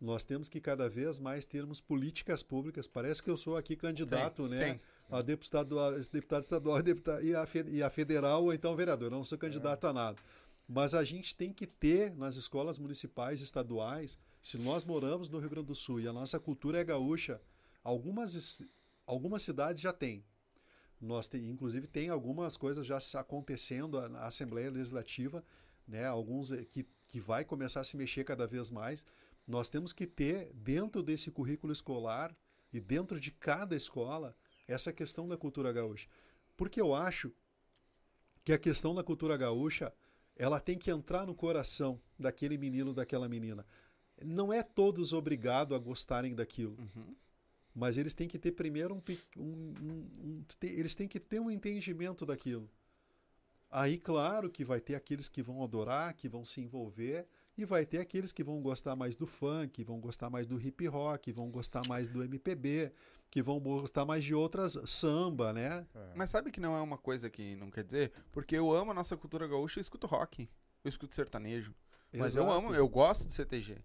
[SPEAKER 3] nós temos que cada vez mais termos políticas públicas. Parece que eu sou aqui candidato, sim, né? Sim. A deputado, a deputado estadual e, a, e a federal, ou então vereador. Eu não sou candidato é. a nada. Mas a gente tem que ter nas escolas municipais e estaduais, se nós moramos no Rio Grande do Sul e a nossa cultura é gaúcha, algumas, algumas cidades já têm. Nós tem, inclusive tem algumas coisas já acontecendo na Assembleia Legislativa, né, alguns eh, que, que vai começar a se mexer cada vez mais. Nós temos que ter dentro desse currículo escolar e dentro de cada escola essa questão da cultura gaúcha. Porque eu acho que a questão da cultura gaúcha ela tem que entrar no coração daquele menino, daquela menina. Não é todos obrigados a gostarem daquilo. Uhum mas eles têm que ter primeiro um, um, um, um, eles têm que ter um entendimento daquilo. Aí, claro que vai ter aqueles que vão adorar, que vão se envolver, e vai ter aqueles que vão gostar mais do funk, vão gostar mais do hip rock, vão gostar mais do MPB, que vão gostar mais de outras samba, né?
[SPEAKER 1] É. Mas sabe que não é uma coisa que não quer dizer? Porque eu amo a nossa cultura gaúcha, eu escuto rock, eu escuto sertanejo. Mas Exato. eu amo, eu gosto de CTG.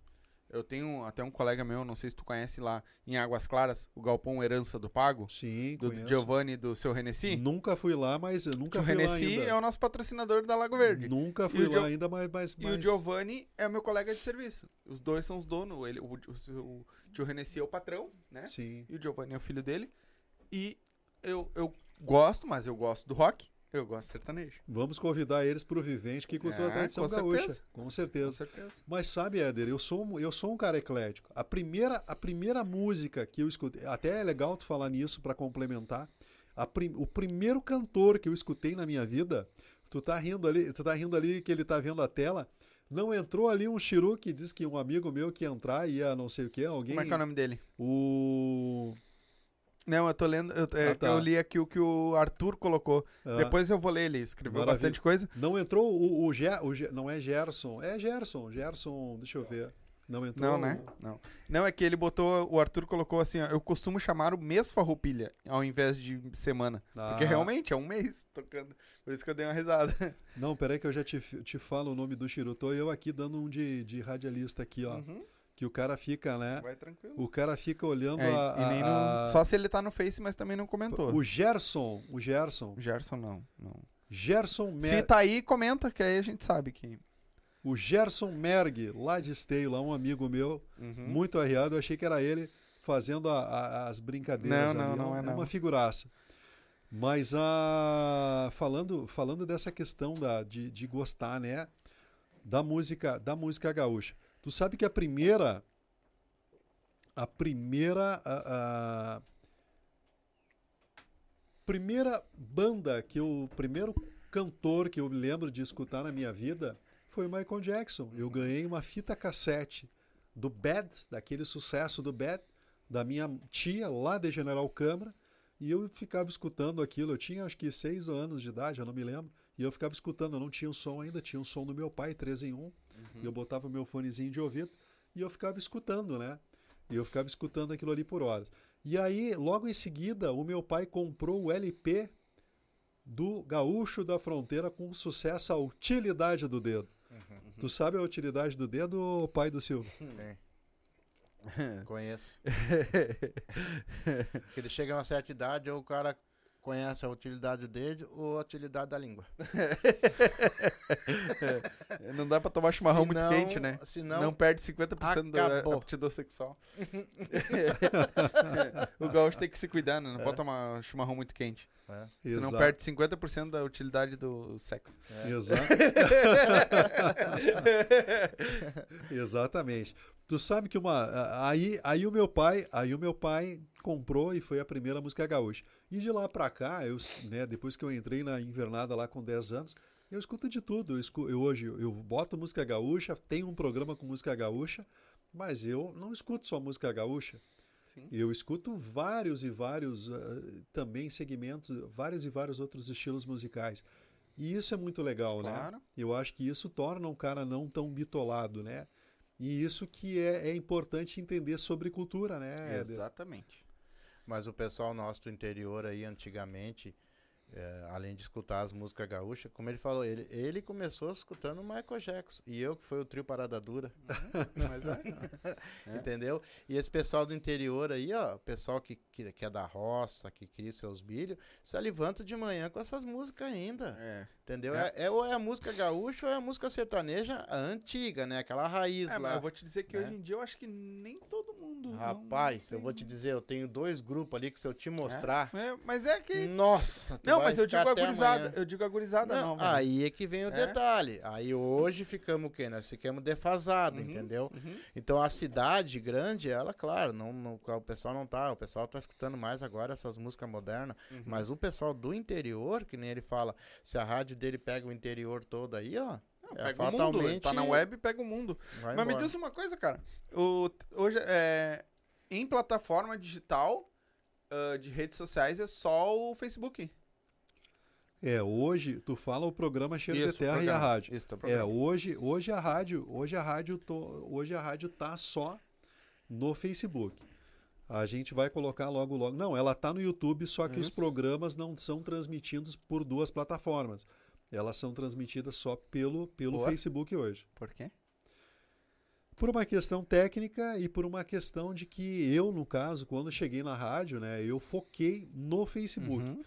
[SPEAKER 1] Eu tenho até um colega meu, não sei se tu conhece lá em Águas Claras, o Galpão Herança do Pago.
[SPEAKER 3] Sim,
[SPEAKER 1] Do
[SPEAKER 3] conheço.
[SPEAKER 1] Giovanni do seu Renessi.
[SPEAKER 3] Nunca fui lá, mas eu nunca
[SPEAKER 1] o
[SPEAKER 3] fui
[SPEAKER 1] Renessi
[SPEAKER 3] lá ainda.
[SPEAKER 1] é o nosso patrocinador da Lago Verde.
[SPEAKER 3] Nunca fui lá ainda, mas, mas,
[SPEAKER 1] E o Giovanni é o meu colega de serviço. Os dois são os donos. Ele, o, o, o tio Renessi é o patrão, né?
[SPEAKER 3] Sim.
[SPEAKER 1] E o Giovanni é o filho dele. E eu, eu gosto, mas eu gosto do rock. Eu gosto de sertanejo.
[SPEAKER 3] Vamos convidar eles para o Vivente, que cultua é, a tradição com gaúcha. Certeza. Com certeza.
[SPEAKER 1] Com certeza.
[SPEAKER 3] Mas sabe, Éder, eu sou, eu sou um cara eclético. A primeira, a primeira música que eu escutei, até é legal tu falar nisso para complementar. Prim, o primeiro cantor que eu escutei na minha vida, tu tá rindo ali, tu tá rindo ali que ele tá vendo a tela. Não entrou ali um Chiru que diz que um amigo meu que ia entrar ia não sei o que, alguém.
[SPEAKER 1] Como é que é o nome dele?
[SPEAKER 3] O
[SPEAKER 1] não, eu tô lendo. Eu, é, ah, tá. eu li aqui o que o Arthur colocou. Ah. Depois eu vou ler, ele escreveu Maravilha. bastante coisa.
[SPEAKER 3] Não entrou o, o, Ger, o Ger, Não é Gerson. É Gerson. Gerson, deixa eu ver. Não entrou.
[SPEAKER 1] Não, né? Não. Não, é que ele botou. O Arthur colocou assim: ó, eu costumo chamar o mês farroupilha ao invés de semana. Ah. Porque realmente é um mês tocando. Por isso que eu dei uma risada.
[SPEAKER 3] Não, peraí que eu já te, te falo o nome do Chiru. Tô eu aqui dando um de, de radialista aqui, ó. Uhum que o cara fica, né?
[SPEAKER 1] Vai tranquilo.
[SPEAKER 3] O cara fica olhando é, a,
[SPEAKER 1] a, a... Só se ele tá no Face, mas também não comentou.
[SPEAKER 3] O Gerson, o Gerson.
[SPEAKER 1] Gerson não, não.
[SPEAKER 3] Gerson
[SPEAKER 1] Mer... Se tá aí, comenta, que aí a gente sabe que...
[SPEAKER 3] O Gerson Merg, lá de Esteio, lá um amigo meu, uhum. muito arriado, eu achei que era ele fazendo a, as brincadeiras
[SPEAKER 1] não,
[SPEAKER 3] ali.
[SPEAKER 1] Não, não é,
[SPEAKER 3] é
[SPEAKER 1] não.
[SPEAKER 3] uma figuraça. Mas a, falando, falando dessa questão da, de, de gostar, né? Da música, da música gaúcha. Tu sabe que a primeira. A primeira. A, a primeira banda que. O primeiro cantor que eu lembro de escutar na minha vida foi Michael Jackson. Eu ganhei uma fita cassete do Bad, daquele sucesso do Bad, da minha tia lá de General Câmara. E eu ficava escutando aquilo. Eu tinha acho que seis anos de idade, eu não me lembro. E eu ficava escutando, eu não tinha o um som ainda, tinha o um som do meu pai, 3 em 1. Uhum. E eu botava o meu fonezinho de ouvido e eu ficava escutando, né? E eu ficava escutando aquilo ali por horas. E aí, logo em seguida, o meu pai comprou o LP do Gaúcho da Fronteira com sucesso a utilidade do dedo. Uhum. Tu sabe a utilidade do dedo, pai do Silvio?
[SPEAKER 2] Sim. Conheço. Porque ele chega a uma certa idade, o cara conhece a utilidade dele ou a utilidade da língua.
[SPEAKER 1] é, não dá pra tomar chimarrão muito quente, né? Senão não perde 50% da aptidão sexual. o gaúcho tem que se cuidar, né? Não é. pode tomar chimarrão muito quente. É. Senão Exato. perde 50% da utilidade do sexo.
[SPEAKER 3] É. Exato. Exatamente. Tu sabe que uma aí aí o meu pai, aí o meu pai comprou e foi a primeira música gaúcha. E de lá para cá, eu, né, depois que eu entrei na invernada lá com 10 anos, eu escuto de tudo. Eu, escuto, eu hoje eu boto música gaúcha, tenho um programa com música gaúcha, mas eu não escuto só música gaúcha. Sim. Eu escuto vários e vários uh, também segmentos, vários e vários outros estilos musicais. E isso é muito legal, né? claro. né? Eu acho que isso torna um cara não tão bitolado, né? E isso que é, é importante entender sobre cultura, né?
[SPEAKER 1] Exatamente.
[SPEAKER 2] Mas o pessoal nosso do interior aí, antigamente, é, além de escutar as músicas gaúchas, como ele falou, ele, ele começou escutando o Michael Jackson. E eu, que foi o trio Parada Dura. Uhum, mas é, é. Entendeu? E esse pessoal do interior aí, ó, pessoal que, que, que é da roça, que cria seus bilhos, se levanta de manhã com essas músicas ainda. É. Entendeu? É. é. É, ou é a música gaúcha ou é a música sertaneja antiga, né? Aquela raiz é, lá.
[SPEAKER 1] eu vou te dizer que né? hoje em dia eu acho que nem todo mundo.
[SPEAKER 2] Rapaz, não, não eu vou te dizer, eu tenho dois grupos ali que se eu te mostrar.
[SPEAKER 1] É, mas é que.
[SPEAKER 2] Nossa,
[SPEAKER 1] Não, mas eu digo a gurizada. Eu digo a gurizada, não.
[SPEAKER 2] não aí é que vem o detalhe. Aí hoje ficamos o quê? Nós ficamos defasados, uhum, entendeu? Uhum. Então a cidade grande, ela, claro, não, não, o pessoal não tá. O pessoal tá escutando mais agora essas músicas modernas. Uhum. Mas o pessoal do interior, que nem ele fala, se a rádio dele pega o interior todo aí, ó.
[SPEAKER 1] Não, é, pega fatalmente... o mundo, tá na web pega o mundo. Mas embora. me diz uma coisa, cara. O, hoje, é, em plataforma digital uh, de redes sociais é só o Facebook.
[SPEAKER 3] É, hoje tu fala o programa Cheiro Isso, de Terra e a rádio. Isso, é, hoje, hoje a rádio, hoje a rádio, tô, hoje a rádio tá só no Facebook. A gente vai colocar logo logo. Não, ela está no YouTube, só que Isso. os programas não são transmitidos por duas plataformas. Elas são transmitidas só pelo, pelo Facebook hoje.
[SPEAKER 1] Por quê?
[SPEAKER 3] Por uma questão técnica e por uma questão de que eu, no caso, quando cheguei na rádio, né, eu foquei no Facebook. Uhum.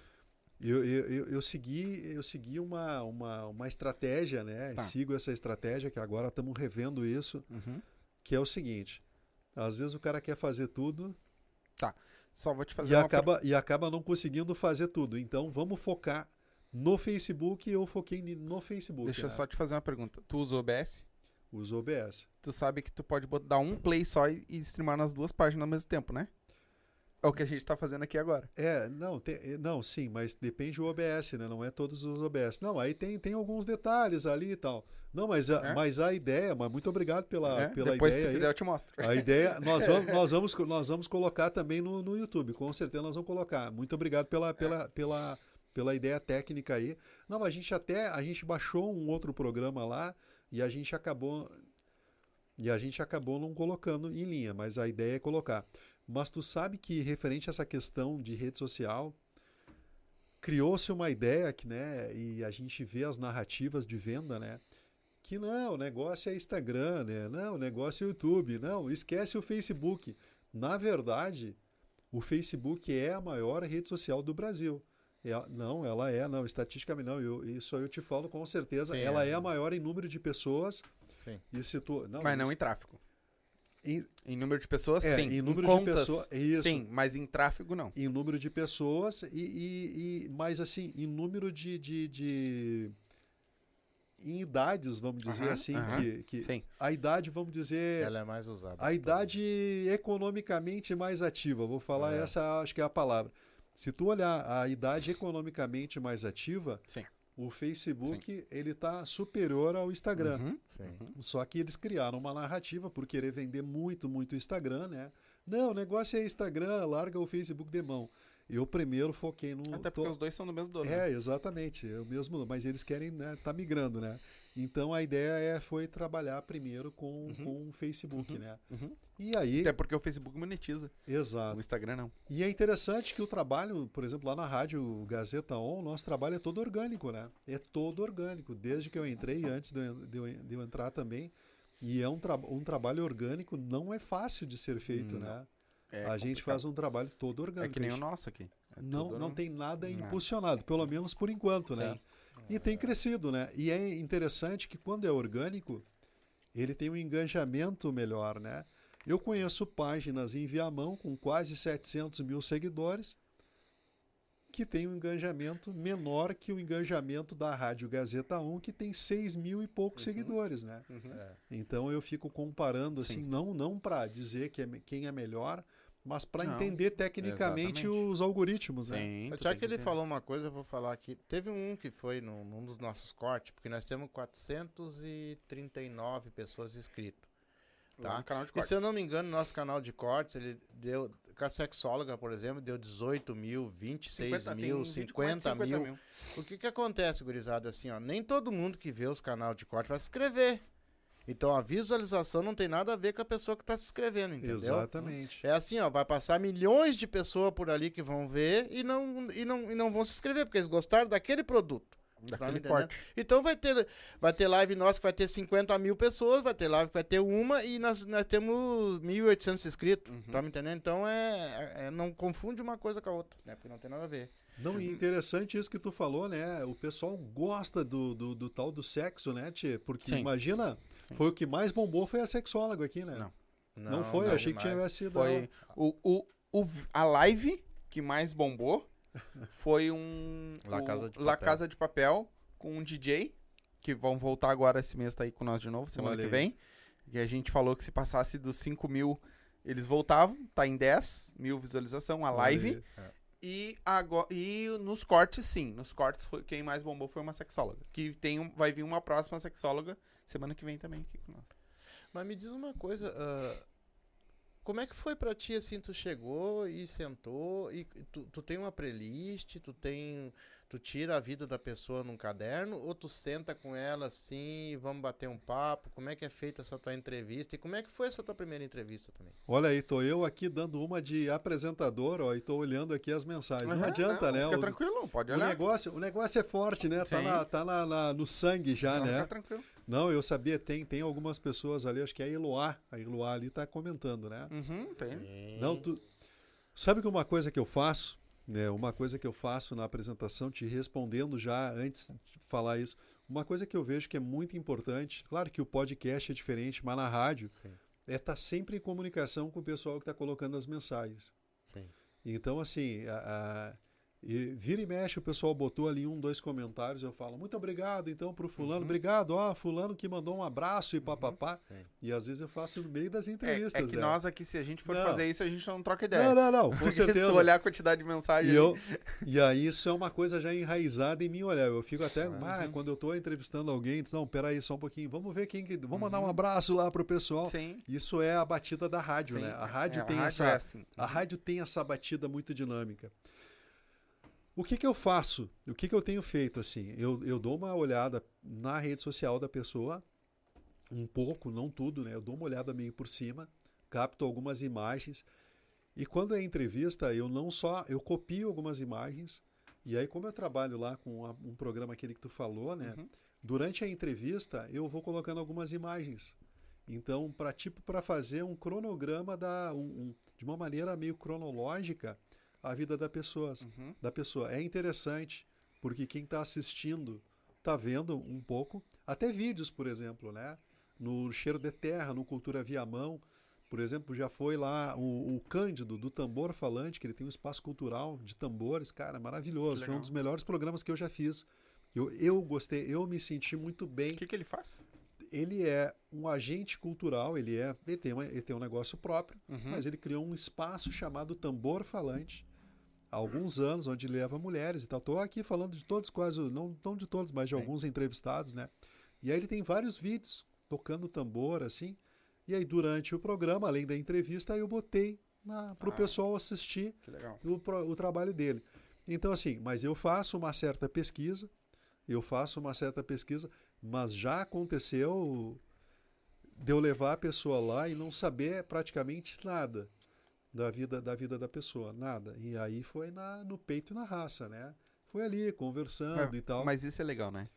[SPEAKER 3] Eu, eu, eu, segui, eu segui uma, uma, uma estratégia, né? Tá. Sigo essa estratégia, que agora estamos revendo isso, uhum. que é o seguinte. Às vezes o cara quer fazer tudo,
[SPEAKER 1] Tá. Só vou te fazer
[SPEAKER 3] e uma acaba per... E acaba não conseguindo fazer tudo. Então vamos focar no Facebook e eu foquei no Facebook.
[SPEAKER 1] Deixa né? eu só te fazer uma pergunta. Tu usa OBS?
[SPEAKER 3] Uso OBS.
[SPEAKER 1] Tu sabe que tu pode dar um play só e, e streamar nas duas páginas ao mesmo tempo, né? É o que a gente está fazendo aqui agora.
[SPEAKER 3] É, não, tem, eh, não, sim, mas depende do OBS, né? Não é todos os OBS. Não, aí tem, tem alguns detalhes ali e tal. Não, mas a, é? mas a ideia, mas muito obrigado pela, é? pela
[SPEAKER 1] Depois,
[SPEAKER 3] ideia.
[SPEAKER 1] Depois, se tu quiser, eu te mostro.
[SPEAKER 3] A ideia, nós vamos, nós vamos, nós vamos colocar também no, no YouTube, com certeza nós vamos colocar. Muito obrigado pela, pela, é. pela, pela ideia técnica aí. Não, a gente até, a gente baixou um outro programa lá e a gente acabou, e a gente acabou não colocando em linha, mas a ideia é colocar. Mas tu sabe que referente a essa questão de rede social, criou-se uma ideia que, né, e a gente vê as narrativas de venda, né, que não, o negócio é Instagram, né? Não, o negócio é YouTube. Não, esquece o Facebook. Na verdade, o Facebook é a maior rede social do Brasil. É, não, ela é, não, estatisticamente não, eu, isso eu te falo com certeza. Sim, ela é, é a maior em número de pessoas.
[SPEAKER 1] Sim.
[SPEAKER 3] E se tu,
[SPEAKER 1] não, mas
[SPEAKER 3] isso,
[SPEAKER 1] não em tráfego. Em, em, número de pessoas,
[SPEAKER 3] é,
[SPEAKER 1] sim.
[SPEAKER 3] Em número em de pessoas, isso.
[SPEAKER 1] Sim, mas em tráfego, não.
[SPEAKER 3] Em número de pessoas, e, e, e mas assim, em número de, de, de em idades, vamos dizer assim, que, que a idade, vamos dizer.
[SPEAKER 2] Ela é mais usada.
[SPEAKER 3] A idade economicamente mais ativa, vou falar é. essa, acho que é a palavra. Se tu olhar a idade economicamente mais ativa,
[SPEAKER 1] Sim.
[SPEAKER 3] O Facebook Sim. ele está superior ao Instagram. Uhum. Só que eles criaram uma narrativa por querer vender muito, muito o Instagram, né? Não, o negócio é Instagram, larga o Facebook de mão. Eu primeiro foquei no.
[SPEAKER 1] Até porque tô... os dois são do mesmo dono.
[SPEAKER 3] É, né? exatamente. É o mesmo, mas eles querem né, tá migrando, né? Então a ideia é, foi trabalhar primeiro com, uhum. com o Facebook,
[SPEAKER 1] uhum.
[SPEAKER 3] né?
[SPEAKER 1] Uhum.
[SPEAKER 3] E aí.
[SPEAKER 1] Até porque o Facebook monetiza.
[SPEAKER 3] Exato.
[SPEAKER 1] O Instagram não.
[SPEAKER 3] E é interessante que o trabalho, por exemplo, lá na rádio Gazeta On, nosso trabalho é todo orgânico, né? É todo orgânico. Desde que eu entrei, antes de eu, de eu, de eu entrar também. E é um, tra um trabalho orgânico, não é fácil de ser feito, não. né? É a complicado. gente faz um trabalho todo orgânico.
[SPEAKER 1] É que nem o nosso aqui.
[SPEAKER 3] É não, não tem nada impulsionado, pelo menos por enquanto, né? E tem crescido, né? E é interessante que quando é orgânico, ele tem um engajamento melhor, né? Eu conheço páginas em Viamão com quase 700 mil seguidores que tem um engajamento menor que o engajamento da Rádio Gazeta 1, que tem 6 mil e poucos uhum. seguidores, né? Uhum. É. Então eu fico comparando assim, Sim. não, não para dizer que é, quem é melhor, mas para entender tecnicamente exatamente. os algoritmos, né?
[SPEAKER 2] Sim, Já que ele falou uma coisa, eu vou falar aqui. Teve um que foi num, num dos nossos cortes, porque nós temos 439 pessoas inscritas. Tá?
[SPEAKER 1] canal de
[SPEAKER 2] cortes. E se eu não me engano, nosso canal de cortes, ele deu. Com a sexóloga, por exemplo, deu 18 mil, 26 50, mil, 50, 50 mil. mil. O que que acontece, gurizada? Assim, ó, nem todo mundo que vê os canais de corte vai se inscrever. Então a visualização não tem nada a ver com a pessoa que está se inscrevendo, entendeu?
[SPEAKER 3] Exatamente.
[SPEAKER 2] É assim, ó, vai passar milhões de pessoas por ali que vão ver e não, e não, e não vão se inscrever, porque eles gostaram daquele produto.
[SPEAKER 1] Tá daquele tá
[SPEAKER 2] Então vai ter, vai ter live nossa que vai ter 50 mil pessoas, vai ter live que vai ter uma e nós, nós temos 1.800 inscritos. Uhum. Tá me entendendo? Então é, é, não confunde uma coisa com a outra, né? Porque não tem nada a ver.
[SPEAKER 3] Não, e interessante isso que tu falou, né? O pessoal gosta do, do, do tal do sexo, né, Tchê? Porque Sim. imagina foi o que mais bombou foi a sexóloga aqui, né?
[SPEAKER 1] Não.
[SPEAKER 3] Não, não foi, não, achei que tinha sido.
[SPEAKER 1] Foi o, o, o, a live que mais bombou foi um.
[SPEAKER 2] La, o, Casa, de
[SPEAKER 1] La Casa de Papel com um DJ, que vão voltar agora esse mês, tá aí com nós de novo, semana Olha que vem. E a gente falou que se passasse dos 5 mil, eles voltavam, tá em 10 mil visualização, a live. É. E, agora, e nos cortes, sim. Nos cortes, foi, quem mais bombou foi uma sexóloga. Que tem um, vai vir uma próxima sexóloga semana que vem também aqui com nós.
[SPEAKER 2] Mas me diz uma coisa, uh, como é que foi pra ti, assim, tu chegou e sentou e tu, tu tem uma playlist, tu tem Tu tira a vida da pessoa num caderno ou tu senta com ela assim, vamos bater um papo? Como é que é feita essa tua entrevista? E como é que foi essa tua primeira entrevista também?
[SPEAKER 3] Olha aí, tô eu aqui dando uma de apresentador, ó, e tô olhando aqui as mensagens. Uhum, não adianta, não, né?
[SPEAKER 1] Fica o, tranquilo, pode olhar.
[SPEAKER 3] O negócio, o negócio é forte, né? Tá, na, tá na, na, no sangue já, não, né?
[SPEAKER 1] Fica tranquilo.
[SPEAKER 3] Não, eu sabia, tem, tem algumas pessoas ali, acho que é a Eloá, a Eloá ali tá comentando, né?
[SPEAKER 1] Uhum, tem.
[SPEAKER 3] Sim. Não, tu... Sabe que uma coisa que eu faço, é, uma coisa que eu faço na apresentação, te respondendo já antes de falar isso, uma coisa que eu vejo que é muito importante, claro que o podcast é diferente, mas na rádio Sim. é estar tá sempre em comunicação com o pessoal que está colocando as mensagens.
[SPEAKER 2] Sim.
[SPEAKER 3] Então, assim, a, a e vira e mexe, o pessoal botou ali um, dois comentários, eu falo, muito obrigado então pro fulano, uhum. obrigado, ó, fulano que mandou um abraço e uhum. papapá. E às vezes eu faço no meio das entrevistas.
[SPEAKER 1] É, é que né? nós aqui, se a gente for não. fazer isso, a gente não troca ideia.
[SPEAKER 3] Não, não, não, com certeza. se tu
[SPEAKER 1] olhar a quantidade de mensagens.
[SPEAKER 3] E, eu, e aí isso é uma coisa já enraizada em mim, olha, eu fico até, uhum. ah, quando eu tô entrevistando alguém, diz, não, peraí só um pouquinho, vamos ver quem que, vamos mandar um uhum. abraço lá pro pessoal.
[SPEAKER 1] Sim.
[SPEAKER 3] Isso é a batida da rádio, Sim. né? A rádio é, tem a rádio essa, é assim. a rádio tem essa batida muito dinâmica. O que, que eu faço? O que, que eu tenho feito assim? Eu, eu dou uma olhada na rede social da pessoa, um pouco, não tudo, né? Eu dou uma olhada meio por cima, capto algumas imagens. E quando é entrevista, eu não só eu copio algumas imagens. E aí, como eu trabalho lá com a, um programa aquele que tu falou, né? Uhum. durante a entrevista eu vou colocando algumas imagens. Então, para tipo para fazer um cronograma da um, um, de uma maneira meio cronológica a vida da pessoa, uhum. da pessoa. É interessante porque quem está assistindo está vendo um pouco, até vídeos, por exemplo, né? No Cheiro de Terra, no Cultura Viamão, por exemplo, já foi lá o, o, Cândido, do Tambor Falante, que ele tem um espaço cultural de tambores, cara, maravilhoso. Foi um dos melhores programas que eu já fiz. Eu, eu gostei, eu me senti muito bem.
[SPEAKER 1] O que, que ele faz?
[SPEAKER 3] Ele é um agente cultural, ele, é, ele, tem, uma, ele tem um negócio próprio, uhum. mas ele criou um espaço chamado Tambor Falante, há alguns anos, onde leva mulheres e tal. Estou aqui falando de todos, quase, não, não de todos, mas de alguns entrevistados, né? E aí ele tem vários vídeos tocando tambor, assim. E aí, durante o programa, além da entrevista, eu botei para o ah, pessoal assistir o, o trabalho dele. Então, assim, mas eu faço uma certa pesquisa, eu faço uma certa pesquisa, mas já aconteceu de eu levar a pessoa lá e não saber praticamente nada da vida da vida da pessoa, nada. E aí foi na, no peito e na raça, né? Foi ali conversando
[SPEAKER 1] é,
[SPEAKER 3] e tal.
[SPEAKER 1] Mas isso é legal, né?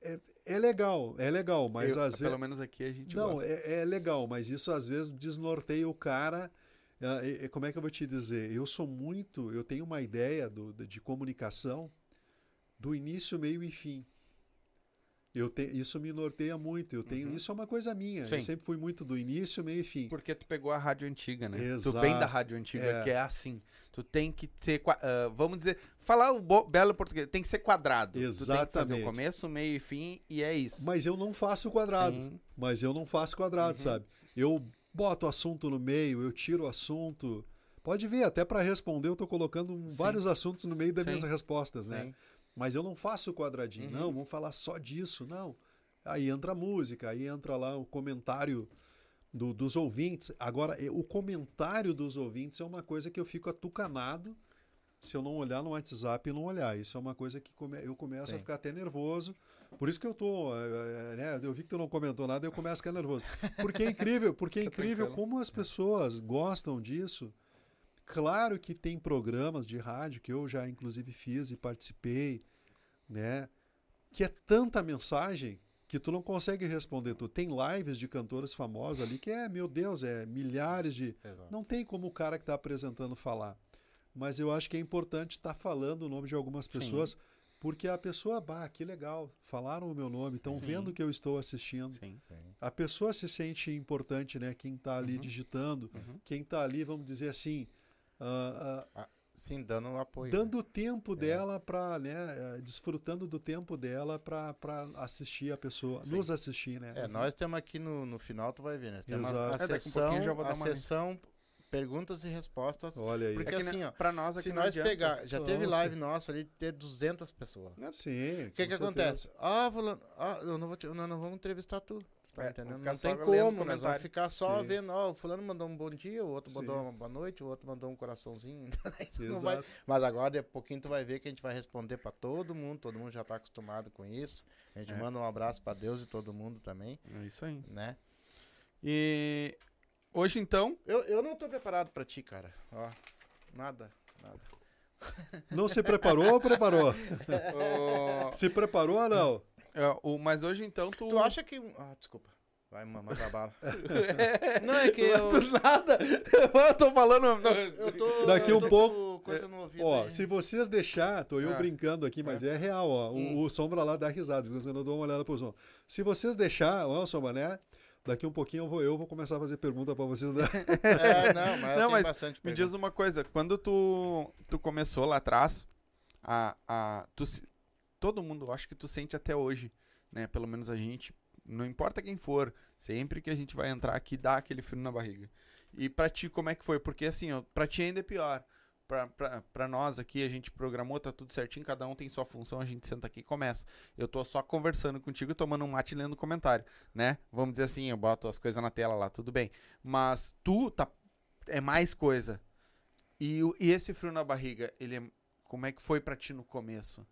[SPEAKER 3] É, é legal, é legal, mas
[SPEAKER 1] Eu,
[SPEAKER 3] às vezes.
[SPEAKER 1] Pelo menos aqui a gente
[SPEAKER 3] Não, é, é, legal, mas isso às vezes desnorteia o cara. É, como é que eu vou te dizer? Eu sou muito. Eu tenho uma ideia do, de comunicação do início, meio e fim. Eu te, isso me norteia muito. Eu tenho uhum. isso é uma coisa minha. Sim. Eu sempre fui muito do início, meio e fim.
[SPEAKER 1] Porque tu pegou a rádio antiga, né?
[SPEAKER 3] Exato.
[SPEAKER 1] Tu vem da rádio antiga, é. que é assim. Tu tem que ter, uh, vamos dizer, falar o belo português, tem que ser quadrado.
[SPEAKER 3] Exatamente.
[SPEAKER 1] Tu tem que fazer o começo, meio e fim e é isso.
[SPEAKER 3] Mas eu não faço quadrado. Sim. Mas eu não faço quadrado, uhum. sabe? Eu boto o assunto no meio, eu tiro o assunto. Pode ver, até para responder eu tô colocando vários assuntos no meio das Sim. minhas respostas, né? Mas eu não faço quadradinho, uhum. não, vamos falar só disso, não. Aí entra a música, aí entra lá o comentário do, dos ouvintes. Agora, o comentário dos ouvintes é uma coisa que eu fico atucanado se eu não olhar no WhatsApp e não olhar. Isso é uma coisa que come, eu começo Sim. a ficar até nervoso. Por isso que eu tô, é, né, eu vi que tu não comentou nada, eu começo a ficar nervoso. Porque é incrível, porque é incrível como as pessoas gostam disso. Claro que tem programas de rádio que eu já inclusive fiz e participei, né? Que é tanta mensagem que tu não consegue responder tu Tem lives de cantores famosos ali que é, meu Deus, é milhares de. Exato. Não tem como o cara que está apresentando falar. Mas eu acho que é importante estar tá falando o nome de algumas pessoas, Sim. porque a pessoa, bah, que legal, falaram o meu nome, estão vendo que eu estou assistindo. Sim. A pessoa se sente importante, né? Quem está ali uhum. digitando, uhum. quem está ali, vamos dizer assim, Uh,
[SPEAKER 2] uh, Sim, dando um apoio.
[SPEAKER 3] Dando o tempo é. dela para, né, eh, desfrutando do tempo dela para assistir a pessoa, Sim. nos assistir, né?
[SPEAKER 2] É, nós temos aqui no, no final, tu vai ver, né? Temos Exato. a, a sessão, um já vou dar a uma sessão perguntas e respostas.
[SPEAKER 3] Olha aí.
[SPEAKER 2] Porque é assim, ó, pra nós aqui se nós adianta. pegar, já teve live nossa ali ter 200 pessoas.
[SPEAKER 3] Sim.
[SPEAKER 2] O que que acontece? Ah, fulano, ah, eu não vou te, não, não vamos entrevistar tu. Tá é, entendendo? Não tem como, nós vamos ficar só Sim. vendo, ó, o fulano mandou um bom dia, o outro Sim. mandou uma boa noite, o outro mandou um coraçãozinho. vai... Mas agora, de pouquinho, tu vai ver que a gente vai responder para todo mundo, todo mundo já tá acostumado com isso. A gente é. manda um abraço para Deus e todo mundo também.
[SPEAKER 1] É isso aí.
[SPEAKER 2] Né?
[SPEAKER 1] E hoje, então...
[SPEAKER 2] Eu, eu não tô preparado para ti, cara. Ó, nada, nada.
[SPEAKER 3] Não se preparou ou preparou? se preparou ou não?
[SPEAKER 1] É, o, mas hoje então tu.
[SPEAKER 2] Tu acha que. Ah, desculpa. Vai, manda a bala. não é que eu.
[SPEAKER 1] Do nada. Eu tô falando.
[SPEAKER 2] Eu tô,
[SPEAKER 3] Daqui
[SPEAKER 2] eu
[SPEAKER 3] um pouco. ó, aí. se vocês deixar, tô eu é. brincando aqui, mas é, é real, ó. Hum. O, o, Sombra lá dá risada, quando eu dou uma olhada pro som. Se vocês deixar, ó, Sombra, né? Daqui um pouquinho eu vou, eu vou começar a fazer pergunta para vocês. Né?
[SPEAKER 2] é, não, mas, não, mas me
[SPEAKER 1] pergunta. diz uma coisa. Quando tu, tu começou lá atrás, a, a, tu, todo mundo, acho que tu sente até hoje, né? Pelo menos a gente, não importa quem for, sempre que a gente vai entrar aqui dá aquele frio na barriga. E pra ti, como é que foi? Porque assim, ó, pra ti ainda é pior. Pra, pra, pra nós aqui, a gente programou, tá tudo certinho, cada um tem sua função, a gente senta aqui e começa. Eu tô só conversando contigo, tomando um mate e lendo comentário, né? Vamos dizer assim, eu boto as coisas na tela lá, tudo bem. Mas tu tá. É mais coisa. E, e esse frio na barriga, ele é, Como é que foi pra ti no começo?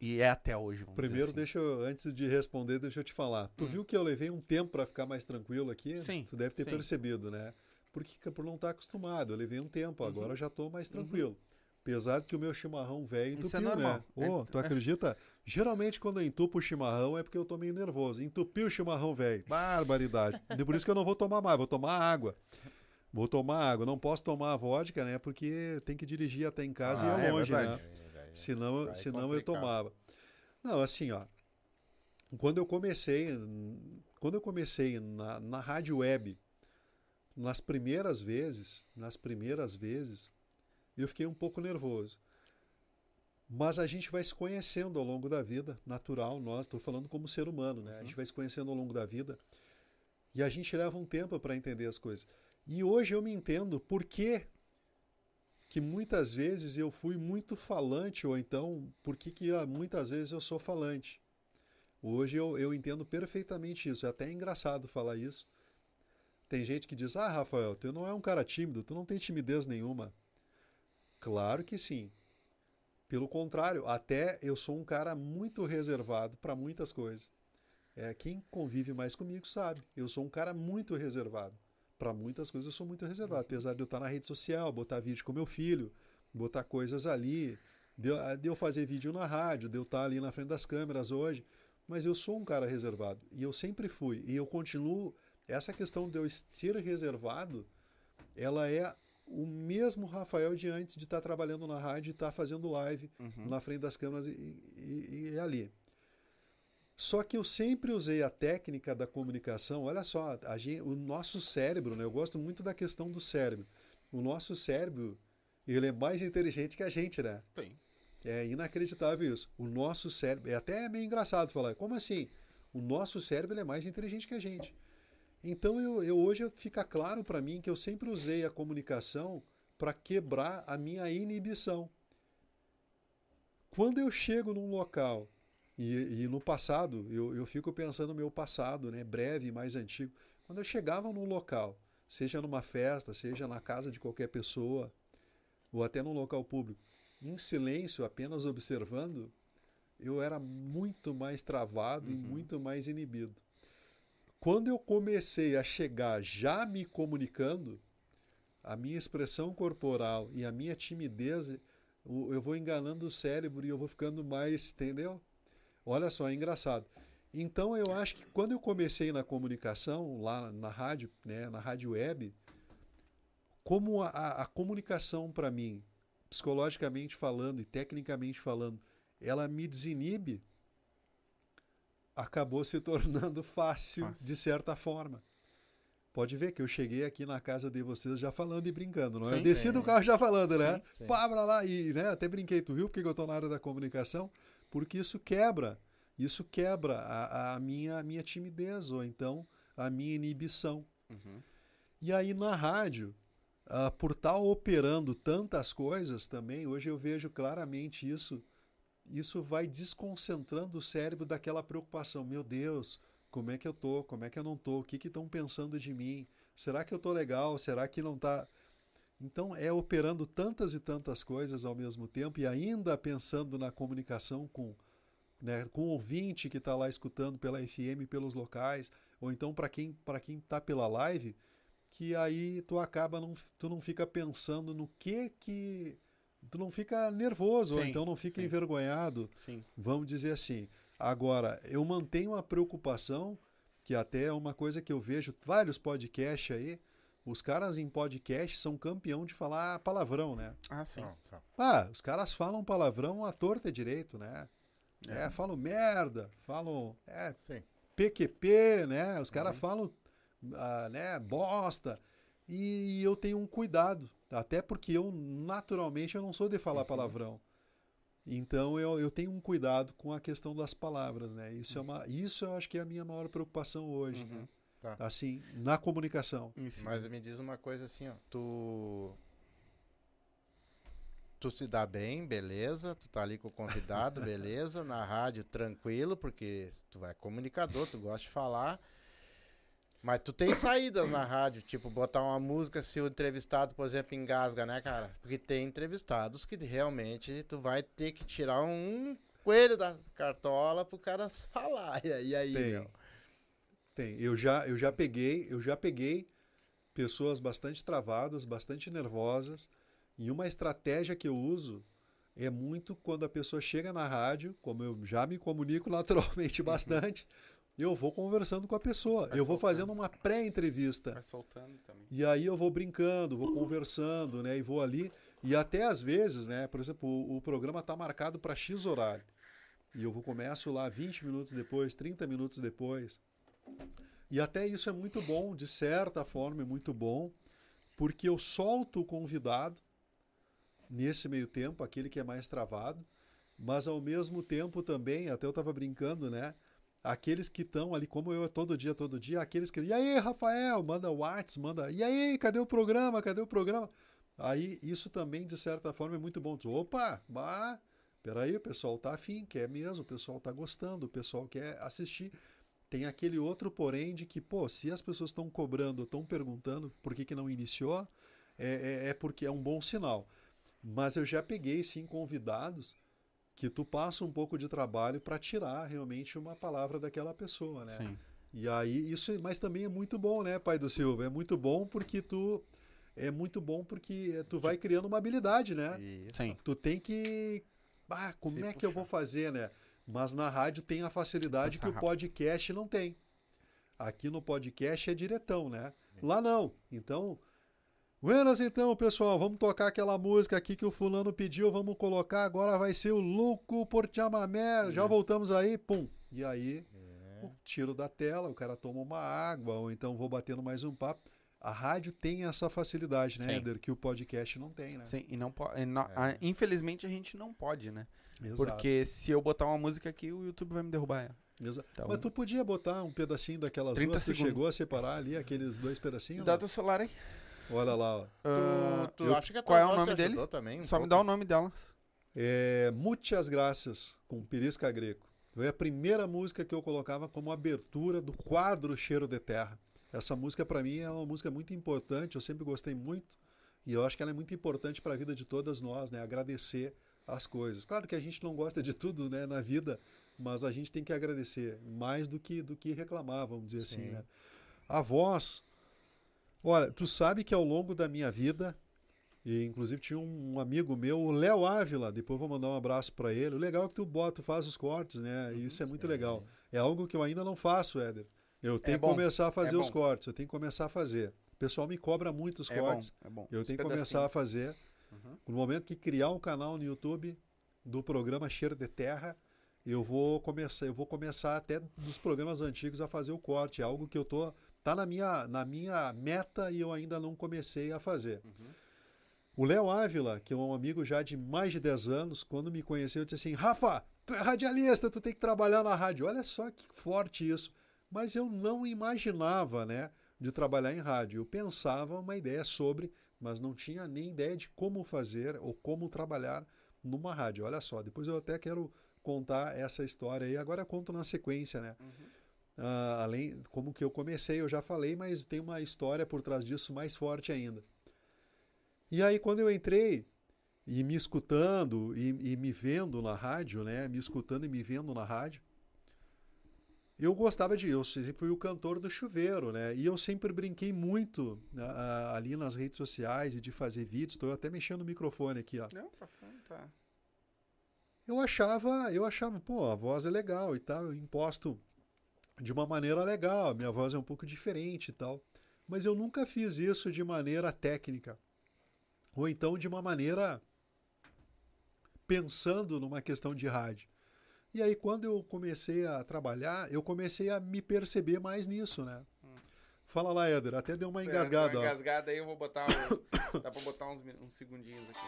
[SPEAKER 1] E é até hoje.
[SPEAKER 3] Primeiro,
[SPEAKER 1] assim.
[SPEAKER 3] deixa eu, antes de responder, deixa eu te falar. Tu hum. viu que eu levei um tempo para ficar mais tranquilo aqui?
[SPEAKER 1] Sim.
[SPEAKER 3] Tu deve ter
[SPEAKER 1] sim.
[SPEAKER 3] percebido, né? Porque por não estar acostumado, eu levei um tempo, uhum. agora já estou mais uhum. tranquilo. Uhum. Apesar de que o meu chimarrão velho entupiu, Isso é normal. né? Oh, tu acredita? Geralmente quando eu entupo o chimarrão é porque eu tô meio nervoso. Entupiu o chimarrão velho. Barbaridade. e por isso que eu não vou tomar mais, vou tomar água. Vou tomar água. Não posso tomar vodka, né? Porque tem que dirigir até em casa ah, e ir é longe, né? É senão, senão eu tomava. Não, assim, ó. Quando eu comecei, quando eu comecei na, na rádio web, nas primeiras vezes, nas primeiras vezes, eu fiquei um pouco nervoso. Mas a gente vai se conhecendo ao longo da vida, natural, nós, estou falando como ser humano, né? A gente uhum. vai se conhecendo ao longo da vida e a gente leva um tempo para entender as coisas. E hoje eu me entendo por que, que muitas vezes eu fui muito falante, ou então por que, que ah, muitas vezes eu sou falante. Hoje eu, eu entendo perfeitamente isso. É até engraçado falar isso. Tem gente que diz: Ah, Rafael, tu não é um cara tímido, tu não tem timidez nenhuma. Claro que sim. Pelo contrário, até eu sou um cara muito reservado para muitas coisas. É, quem convive mais comigo sabe. Eu sou um cara muito reservado. Para muitas coisas eu sou muito reservado. Apesar de eu estar na rede social, botar vídeo com meu filho, botar coisas ali, de, de eu fazer vídeo na rádio, de eu estar ali na frente das câmeras hoje. Mas eu sou um cara reservado. E eu sempre fui. E eu continuo. Essa questão de eu ser reservado, ela é o mesmo Rafael de antes de estar tá trabalhando na rádio e estar tá fazendo live uhum. na frente das câmeras e, e, e, ali. Só que eu sempre usei a técnica da comunicação. Olha só, gente, o nosso cérebro, né? eu gosto muito da questão do cérebro. O nosso cérebro, ele é mais inteligente que a gente, né?
[SPEAKER 1] Sim.
[SPEAKER 3] É inacreditável isso. O nosso cérebro, é até meio engraçado falar, como assim? O nosso cérebro é mais inteligente que a gente. Então eu, eu hoje fica claro para mim que eu sempre usei a comunicação para quebrar a minha inibição. Quando eu chego num local e, e, no passado, eu, eu fico pensando no meu passado, né, breve, mais antigo. Quando eu chegava num local, seja numa festa, seja na casa de qualquer pessoa, ou até num local público, em silêncio, apenas observando, eu era muito mais travado uhum. e muito mais inibido. Quando eu comecei a chegar já me comunicando, a minha expressão corporal e a minha timidez, eu vou enganando o cérebro e eu vou ficando mais, entendeu? Olha só, é engraçado. Então eu acho que quando eu comecei na comunicação, lá na rádio, né, na rádio web, como a, a comunicação para mim, psicologicamente falando e tecnicamente falando, ela me desinibe, acabou se tornando fácil, fácil, de certa forma. Pode ver que eu cheguei aqui na casa de vocês já falando e brincando, não é? Eu desci sim. do carro já falando, né? Sim, sim. Pá, lá, e né, até brinquei, tu viu porque eu estou na área da comunicação? Porque isso quebra, isso quebra a, a, minha, a minha timidez, ou então a minha inibição. Uhum. E aí na rádio, uh, por estar tá operando tantas coisas também, hoje eu vejo claramente isso isso vai desconcentrando o cérebro daquela preocupação. Meu Deus, como é que eu tô? Como é que eu não tô? O que estão pensando de mim? Será que eu tô legal? Será que não tá? Então é operando tantas e tantas coisas ao mesmo tempo e ainda pensando na comunicação com né, com o ouvinte que está lá escutando pela FM, pelos locais, ou então para quem para quem está pela live, que aí tu acaba não tu não fica pensando no que que tu não fica nervoso, sim, ou então não fica sim. envergonhado.
[SPEAKER 1] Sim.
[SPEAKER 3] Vamos dizer assim. Agora, eu mantenho a preocupação, que até é uma coisa que eu vejo vários podcasts aí. Os caras em podcast são campeão de falar palavrão, né?
[SPEAKER 1] Ah, sim.
[SPEAKER 3] Ah, os caras falam palavrão à torta e direito, né? É, é falam merda, falam é, sim. PQP, né? Os caras uhum. falam ah, né, bosta. E eu tenho um cuidado até porque eu, naturalmente, eu não sou de falar uhum. palavrão. Então eu, eu tenho um cuidado com a questão das palavras, né? Isso, é uma, isso eu acho que é a minha maior preocupação hoje. Uhum. Tá. Assim, na comunicação.
[SPEAKER 2] Isso. Mas me diz uma coisa assim, ó. Tu. Tu se dá bem, beleza. Tu tá ali com o convidado, beleza. Na rádio, tranquilo, porque tu vai comunicador, tu gosta de falar. Mas tu tem saídas na rádio, tipo, botar uma música se o entrevistado, por exemplo, engasga, né, cara? Porque tem entrevistados que realmente tu vai ter que tirar um coelho da cartola pro cara falar. E aí,
[SPEAKER 3] tem. Meu? Tem. Eu já, eu já peguei, eu já peguei pessoas bastante travadas, bastante nervosas, E uma estratégia que eu uso é muito quando a pessoa chega na rádio, como eu já me comunico naturalmente bastante, eu vou conversando com a pessoa. Vai eu vou fazendo uma pré-entrevista.
[SPEAKER 1] Vai soltando também.
[SPEAKER 3] E aí eu vou brincando, vou conversando, né? E vou ali. E até às vezes, né? Por exemplo, o, o programa está marcado para X horário. E eu vou começo lá 20 minutos depois, 30 minutos depois. E até isso é muito bom, de certa forma é muito bom, porque eu solto o convidado nesse meio tempo, aquele que é mais travado, mas ao mesmo tempo também, até eu estava brincando, né? Aqueles que estão ali, como eu todo dia, todo dia, aqueles que. E aí, Rafael, manda WhatsApp, manda. E aí, cadê o programa? Cadê o programa? Aí isso também, de certa forma, é muito bom. Opa, bah, peraí, o pessoal tá afim, quer mesmo, o pessoal tá gostando, o pessoal quer assistir. Tem aquele outro, porém, de que, pô, se as pessoas estão cobrando, estão perguntando por que, que não iniciou, é, é, é porque é um bom sinal. Mas eu já peguei, sim, convidados que tu passa um pouco de trabalho para tirar realmente uma palavra daquela pessoa, né? Sim. E aí isso, mas também é muito bom, né, pai do Silva? É muito bom porque tu é muito bom porque tu vai criando uma habilidade, né? Isso. Sim. Tu tem que ah, como Se é que eu vou fazer, né? Mas na rádio tem a facilidade Passa que rápido. o podcast não tem. Aqui no podcast é diretão, né? Lá não. Então, Buenas então, pessoal, vamos tocar aquela música aqui que o fulano pediu, vamos colocar, agora vai ser o Louco por Chamamé, é. já voltamos aí, pum. E aí, é. tiro da tela, o cara toma uma água, ou então vou batendo mais um papo. A rádio tem essa facilidade, né, Eder, que o podcast não tem, né?
[SPEAKER 1] Sim, e não pode. É. Infelizmente a gente não pode, né? Exato. Porque se eu botar uma música aqui, o YouTube vai me derrubar.
[SPEAKER 3] Exato. Então, Mas tu podia botar um pedacinho daquelas duas, tu chegou a separar ali aqueles dois pedacinhos?
[SPEAKER 1] Dá teu celular aí.
[SPEAKER 3] Olha lá, ó.
[SPEAKER 1] Uh, tu, tu eu, acha que a qual é o nome dele? Também, um Só pouco. me dá o nome delas.
[SPEAKER 3] É Muitas Graças, com Pirisca Greco. Foi a primeira música que eu colocava como abertura do quadro Cheiro de Terra. Essa música, para mim, é uma música muito importante, eu sempre gostei muito. E eu acho que ela é muito importante para a vida de todas nós, né? Agradecer as coisas. Claro que a gente não gosta de tudo né, na vida, mas a gente tem que agradecer mais do que, do que reclamar, vamos dizer assim, Sim. assim. Né? A voz Olha, tu sabe que ao longo da minha vida, e inclusive tinha um amigo meu, o Léo Ávila, depois vou mandar um abraço para ele. O legal é que tu bota, faz os cortes, né? E isso é muito legal. É algo que eu ainda não faço, Éder. Eu tenho é que começar a fazer é os cortes, eu tenho que começar a fazer. O pessoal me cobra muito os é cortes. Bom, é bom. Eu tenho que começar a fazer. Uhum. No momento que criar um canal no YouTube do programa Cheiro de Terra, eu vou começar, eu vou começar até dos programas antigos a fazer o corte, é algo que eu tô tá na minha, na minha meta e eu ainda não comecei a fazer. Uhum. O Léo Ávila, que é um amigo já de mais de 10 anos, quando me conheceu, disse assim: Rafa, tu é radialista, tu tem que trabalhar na rádio. Olha só que forte isso. Mas eu não imaginava, né, de trabalhar em rádio. Eu pensava uma ideia sobre, mas não tinha nem ideia de como fazer ou como trabalhar numa rádio. Olha só, depois eu até quero contar essa história aí. Agora eu conto na sequência, né? Uhum. Uh, além como que eu comecei, eu já falei, mas tem uma história por trás disso mais forte ainda. E aí quando eu entrei e me escutando e, e, me vendo na rádio, né, me escutando e me vendo na rádio, eu gostava de eu sempre fui o cantor do chuveiro, né? E eu sempre brinquei muito ali nas redes sociais e de fazer vídeos. Estou até mexendo o microfone aqui, ó. Não, tá, tá. Eu achava, eu achava, pô, a voz é legal e tal. Eu imposto de uma maneira legal, minha voz é um pouco diferente e tal. Mas eu nunca fiz isso de maneira técnica. Ou então de uma maneira pensando numa questão de rádio. E aí, quando eu comecei a trabalhar, eu comecei a me perceber mais nisso, né? Hum. Fala lá, Éder. Até deu uma engasgada.
[SPEAKER 1] É, uma engasgada aí, eu vou botar uns, Dá pra botar uns, uns segundinhos aqui.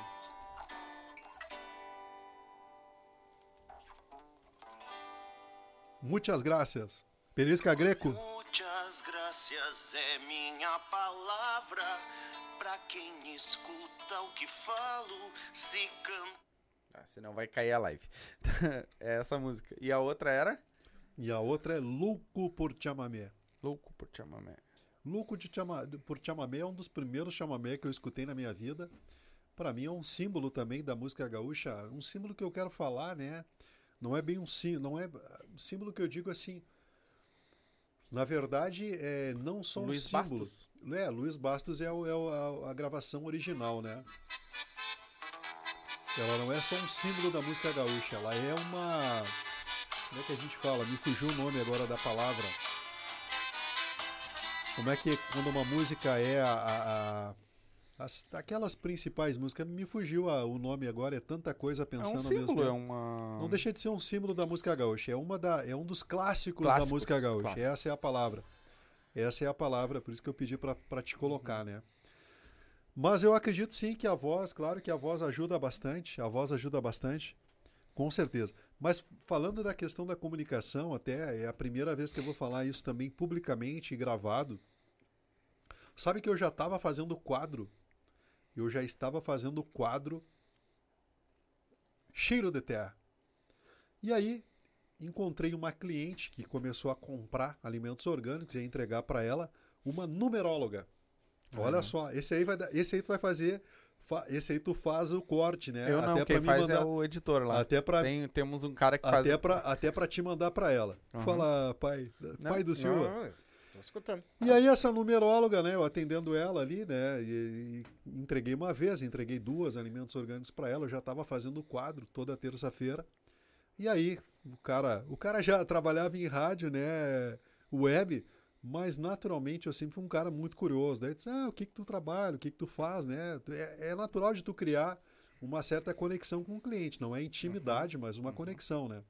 [SPEAKER 3] Muitas graças. Perisca Greco.
[SPEAKER 4] Muitas graças é minha palavra para quem escuta o que falo, se canta.
[SPEAKER 1] Ah, senão vai cair a live. é essa música. E a outra era?
[SPEAKER 3] E a outra é Louco por Chamamé.
[SPEAKER 1] Louco por Chamamé.
[SPEAKER 3] Louco de chama... por Chamamé é um dos primeiros chamamé que eu escutei na minha vida. Para mim é um símbolo também da música gaúcha, um símbolo que eu quero falar, né? Não é bem um símbolo, não é símbolo que eu digo assim, na verdade, é, não são Luiz símbolos. Bastos. É, Luiz Bastos é, o, é a, a, gravação original, né? Ela não é só um símbolo da música gaúcha, ela é uma. Como é que a gente fala? Me fugiu o nome agora da palavra. Como é que quando uma música é a, a, a as, aquelas principais músicas, me fugiu a, o nome agora, é tanta coisa pensando é um
[SPEAKER 1] símbolo, mesmo tempo. É uma...
[SPEAKER 3] Não deixa de ser um símbolo da música gaúcha, é, uma da, é um dos clássicos, clássicos da música gaúcha, clássicos. essa é a palavra. Essa é a palavra, por isso que eu pedi para te colocar, uhum. né? Mas eu acredito sim que a voz, claro que a voz ajuda bastante, a voz ajuda bastante, com certeza. Mas falando da questão da comunicação, até é a primeira vez que eu vou falar isso também publicamente e gravado. Sabe que eu já estava fazendo quadro eu já estava fazendo quadro Cheiro de Terra. E aí encontrei uma cliente que começou a comprar alimentos orgânicos e entregar para ela uma numeróloga. Olha uhum. só, esse aí vai esse aí tu vai fazer esse aí tu faz o corte, né?
[SPEAKER 1] Eu não, até quem faz mandar, é o editor lá.
[SPEAKER 3] Até pra,
[SPEAKER 1] Tem, temos um cara que
[SPEAKER 3] até
[SPEAKER 1] faz...
[SPEAKER 3] Pra, até para te mandar para ela. Uhum. Fala, pai, não, pai do senhor. Não,
[SPEAKER 2] escutando.
[SPEAKER 3] E aí essa numeróloga, né, eu atendendo ela ali, né, e, e entreguei uma vez, entreguei duas alimentos orgânicos para ela, eu já estava fazendo o quadro toda terça-feira. E aí, o cara, o cara já trabalhava em rádio, né, web, mas naturalmente eu sempre fui um cara muito curioso. Daí disse, ah, o que que tu trabalha, o que que tu faz, né? É, é natural de tu criar uma certa conexão com o cliente, não é intimidade, mas uma uhum. conexão, né?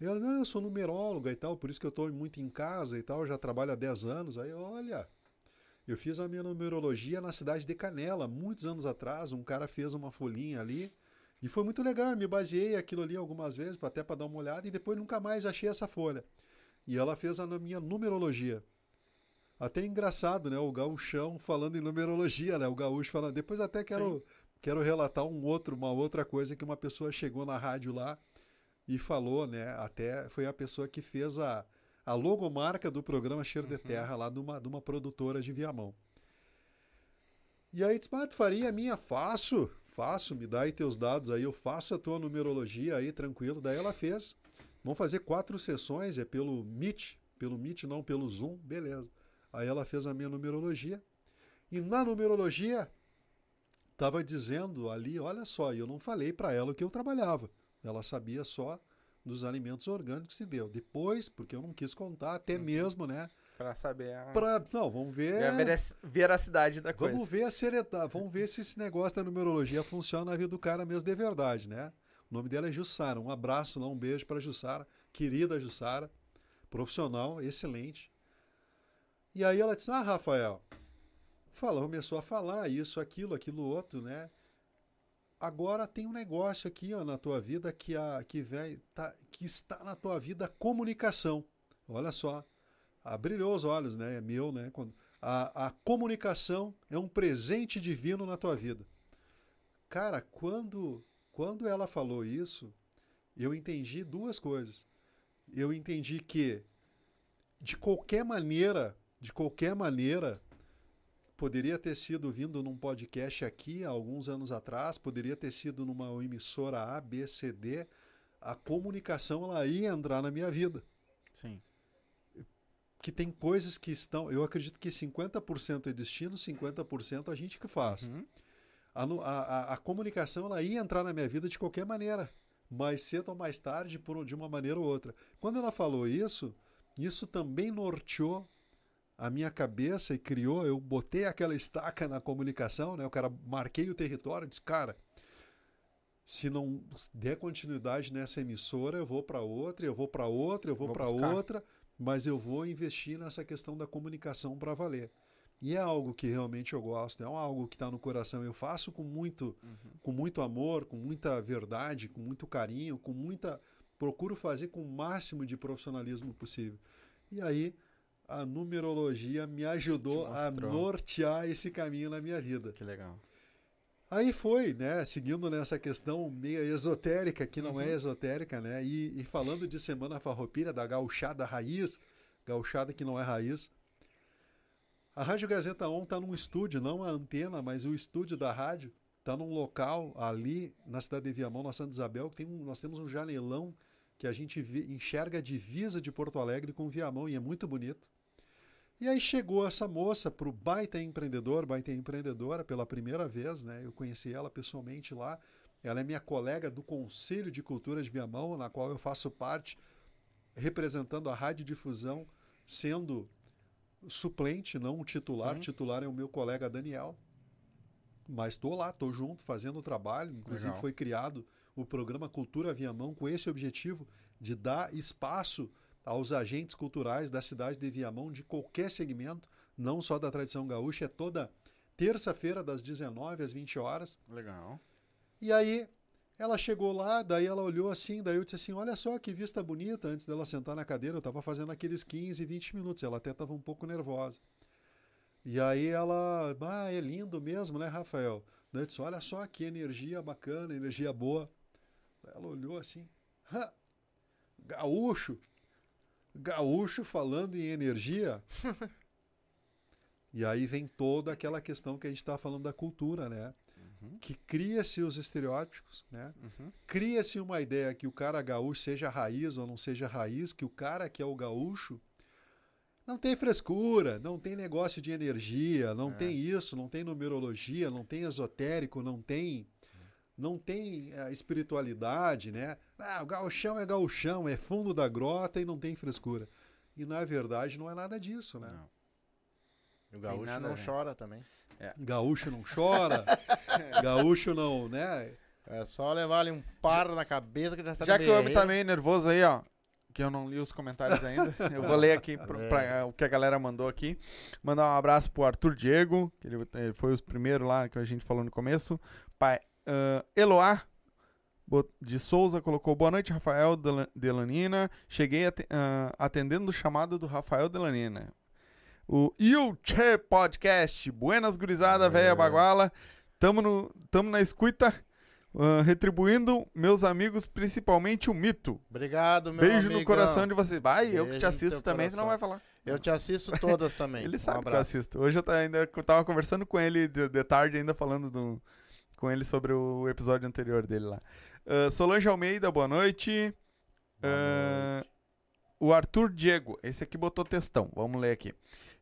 [SPEAKER 3] Ela, não, eu sou numeróloga e tal, por isso que eu estou muito em casa e tal, já trabalho há 10 anos. Aí, olha, eu fiz a minha numerologia na cidade de Canela, muitos anos atrás. Um cara fez uma folhinha ali e foi muito legal. Eu me baseei aquilo ali algumas vezes, até para dar uma olhada, e depois nunca mais achei essa folha. E ela fez a minha numerologia. Até engraçado, né? O gaúchão falando em numerologia, né? O gaúcho falando. Depois até quero, quero relatar um outro, uma outra coisa que uma pessoa chegou na rádio lá e falou, né? Até foi a pessoa que fez a, a logomarca do programa Cheiro uhum. de Terra lá de uma, de uma produtora de Viamão. E aí disse, ah, tu faria a minha? Faço, faço, me dá aí teus dados aí, eu faço a tua numerologia aí, tranquilo. Daí ela fez. Vamos fazer quatro sessões, é pelo Meet, pelo Meet não pelo Zoom, beleza. Aí ela fez a minha numerologia. E na numerologia, estava dizendo ali, olha só, eu não falei para ela o que eu trabalhava. Ela sabia só dos alimentos orgânicos e deu. Depois, porque eu não quis contar, até uhum. mesmo, né?
[SPEAKER 1] Para saber a...
[SPEAKER 3] Pra, não, vamos ver...
[SPEAKER 1] a veracidade da coisa.
[SPEAKER 3] Vamos ver a seriedade, vamos ver se esse negócio da numerologia funciona na vida do cara mesmo de verdade, né? O nome dela é Jussara. Um abraço, um beijo para Jussara, querida Jussara, profissional, excelente. E aí ela disse: Ah, Rafael, falou, começou a falar isso, aquilo, aquilo outro, né? Agora tem um negócio aqui ó, na tua vida que, a, que, vem, tá, que está na tua vida comunicação. Olha só, ah, brilhou os olhos, né? É meu, né? Quando, a, a comunicação é um presente divino na tua vida. Cara, quando, quando ela falou isso, eu entendi duas coisas. Eu entendi que, de qualquer maneira, de qualquer maneira, poderia ter sido vindo num podcast aqui há alguns anos atrás, poderia ter sido numa emissora A, B, C, D. A comunicação ela ia entrar na minha vida.
[SPEAKER 1] Sim.
[SPEAKER 3] Que tem coisas que estão. Eu acredito que 50% é destino, 50% a gente que faz. Uhum. A, a, a, comunicação ela ia entrar na minha vida de qualquer maneira, mais cedo ou mais tarde, por, de uma maneira ou outra. Quando ela falou isso, isso também norteou a minha cabeça e criou, eu botei aquela estaca na comunicação, né? O cara marquei o território, disse, cara, se não der continuidade nessa emissora, eu vou para outra, eu vou para outra, eu vou, vou para outra, mas eu vou investir nessa questão da comunicação para valer. E é algo que realmente eu gosto, é algo que está no coração. Eu faço com muito, uhum. com muito amor, com muita verdade, com muito carinho, com muita. Procuro fazer com o máximo de profissionalismo possível. E aí a numerologia me ajudou a nortear esse caminho na minha vida.
[SPEAKER 1] Que legal.
[SPEAKER 3] Aí foi, né, seguindo nessa questão meio esotérica, que não é uhum. é esotérica, né, e, e, falando de Semana Farroupilha, da gauchada raiz, gauchada que não é raiz. A Rádio Gazeta On está num estúdio, não a antena, mas o estúdio da rádio, está num local ali na cidade de Viamão, na Santa Isabel, que tem um, nós temos um janelão que a gente vi, enxerga a divisa de Porto Alegre com Viamão e é muito bonito. E aí chegou essa moça para o baita empreendedor, baita empreendedora pela primeira vez, né? Eu conheci ela pessoalmente lá. ela é minha colega do Conselho de Cultura de Viamão, na qual eu faço parte, representando a Rádio Difusão, sendo suplente, não titular. Sim. Titular é o meu colega Daniel. Mas estou lá, estou junto, fazendo o trabalho. Inclusive Legal. foi criado o programa Cultura Viamão com esse objetivo de dar espaço aos agentes culturais da cidade de Viamão de qualquer segmento, não só da tradição gaúcha, é toda terça-feira das 19 às 20 horas.
[SPEAKER 1] Legal.
[SPEAKER 3] E aí ela chegou lá, daí ela olhou assim, daí eu disse assim: "Olha só que vista bonita". Antes dela sentar na cadeira, eu estava fazendo aqueles 15, 20 minutos, ela até estava um pouco nervosa. E aí ela, ah, é lindo mesmo, né, Rafael? Daí eu disse: "Olha só que energia bacana, energia boa". Ela olhou assim: "Gaúcho, gaúcho falando em energia. e aí vem toda aquela questão que a gente está falando da cultura, né? Uhum. Que cria-se os estereótipos, né? Uhum. Cria-se uma ideia que o cara gaúcho seja raiz ou não seja raiz, que o cara que é o gaúcho não tem frescura, não tem negócio de energia, não é. tem isso, não tem numerologia, não tem esotérico, não tem não tem a espiritualidade, né? Ah, o gauchão é gauchão, é fundo da grota e não tem frescura. E na verdade não é nada disso, né?
[SPEAKER 2] Não. O gaúcho nada, não né? chora também.
[SPEAKER 3] É. Gaúcho não chora, gaúcho não, né?
[SPEAKER 2] É só levar ali um par na cabeça que já
[SPEAKER 1] está Já que o homem tá meio nervoso aí, ó, que eu não li os comentários ainda. eu vou ler aqui pra, é. pra, o que a galera mandou aqui. Mandar um abraço pro Arthur Diego, que ele, ele foi os primeiros lá que a gente falou no começo. Pai Uh, Eloá de Souza colocou boa noite, Rafael Delanina. Cheguei at uh, atendendo o chamado do Rafael Delanina. O Che Podcast. Buenas gurizada, é. velha baguala. Tamo, no, tamo na escuta. Uh, retribuindo meus amigos, principalmente o Mito.
[SPEAKER 2] Obrigado,
[SPEAKER 1] meu Beijo amigão. no coração de vocês. Vai, Beijo eu que te assisto também, você não vai falar.
[SPEAKER 2] Eu te assisto todas também.
[SPEAKER 1] ele sabe um que eu assisto. Hoje eu ainda eu tava conversando com ele de, de tarde, ainda falando do, com ele sobre o episódio anterior dele lá. Uh, Solange Almeida, boa noite. Boa uh, noite. O Arthur Diego, esse aqui botou textão, vamos ler aqui.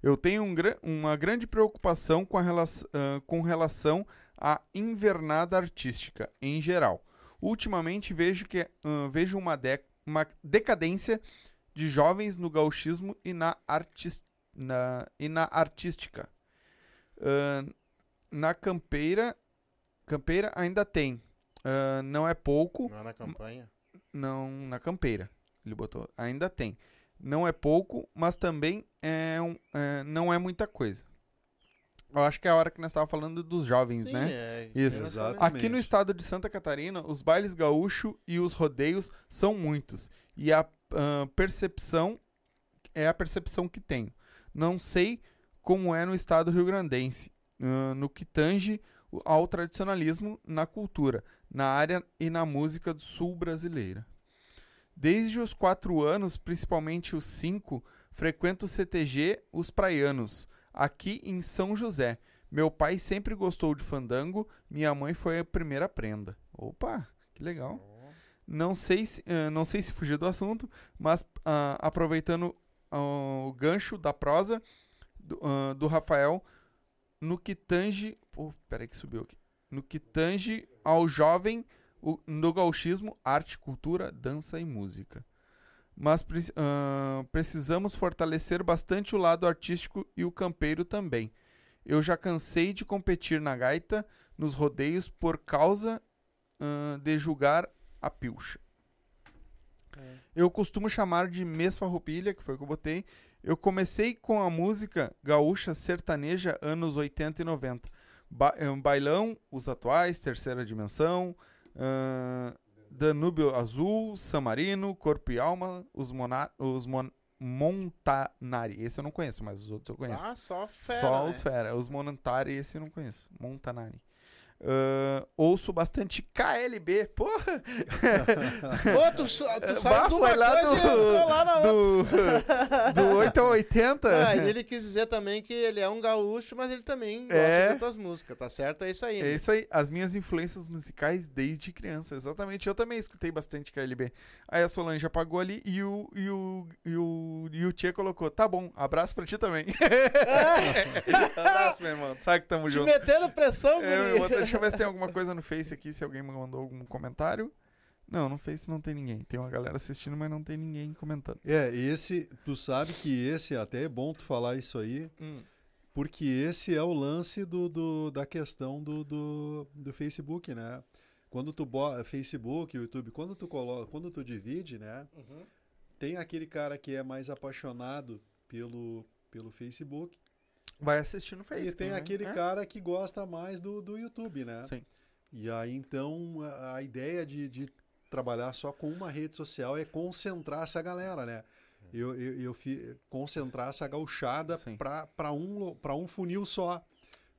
[SPEAKER 1] Eu tenho um, uma grande preocupação com, relação, uh, com relação à invernada artística em geral. Ultimamente vejo, que, uh, vejo uma, de, uma decadência de jovens no gauchismo e na, artis, na, e na artística. Uh, na campeira Campeira ainda tem. Não é pouco.
[SPEAKER 2] Não é na campanha?
[SPEAKER 1] Não, na campeira. Ele botou. Ainda tem. Não é pouco, mas também é um, é, não é muita coisa. Eu acho que é a hora que nós estávamos falando dos jovens, Sim, né? É, Isso. Exatamente. Aqui no estado de Santa Catarina, os bailes gaúcho e os rodeios são muitos. E a uh, percepção é a percepção que tenho. Não sei como é no estado rio-grandense, uh, no que tange ao tradicionalismo na cultura, na área e na música do sul brasileira. Desde os quatro anos, principalmente os cinco, frequento o CTG Os Praianos, aqui em São José. Meu pai sempre gostou de fandango, minha mãe foi a primeira prenda. Opa, que legal. Não sei se, uh, não sei se fugir do assunto, mas uh, aproveitando uh, o gancho da prosa do, do Rafael, no que tange. Oh, peraí que subiu aqui. No que tange ao jovem o, no gauchismo, arte, cultura, dança e música. Mas uh, precisamos fortalecer bastante o lado artístico e o campeiro também. Eu já cansei de competir na gaita, nos rodeios, por causa uh, de julgar a pilcha. É. Eu costumo chamar de mesfarroupilha, que foi o que eu botei, eu comecei com a música gaúcha sertaneja anos 80 e 90. Ba eh, bailão, os atuais, Terceira Dimensão, uh, Danúbio Azul, Samarino, Corpo e Alma, os, os Mon Montanari. Esse eu não conheço, mas os outros eu conheço.
[SPEAKER 2] Ah, só fera.
[SPEAKER 1] Só né? os fera. Os Monantari, esse eu não conheço. Montanari. Uh, ouço bastante KLB, porra!
[SPEAKER 2] Pô, tu, tu sabe de uma lá coisa do, lá na
[SPEAKER 1] do, do 8 a 80.
[SPEAKER 2] Ah, e ele quis dizer também que ele é um gaúcho, mas ele também gosta é. de tuas músicas, tá certo? É isso aí.
[SPEAKER 1] Né? É isso aí, as minhas influências musicais desde criança, exatamente. Eu também escutei bastante KLB. Aí a Solange apagou ali e o, e o, e o, e o Tia colocou, tá bom, abraço pra ti também. abraço, meu irmão, sabe que tamo
[SPEAKER 2] Te
[SPEAKER 1] junto.
[SPEAKER 2] metendo pressão,
[SPEAKER 1] é, deixa eu ver se tem alguma coisa no Face aqui, se alguém mandou algum comentário. Não, no Face não tem ninguém. Tem uma galera assistindo, mas não tem ninguém comentando.
[SPEAKER 3] É, esse, tu sabe que esse, até é bom tu falar isso aí, hum. porque esse é o lance do, do da questão do, do, do Facebook, né? Quando tu bota Facebook, YouTube, quando tu coloca, quando tu divide, né? Uhum. Tem aquele cara que é mais apaixonado pelo, pelo Facebook.
[SPEAKER 1] Vai assistir no Facebook.
[SPEAKER 3] E tem né? aquele é. cara que gosta mais do, do YouTube, né? Sim. E aí, então, a, a ideia de, de trabalhar só com uma rede social é concentrar essa galera, né? Eu, eu, eu fi, concentrar essa gauchada para um, um funil só.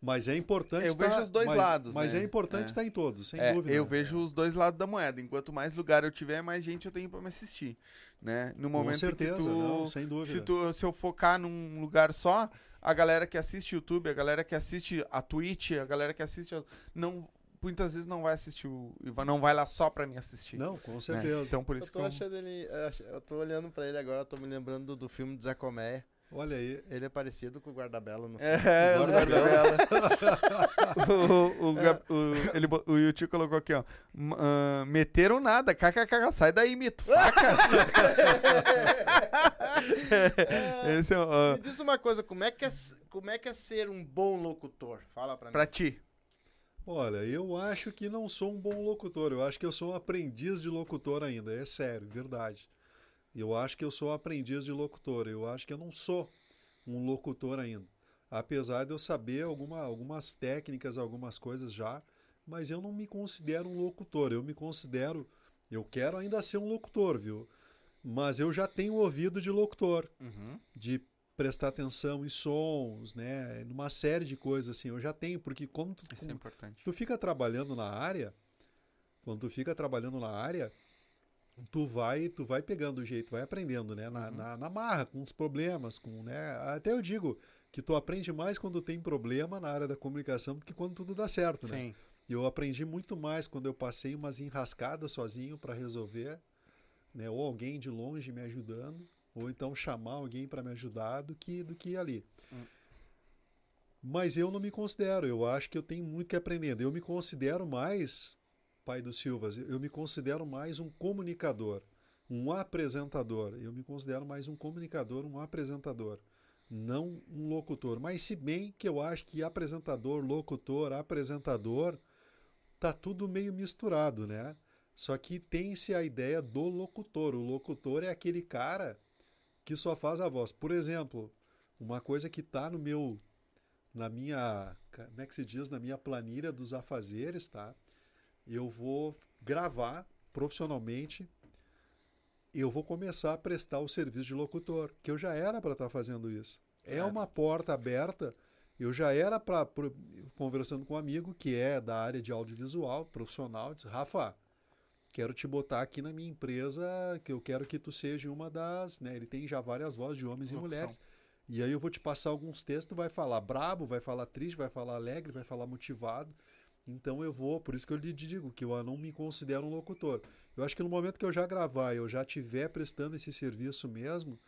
[SPEAKER 3] Mas é importante.
[SPEAKER 1] Eu tá, vejo os dois
[SPEAKER 3] mas,
[SPEAKER 1] lados.
[SPEAKER 3] Mas
[SPEAKER 1] né?
[SPEAKER 3] é importante estar é. tá em todos, sem
[SPEAKER 1] é,
[SPEAKER 3] dúvida.
[SPEAKER 1] Eu vejo os dois lados da moeda. Enquanto mais lugar eu tiver, mais gente eu tenho para me assistir. Né? No momento
[SPEAKER 3] Com certeza,
[SPEAKER 1] que tu,
[SPEAKER 3] não, sem dúvida.
[SPEAKER 1] Se, tu, se eu focar num lugar só, a galera que assiste YouTube, a galera que assiste a Twitch, a galera que assiste. Não, muitas vezes não vai assistir o não vai lá só pra me assistir.
[SPEAKER 3] Não, com né? certeza. Né?
[SPEAKER 2] Então por isso eu tô que eu... achando ele. Eu tô olhando pra ele agora, tô me lembrando do, do filme do Zé Colmeia.
[SPEAKER 3] Olha aí.
[SPEAKER 2] Ele é parecido com o guarda-bela no
[SPEAKER 1] filme. É, o guarda-bela. o, o, o, ele, o YouTube colocou aqui, ó. Uh, meteram nada, kkk, sai daí, mito. Faca.
[SPEAKER 2] é, Esse é, uh, Me diz uma coisa, como é, que é, como é que é ser um bom locutor? Fala pra mim.
[SPEAKER 1] Pra ti.
[SPEAKER 3] Olha, eu acho que não sou um bom locutor. Eu acho que eu sou um aprendiz de locutor ainda. É sério, verdade. Eu acho que eu sou aprendiz de locutor. Eu acho que eu não sou um locutor ainda. Apesar de eu saber alguma, algumas técnicas, algumas coisas já, mas eu não me considero um locutor. Eu me considero. Eu quero ainda ser um locutor, viu? Mas eu já tenho ouvido de locutor, uhum. de prestar atenção em sons, né? Numa série de coisas assim. Eu já tenho, porque como tu,
[SPEAKER 1] Isso é importante.
[SPEAKER 3] tu fica trabalhando na área, quando tu fica trabalhando na área, tu vai tu vai pegando o jeito, vai aprendendo, né? Na, uhum. na, na, marra, com os problemas, com, né? Até eu digo que tu aprende mais quando tem problema na área da comunicação do que quando tudo dá certo, né? Sim. E eu aprendi muito mais quando eu passei umas enrascadas sozinho para resolver, né? Ou alguém de longe me ajudando, ou então chamar alguém para me ajudar do que do que ali. Hum. Mas eu não me considero, eu acho que eu tenho muito que aprender. Eu me considero mais, pai do Silvas, eu me considero mais um comunicador, um apresentador. Eu me considero mais um comunicador, um apresentador, não um locutor. Mas se bem que eu acho que apresentador, locutor, apresentador, tá tudo meio misturado, né? Só que tem-se a ideia do locutor. O locutor é aquele cara que só faz a voz. Por exemplo, uma coisa que está no meu, na minha, como é que se diz, na minha planilha dos afazeres, tá? Eu vou gravar profissionalmente. Eu vou começar a prestar o serviço de locutor, que eu já era para estar tá fazendo isso. É uma porta aberta. Eu já era para conversando com um amigo que é da área de audiovisual, profissional, disse: "Rafa, quero te botar aqui na minha empresa, que eu quero que tu seja uma das, né? Ele tem já várias vozes de homens e mulheres. E aí eu vou te passar alguns textos, tu vai falar brabo, vai falar triste, vai falar alegre, vai falar motivado. Então eu vou, por isso que eu lhe digo que eu não me considero um locutor. Eu acho que no momento que eu já gravar, eu já tiver prestando esse serviço mesmo,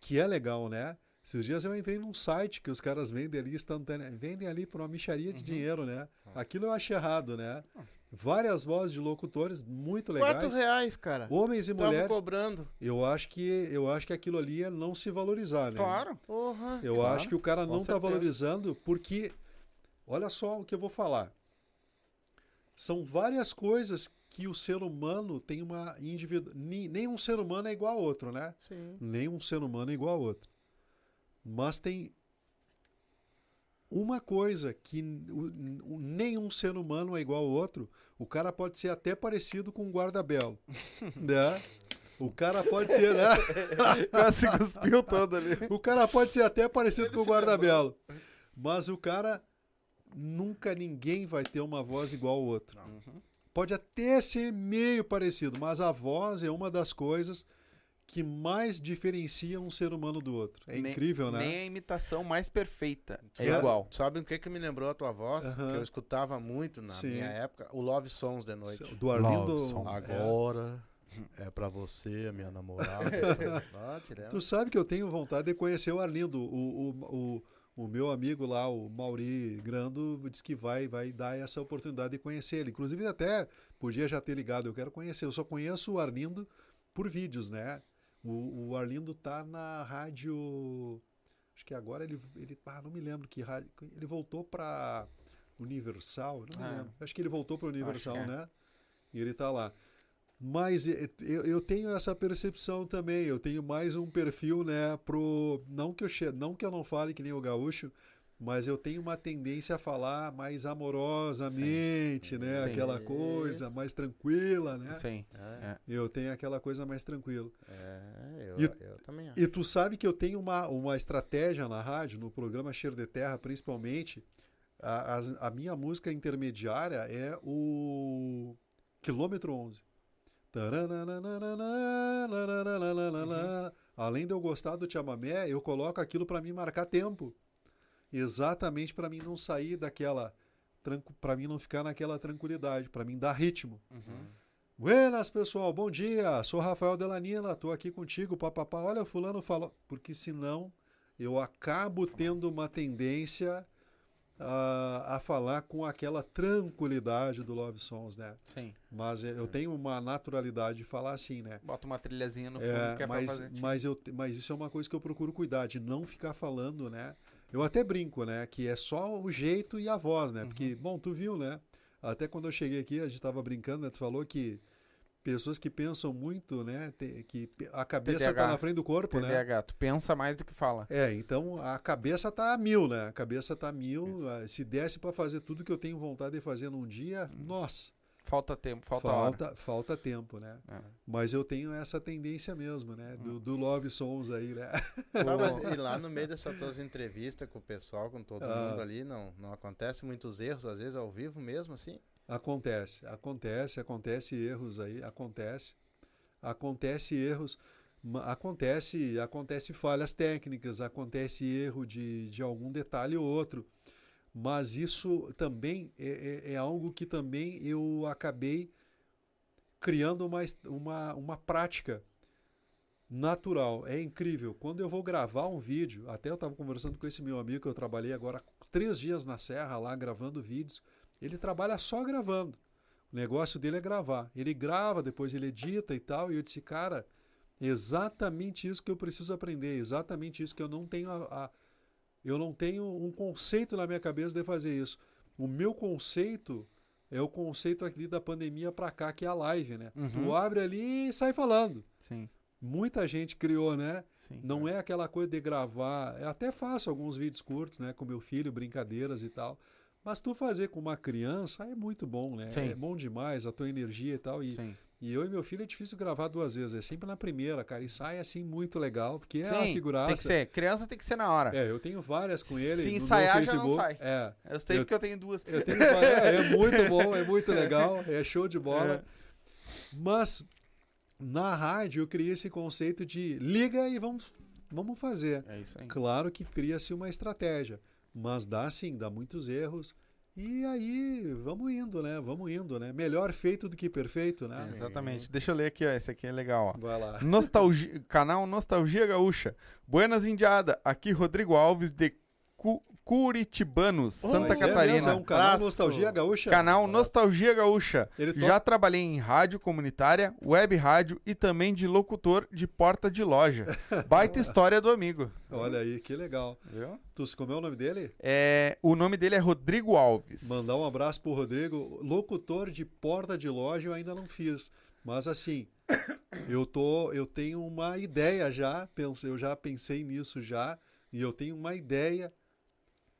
[SPEAKER 3] que é legal, né? Esses dias eu entrei num site que os caras vendem ali instantâneo, vendem ali por uma micharia de uhum. dinheiro, né? Ah. Aquilo eu acho errado, né? Ah. Várias vozes de locutores muito legais.
[SPEAKER 2] Quantos reais, cara?
[SPEAKER 3] Homens e mulheres.
[SPEAKER 2] cobrando.
[SPEAKER 3] Eu acho que eu acho que aquilo ali é não se valorizar, né?
[SPEAKER 1] Claro.
[SPEAKER 2] Porra,
[SPEAKER 3] eu
[SPEAKER 2] claro.
[SPEAKER 3] acho que o cara não está valorizando porque olha só o que eu vou falar. São várias coisas que o ser humano tem uma indivíduo. Nenhum ser humano é igual a outro, né?
[SPEAKER 2] Sim.
[SPEAKER 3] Nenhum ser humano é igual a outro. Mas tem uma coisa que nenhum ser humano é igual ao outro, o cara pode ser até parecido com um guarda-belo, né? O cara pode ser, né?
[SPEAKER 1] Quase cuspiu todo ali.
[SPEAKER 3] O cara pode ser até parecido Ele com o guarda-belo, mas o cara nunca ninguém vai ter uma voz igual ao outro. Uhum. Pode até ser meio parecido, mas a voz é uma das coisas que mais diferencia um ser humano do outro. É nem, incrível, né?
[SPEAKER 1] Nem a imitação mais perfeita é, é igual.
[SPEAKER 2] Sabe o que, que me lembrou a tua voz? Que eu escutava muito na Sim. minha época? O Love Songs de noite.
[SPEAKER 3] Do Arlindo.
[SPEAKER 2] Agora. É. é para você, a minha namorada.
[SPEAKER 3] tu sabe que eu tenho vontade de conhecer o Arlindo. O, o, o, o meu amigo lá, o Mauri Grando, disse que vai, vai dar essa oportunidade de conhecer ele. Inclusive, até podia já ter ligado, eu quero conhecer. Eu só conheço o Arlindo por vídeos, né? O, o Arlindo tá na rádio. Acho que agora ele. ele ah, não me lembro que rádio. Ele voltou para Universal, não me ah, lembro. Acho que ele voltou para Universal, é. né? E ele tá lá. Mas eu, eu tenho essa percepção também. Eu tenho mais um perfil, né, pro não que eu não que eu não fale que nem o gaúcho, mas eu tenho uma tendência a falar mais amorosamente, sim. né? Sim. Aquela coisa Isso. mais tranquila, né?
[SPEAKER 1] Sim.
[SPEAKER 3] É. Eu tenho aquela coisa mais tranquila.
[SPEAKER 2] É, eu, e, eu também acho.
[SPEAKER 3] E tu sabe que eu tenho uma, uma estratégia na rádio, no programa Cheiro de Terra, principalmente. A, a, a minha música intermediária é o Quilômetro 11. Uhum. Além de eu gostar do chamamé, eu coloco aquilo para mim marcar tempo. Exatamente para mim não sair daquela para mim não ficar naquela tranquilidade, para mim dar ritmo. Uhum. Buenas, pessoal, bom dia. Sou Rafael Delanina, tô aqui contigo, papapá. Olha, fulano falou, porque senão eu acabo tendo uma tendência a, a falar com aquela tranquilidade do Love Songs, né?
[SPEAKER 1] Sim.
[SPEAKER 3] Mas eu tenho uma naturalidade de falar assim, né?
[SPEAKER 1] Bota uma trilhazinha no fundo é, que é
[SPEAKER 3] mas,
[SPEAKER 1] fazer.
[SPEAKER 3] Mas, eu, mas isso é uma coisa que eu procuro cuidar, de não ficar falando, né? Eu até brinco, né? Que é só o jeito e a voz, né? Uhum. Porque, bom, tu viu, né? Até quando eu cheguei aqui, a gente estava brincando, né? Tu falou que pessoas que pensam muito, né? que a cabeça está na frente do corpo,
[SPEAKER 1] TDAH, né? Tu pensa mais do que fala.
[SPEAKER 3] É, então a cabeça está a mil, né? A cabeça está a mil. Isso. Se desse para fazer tudo que eu tenho vontade de fazer num dia, hum. nossa.
[SPEAKER 1] Falta tempo, falta
[SPEAKER 3] falta,
[SPEAKER 1] hora.
[SPEAKER 3] falta tempo, né? É. Mas eu tenho essa tendência mesmo, né? Do, hum. do Love Sons aí, né?
[SPEAKER 2] e lá no meio dessas tuas entrevistas com o pessoal, com todo ah. mundo ali, não, não acontece muitos erros, às vezes ao vivo mesmo, assim?
[SPEAKER 3] Acontece, acontece, acontece erros aí, acontece. Acontece erros, acontece, acontece falhas técnicas, acontece erro de, de algum detalhe ou outro. Mas isso também é, é, é algo que também eu acabei criando uma, uma, uma prática natural. É incrível. Quando eu vou gravar um vídeo, até eu estava conversando com esse meu amigo que eu trabalhei agora três dias na Serra lá gravando vídeos. Ele trabalha só gravando. O negócio dele é gravar. Ele grava, depois ele edita e tal. E eu disse, cara, exatamente isso que eu preciso aprender, exatamente isso que eu não tenho a, a, eu não tenho um conceito na minha cabeça de fazer isso. O meu conceito é o conceito aqui da pandemia para cá, que é a live, né? Uhum. Tu abre ali e sai falando.
[SPEAKER 1] Sim.
[SPEAKER 3] Muita gente criou, né?
[SPEAKER 1] Sim,
[SPEAKER 3] não é. é aquela coisa de gravar. Eu até faço alguns vídeos curtos, né? Com meu filho, brincadeiras e tal. Mas tu fazer com uma criança é muito bom, né? Sim. É bom demais, a tua energia e tal. E, Sim. e eu e meu filho é difícil gravar duas vezes, é sempre na primeira, cara. E sai assim muito legal, porque é a figuraça.
[SPEAKER 1] Tem que ser, criança tem que ser na hora.
[SPEAKER 3] É, eu tenho várias com ele.
[SPEAKER 1] Se ensaiar já não sai.
[SPEAKER 3] É.
[SPEAKER 1] Eu sei porque eu tenho duas.
[SPEAKER 3] Eu tenho, é, é muito bom, é muito legal, é show de bola. É. Mas na rádio eu criei esse conceito de liga e vamos, vamos fazer.
[SPEAKER 1] É isso aí.
[SPEAKER 3] Claro que cria-se uma estratégia. Mas dá sim, dá muitos erros. E aí, vamos indo, né? Vamos indo, né? Melhor feito do que perfeito, né?
[SPEAKER 1] É, exatamente. Deixa eu ler aqui, ó. Esse aqui é legal, ó.
[SPEAKER 3] Vai lá.
[SPEAKER 1] Nostalgia, canal Nostalgia Gaúcha. Buenas Indiada. Aqui Rodrigo Alves de Cu Curitibanos, oh, Santa Catarina. É,
[SPEAKER 3] é um canal Nostalgia Gaúcha.
[SPEAKER 1] Canal Nostalgia Gaúcha. Já trabalhei em rádio comunitária, web rádio e também de locutor de porta de loja. Baita história do amigo.
[SPEAKER 3] Olha aí, que legal.
[SPEAKER 1] Viu?
[SPEAKER 3] Tu se comeu o nome dele?
[SPEAKER 1] É, o nome dele é Rodrigo Alves.
[SPEAKER 3] Mandar um abraço pro Rodrigo. Locutor de porta de loja eu ainda não fiz. Mas assim, eu tô, eu tenho uma ideia já, eu já pensei nisso já, e eu tenho uma ideia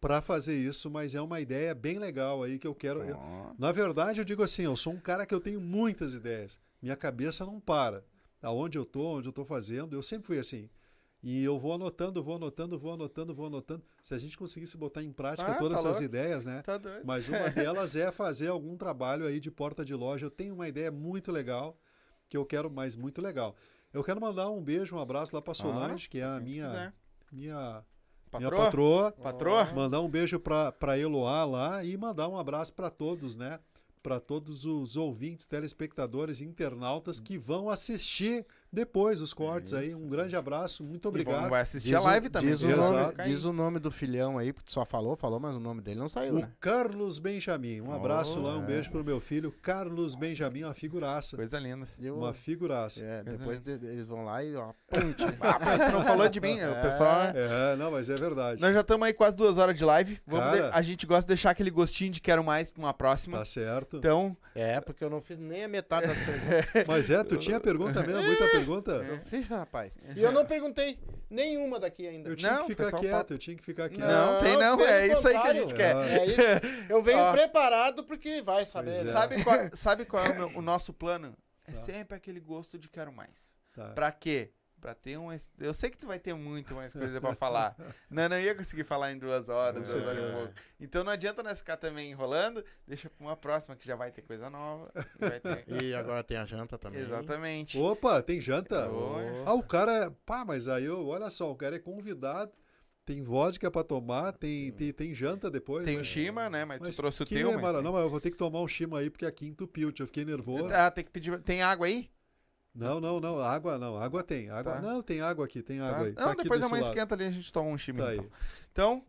[SPEAKER 3] para fazer isso, mas é uma ideia bem legal aí que eu quero. Eu, na verdade, eu digo assim, eu sou um cara que eu tenho muitas ideias. Minha cabeça não para. Aonde eu tô, onde eu tô fazendo, eu sempre fui assim. E eu vou anotando, vou anotando, vou anotando, vou anotando. Se a gente conseguisse botar em prática ah, todas tá essas louco. ideias, né?
[SPEAKER 1] Tá doido.
[SPEAKER 3] Mas uma delas é fazer algum trabalho aí de porta de loja. Eu tenho uma ideia muito legal que eu quero, mas muito legal. Eu quero mandar um beijo, um abraço lá para Solange, ah, que é a minha minha Patroa? Minha patroa.
[SPEAKER 1] Patroa?
[SPEAKER 3] Mandar um beijo para Eloá lá e mandar um abraço para todos, né? Para todos os ouvintes, telespectadores, internautas que vão assistir depois os cortes aí. Um grande abraço, muito obrigado.
[SPEAKER 1] vai assistir diz a live o, também.
[SPEAKER 2] Diz o, nome, diz o, nome, do filhão aí, porque só falou, falou, mas o nome dele não saiu,
[SPEAKER 3] o
[SPEAKER 2] né?
[SPEAKER 3] Carlos Benjamin. Um abraço oh, lá, um é. beijo pro meu filho. Carlos Benjamin, uma figuraça.
[SPEAKER 1] Coisa linda.
[SPEAKER 3] Uma figuraça.
[SPEAKER 2] É, depois de, eles vão lá e ó, ponte.
[SPEAKER 1] ah, não falou de mim, é. o pessoal...
[SPEAKER 3] É, não, mas é verdade.
[SPEAKER 1] Nós já estamos aí quase duas horas de live. Cara, de... A gente gosta de deixar aquele gostinho de quero mais pra uma próxima.
[SPEAKER 3] Tá certo.
[SPEAKER 1] Então...
[SPEAKER 2] É, porque eu não fiz nem a metade das perguntas.
[SPEAKER 3] mas é, tu tinha pergunta mesmo, muita pergunta.
[SPEAKER 2] Eu fiz, rapaz. E eu não perguntei nenhuma daqui ainda.
[SPEAKER 3] Eu tinha não, que ficar quieto, eu tinha que ficar quieto.
[SPEAKER 1] Não, não tem não, é isso aí que a gente quer.
[SPEAKER 2] É isso. Eu venho Ó, preparado porque vai saber. É.
[SPEAKER 1] Sabe, qual, sabe qual é o, meu, o nosso plano? É tá. sempre aquele gosto de quero mais. Tá. Pra quê? Pra ter um. Eu sei que tu vai ter muito mais coisa pra falar. não, não ia conseguir falar em duas horas, duas horas e pouco. Então não adianta nós ficar também enrolando, deixa pra uma próxima que já vai ter coisa nova.
[SPEAKER 2] E, ter... e agora tem a janta também.
[SPEAKER 1] Exatamente.
[SPEAKER 3] Opa, tem janta? Opa. Ah, o cara. É, pá, mas aí eu, olha só, o cara é convidado. Tem vodka pra tomar, tem, tem, tem janta depois.
[SPEAKER 1] Tem né? o Shima, né? Mas, mas tu trouxe o teu.
[SPEAKER 3] É mas... Não, mas eu vou ter que tomar um Shima aí, porque aqui entupiu. Eu fiquei nervoso.
[SPEAKER 1] Ah, tem que pedir. Tem água aí?
[SPEAKER 3] Não, não, não. Água não. Água tem. Água, tá. Não, tem água aqui, tem tá. água aí.
[SPEAKER 1] Não, tá depois a mãe esquenta ali a gente toma um chimento. Tá então. então,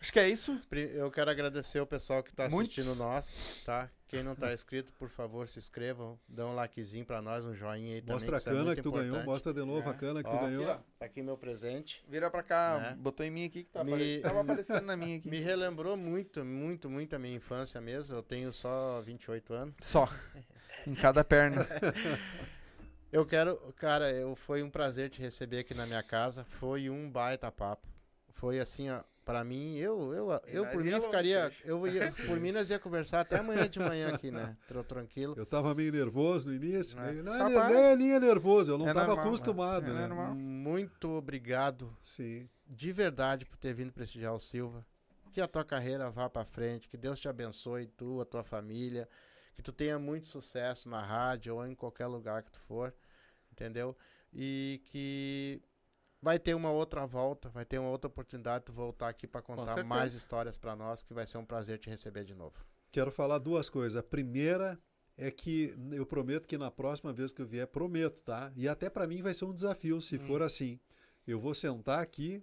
[SPEAKER 1] acho que é isso.
[SPEAKER 2] Eu quero agradecer o pessoal que está assistindo nós, tá? Quem não está inscrito, por favor, se inscrevam, dá um likezinho para nós, um joinha aí
[SPEAKER 3] Mostra
[SPEAKER 2] também.
[SPEAKER 3] Mostra a cana que, é tu ganhou, mostra de novo é. a cana que ó, tu ganhou. Aqui,
[SPEAKER 2] ó, tá aqui meu presente.
[SPEAKER 1] Vira para cá, é. botou em mim aqui que tá Me... apare... tava aparecendo na minha aqui.
[SPEAKER 2] Me relembrou muito, muito, muito a minha infância mesmo. Eu tenho só 28 anos.
[SPEAKER 1] Só. em cada perna.
[SPEAKER 2] Eu quero, cara, eu, foi um prazer te receber aqui na minha casa. Foi um baita papo. Foi assim, ó, pra mim, eu, eu, eu por mim ficaria. Eu ia, por mim, nós ia conversar até amanhã de manhã aqui, né? Tranquilo.
[SPEAKER 3] Eu tava meio nervoso no início. É. Meio, não, é, não é linha nervoso, eu não é tava normal, acostumado, é, né?
[SPEAKER 2] Muito obrigado.
[SPEAKER 3] Sim.
[SPEAKER 2] De verdade por ter vindo prestigiar o Silva. Que a tua carreira vá para frente, que Deus te abençoe, tu, a tua família que tu tenha muito sucesso na rádio ou em qualquer lugar que tu for, entendeu? E que vai ter uma outra volta, vai ter uma outra oportunidade de tu voltar aqui para contar mais histórias para nós, que vai ser um prazer te receber de novo.
[SPEAKER 3] Quero falar duas coisas. A primeira é que eu prometo que na próxima vez que eu vier, prometo, tá? E até para mim vai ser um desafio se hum. for assim. Eu vou sentar aqui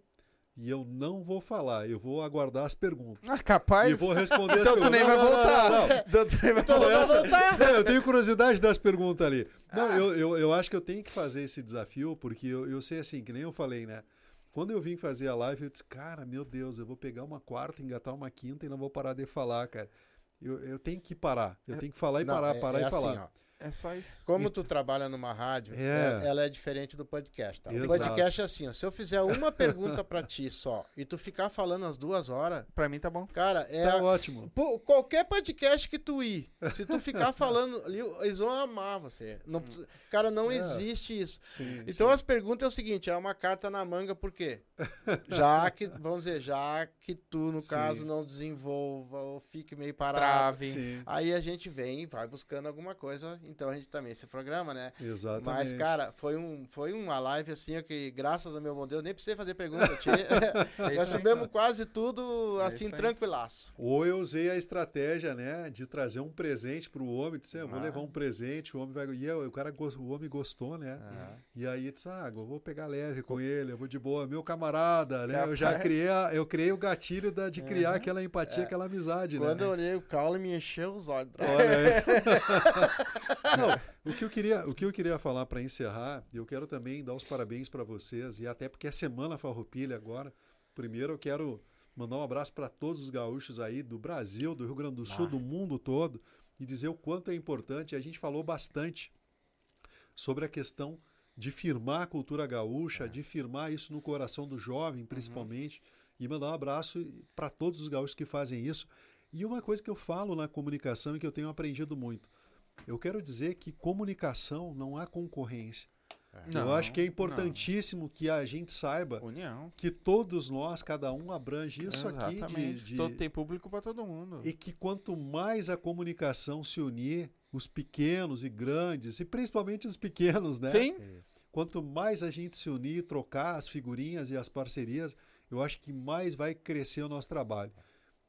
[SPEAKER 3] e eu não vou falar, eu vou aguardar as perguntas.
[SPEAKER 1] Ah, capaz?
[SPEAKER 3] E vou responder
[SPEAKER 1] então
[SPEAKER 3] as
[SPEAKER 1] perguntas. Tu nem vai voltar. Não, não, não. Então tu nem vai
[SPEAKER 3] então voltar. Não, eu tenho curiosidade das perguntas ali. Não, ah. eu, eu, eu acho que eu tenho que fazer esse desafio, porque eu, eu sei assim, que nem eu falei, né? Quando eu vim fazer a live, eu disse, cara, meu Deus, eu vou pegar uma quarta, engatar uma quinta e não vou parar de falar, cara. Eu, eu tenho que parar. Eu tenho que falar e parar, é, parar é e assim, falar. Ó.
[SPEAKER 1] É só isso.
[SPEAKER 2] Como e... tu trabalha numa rádio, é. é. ela é diferente do podcast. Tá? O podcast é assim, ó, se eu fizer uma pergunta para ti só e tu ficar falando as duas horas,
[SPEAKER 1] para mim tá bom.
[SPEAKER 2] Cara, é
[SPEAKER 3] tá ótimo.
[SPEAKER 2] Pô, qualquer podcast que tu ir, se tu ficar falando, eles vão amar você. Não, cara, não é. existe isso. Sim, então sim. as perguntas é o seguinte, é uma carta na manga por quê? Já que, vamos dizer, já que tu no sim. caso não desenvolva ou fique meio parado, Trave. aí a gente vem e vai buscando alguma coisa então a gente também esse programa, né?
[SPEAKER 3] Exatamente.
[SPEAKER 2] Mas, cara, foi, um, foi uma live assim que, graças a meu bom Deus, nem precisei fazer pergunta. é Nós subimos quase tudo é assim, tranquilaço.
[SPEAKER 3] Ou eu usei a estratégia, né, de trazer um presente pro homem, disse, eu vou ah. levar um presente, o homem vai. E eu, o cara o homem gostou, né? Ah. E aí disse, ah, eu vou pegar leve com ele, eu vou de boa, meu camarada, né? Eu já criei, a, eu criei o gatilho da, de criar uhum. aquela empatia, é. aquela amizade,
[SPEAKER 2] Quando
[SPEAKER 3] né?
[SPEAKER 2] Quando eu olhei o Caule, me encheu os olhos.
[SPEAKER 3] Olha. Não, o que eu queria, o que eu queria falar para encerrar, eu quero também dar os parabéns para vocês e até porque é semana Farroupilha agora. Primeiro eu quero mandar um abraço para todos os gaúchos aí do Brasil, do Rio Grande do Sul, ah. do mundo todo e dizer o quanto é importante. A gente falou bastante sobre a questão de firmar a cultura gaúcha, é. de firmar isso no coração do jovem, uhum. principalmente, uhum. e mandar um abraço para todos os gaúchos que fazem isso. E uma coisa que eu falo na comunicação e que eu tenho aprendido muito, eu quero dizer que comunicação não há concorrência. Não, eu acho que é importantíssimo não. que a gente saiba
[SPEAKER 1] União.
[SPEAKER 3] que todos nós, cada um abrange isso Exatamente. aqui. De, de...
[SPEAKER 1] Todo, tem público para todo mundo.
[SPEAKER 3] E que quanto mais a comunicação se unir, os pequenos e grandes, e principalmente os pequenos, né?
[SPEAKER 1] Sim.
[SPEAKER 3] Quanto mais a gente se unir, trocar as figurinhas e as parcerias, eu acho que mais vai crescer o nosso trabalho.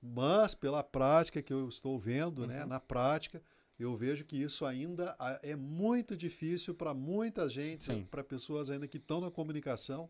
[SPEAKER 3] Mas pela prática que eu estou vendo, né, uhum. né, na prática, eu vejo que isso ainda é muito difícil para muita gente, para pessoas ainda que estão na comunicação,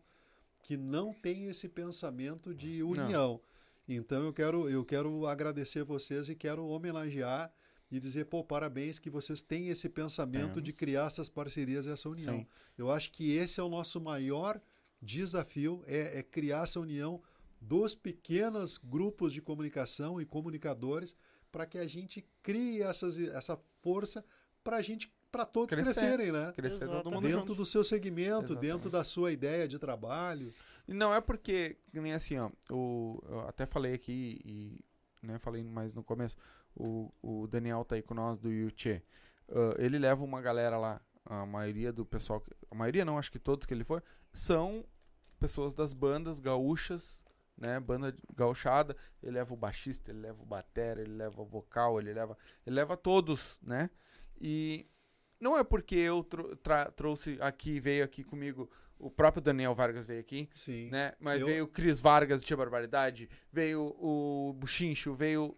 [SPEAKER 3] que não tem esse pensamento de união. Não. Então eu quero, eu quero agradecer vocês e quero homenagear e dizer, pô, parabéns que vocês têm esse pensamento Temos. de criar essas parcerias e essa união. Sim. Eu acho que esse é o nosso maior desafio, é, é criar essa união dos pequenos grupos de comunicação e comunicadores para que a gente crie essas, essa força para a gente para todos Crescer, crescerem, né?
[SPEAKER 1] Crescer todo mundo
[SPEAKER 3] dentro junto. do seu segmento, Exatamente. dentro da sua ideia de trabalho.
[SPEAKER 1] E não é porque, nem assim, ó, o, eu até falei aqui e né, falei mais no começo, o, o Daniel tá aí com nós do Yuchê. Uh, ele leva uma galera lá, a maioria do pessoal, a maioria não, acho que todos que ele for, são pessoas das bandas gaúchas né? Banda gauchada, ele leva o baixista, ele leva o batera, ele leva o vocal, ele leva, ele leva todos, né? E não é porque eu trouxe aqui, veio aqui comigo, o próprio Daniel Vargas veio aqui,
[SPEAKER 3] Sim.
[SPEAKER 1] né? Mas eu... veio o Cris Vargas do Tia Barbaridade, veio o Buchincho, veio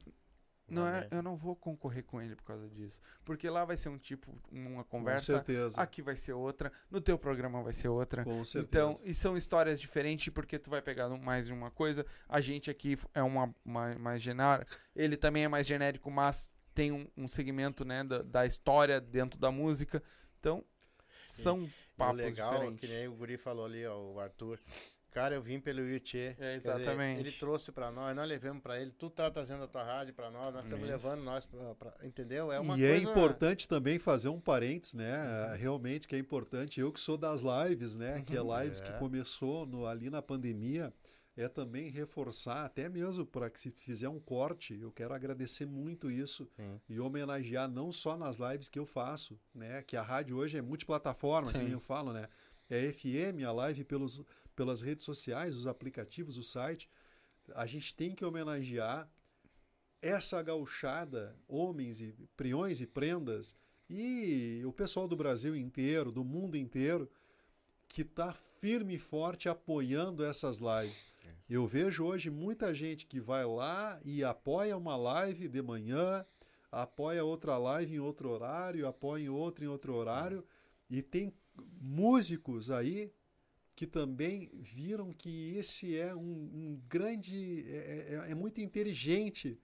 [SPEAKER 1] não é, eu não vou concorrer com ele por causa disso. Porque lá vai ser um tipo, uma conversa.
[SPEAKER 3] Com certeza.
[SPEAKER 1] Aqui vai ser outra. No teu programa vai ser outra.
[SPEAKER 3] Com certeza.
[SPEAKER 1] Então, e são histórias diferentes porque tu vai pegar mais de uma coisa. A gente aqui é uma, uma mais genérica. Ele também é mais genérico, mas tem um, um segmento, né, da, da, história dentro da música. Então, são e, papos
[SPEAKER 2] legal,
[SPEAKER 1] diferentes.
[SPEAKER 2] que nem o Guri falou ali, ó, o Arthur. Cara, eu vim pelo Yuchê.
[SPEAKER 1] É, exatamente.
[SPEAKER 2] Dizer, ele trouxe para nós, nós levamos para ele. Tu tá trazendo a tua rádio para nós, nós estamos levando nós para. Entendeu? É uma
[SPEAKER 3] e é coisa... é importante também fazer um parênteses, né? Uhum. Realmente que é importante. Eu que sou das lives, né? Que é uhum. lives é. que começou no, ali na pandemia. É também reforçar, até mesmo para que se fizer um corte, eu quero agradecer muito isso Sim. e homenagear não só nas lives que eu faço, né? Que a rádio hoje é multiplataforma, Sim. que eu falo, né? É FM, a live pelos pelas redes sociais, os aplicativos, o site, a gente tem que homenagear essa gauchada, homens e priões e prendas, e o pessoal do Brasil inteiro, do mundo inteiro, que está firme e forte apoiando essas lives. Eu vejo hoje muita gente que vai lá e apoia uma live de manhã, apoia outra live em outro horário, apoia outra em outro horário, e tem músicos aí que também viram que esse é um, um grande. É, é, é, muito inteligente.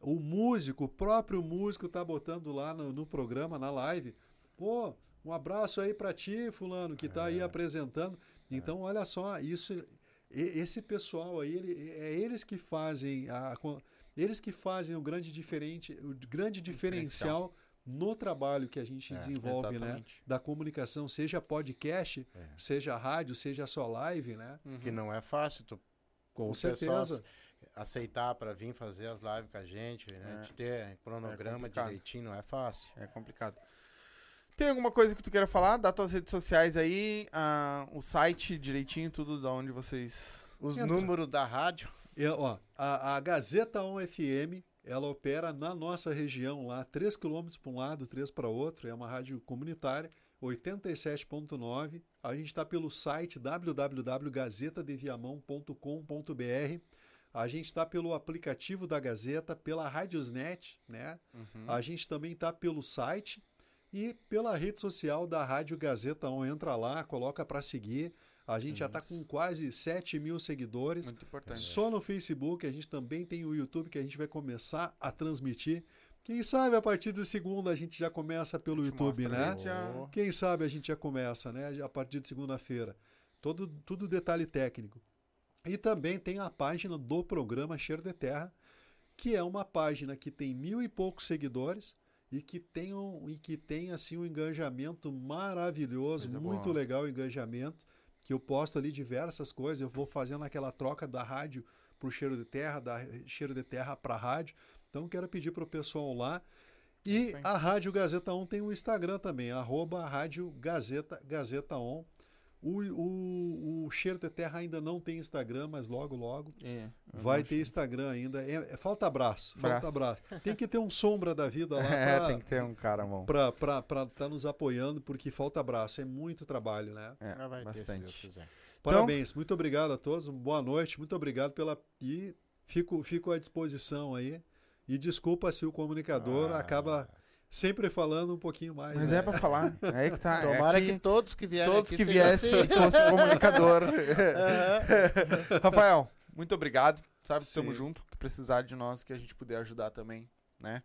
[SPEAKER 3] O músico, o próprio músico, está botando lá no, no, programa, na live. Pô, um abraço aí para ti, Fulano, que está é. aí apresentando. Então, olha só, isso. Esse pessoal aí, ele, é eles que fazem a, eles que fazem o grande diferente, o grande diferencial no trabalho que a gente é, desenvolve, né? Da comunicação, seja podcast, é. seja rádio, seja só live, né?
[SPEAKER 2] Uhum. Que não é fácil, tu,
[SPEAKER 3] com certeza.
[SPEAKER 2] Aceitar para vir fazer as lives com a gente, né? É. De ter cronograma é direitinho, não é fácil.
[SPEAKER 1] É complicado. Tem alguma coisa que tu queira falar? Dá tuas redes sociais aí, uh, o site direitinho, tudo da onde vocês.
[SPEAKER 2] Os números da rádio.
[SPEAKER 3] É, ó, a, a Gazeta 1 FM ela opera na nossa região lá, 3 km para um lado, 3 para outro. É uma rádio comunitária, 87.9. A gente está pelo site www.gazetadeviamão.com.br. A gente está pelo aplicativo da Gazeta, pela Radiosnet, né? Uhum. A gente também está pelo site e pela rede social da Rádio Gazeta On. Entra lá, coloca para seguir. A gente Isso. já está com quase 7 mil seguidores.
[SPEAKER 1] Muito importante.
[SPEAKER 3] Só no Facebook, a gente também tem o YouTube que a gente vai começar a transmitir. Quem sabe a partir de segunda a gente já começa pelo YouTube, né? Já... Quem sabe a gente já começa, né? A partir de segunda-feira. Todo, tudo detalhe técnico. E também tem a página do programa Cheiro de Terra, que é uma página que tem mil e poucos seguidores e que tem, um, e que tem assim um engajamento maravilhoso, Coisa muito boa. legal o engajamento que eu posto ali diversas coisas, eu vou fazendo aquela troca da rádio para o cheiro de terra, da cheiro de terra para a rádio. Então quero pedir para o pessoal lá. E a Rádio Gazeta On tem o Instagram também, arroba Rádio Gazeta, Gazeta On. O, o, o Cheiro de Terra ainda não tem Instagram, mas logo, logo é, vai ter Instagram ainda. É, é, falta abraço, braço. falta abraço. Tem que ter um sombra da vida lá.
[SPEAKER 1] é, pra, tem que ter um cara bom.
[SPEAKER 3] Para estar tá nos apoiando, porque falta abraço. É muito trabalho, né?
[SPEAKER 1] É, vai bastante.
[SPEAKER 3] Ter, Parabéns, então, muito obrigado a todos. Boa noite, muito obrigado pela. E fico, fico à disposição aí. E desculpa se o comunicador ah. acaba sempre falando um pouquinho mais.
[SPEAKER 1] Mas
[SPEAKER 3] né?
[SPEAKER 1] é pra falar. É que tá.
[SPEAKER 2] Tomara
[SPEAKER 1] é que,
[SPEAKER 2] que todos que vierem
[SPEAKER 1] todos
[SPEAKER 2] aqui
[SPEAKER 1] que viessem
[SPEAKER 2] assim.
[SPEAKER 1] fossem comunicador. Rafael, muito obrigado. Sabe, estamos junto. Que precisar de nós, que a gente puder ajudar também, né?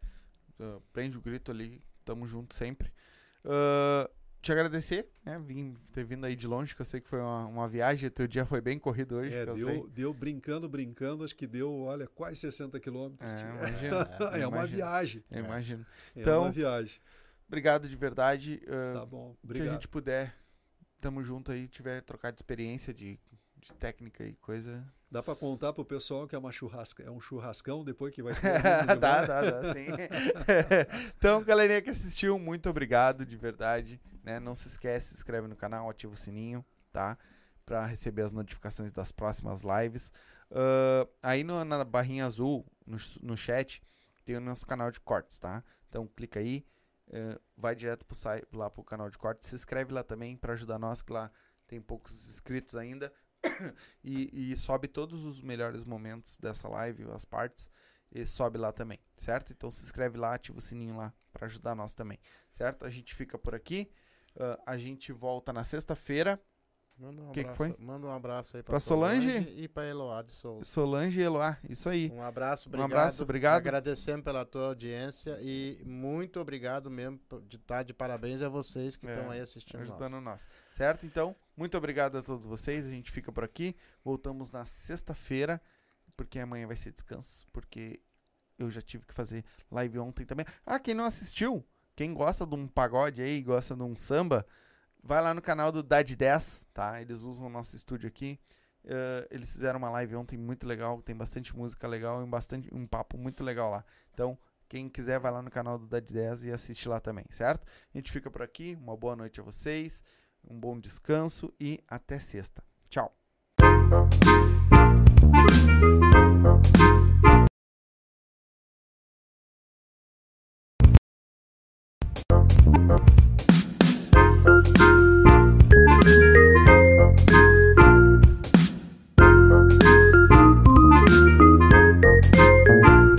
[SPEAKER 1] Uh, prende o grito ali. Tamo junto sempre. Uh, te agradecer, né? Vim ter vindo aí de longe, que eu sei que foi uma, uma viagem. Teu dia foi bem corrido hoje,
[SPEAKER 3] É, deu, deu brincando, brincando, acho que deu, olha, quase 60 quilômetros.
[SPEAKER 1] É, imagino.
[SPEAKER 3] É, uma viagem.
[SPEAKER 1] Eu imagino.
[SPEAKER 3] É
[SPEAKER 1] Então,
[SPEAKER 3] uma viagem.
[SPEAKER 1] Obrigado de verdade. uh,
[SPEAKER 3] Tá bom,
[SPEAKER 1] que a
[SPEAKER 3] obrigado.
[SPEAKER 1] gente puder, tamo junto aí, tiver trocar de experiência, de, de técnica e coisa.
[SPEAKER 3] Dá pra contar pro pessoal que é, uma churrasca, é um churrascão depois que vai
[SPEAKER 1] dá,
[SPEAKER 3] de
[SPEAKER 1] dá, dá, sim. então, galerinha que assistiu, muito obrigado de verdade. Né? Não se esquece, se inscreve no canal, ativa o sininho, tá? Pra receber as notificações das próximas lives. Ah, aí no- na barrinha azul, no, no chat, tem o nosso canal de cortes, tá? Então clica aí, eh, vai direto pro site, lá pro canal de cortes, se inscreve lá também pra ajudar nós, que lá tem poucos inscritos ainda. e, e sobe todos os melhores momentos dessa live, as partes, e sobe lá também, certo? Então se inscreve lá, ativa o sininho lá pra ajudar nós também, certo? A gente fica por aqui. ah, a gente volta na sexta-feira.
[SPEAKER 2] Manda um
[SPEAKER 1] Que que
[SPEAKER 2] abraço,
[SPEAKER 1] foi?
[SPEAKER 2] Manda um abraço aí pra,
[SPEAKER 1] Pra Solange?
[SPEAKER 2] e pra Eloá de Souza.
[SPEAKER 1] Solange e Eloá, isso aí.
[SPEAKER 2] Um abraço,
[SPEAKER 1] Um
[SPEAKER 2] obrigado.
[SPEAKER 1] abraço, obrigado.
[SPEAKER 2] Agradecendo pela tua audiência e muito obrigado mesmo de estar de parabéns a vocês que
[SPEAKER 1] É,
[SPEAKER 2] estão aí assistindo
[SPEAKER 1] ajudando
[SPEAKER 2] nós.
[SPEAKER 1] nós. Certo? Então, muito obrigado a todos vocês. A gente fica por aqui. Voltamos na sexta-feira, porque amanhã vai ser descanso, porque eu já tive que fazer live ontem também. Ah, quem não assistiu, quem gosta de um pagode aí, gosta de um samba, vai lá no canal do Dad 10, tá? Eles usam o nosso estúdio aqui. Eh, eles fizeram uma live ontem muito legal, tem bastante música legal e um, bastante, um papo muito legal lá. Então, quem quiser, vai lá no canal do Dad 10 e assiste lá também, certo? A gente fica por aqui. Uma boa noite a vocês, um bom descanso e até sexta. Tchau.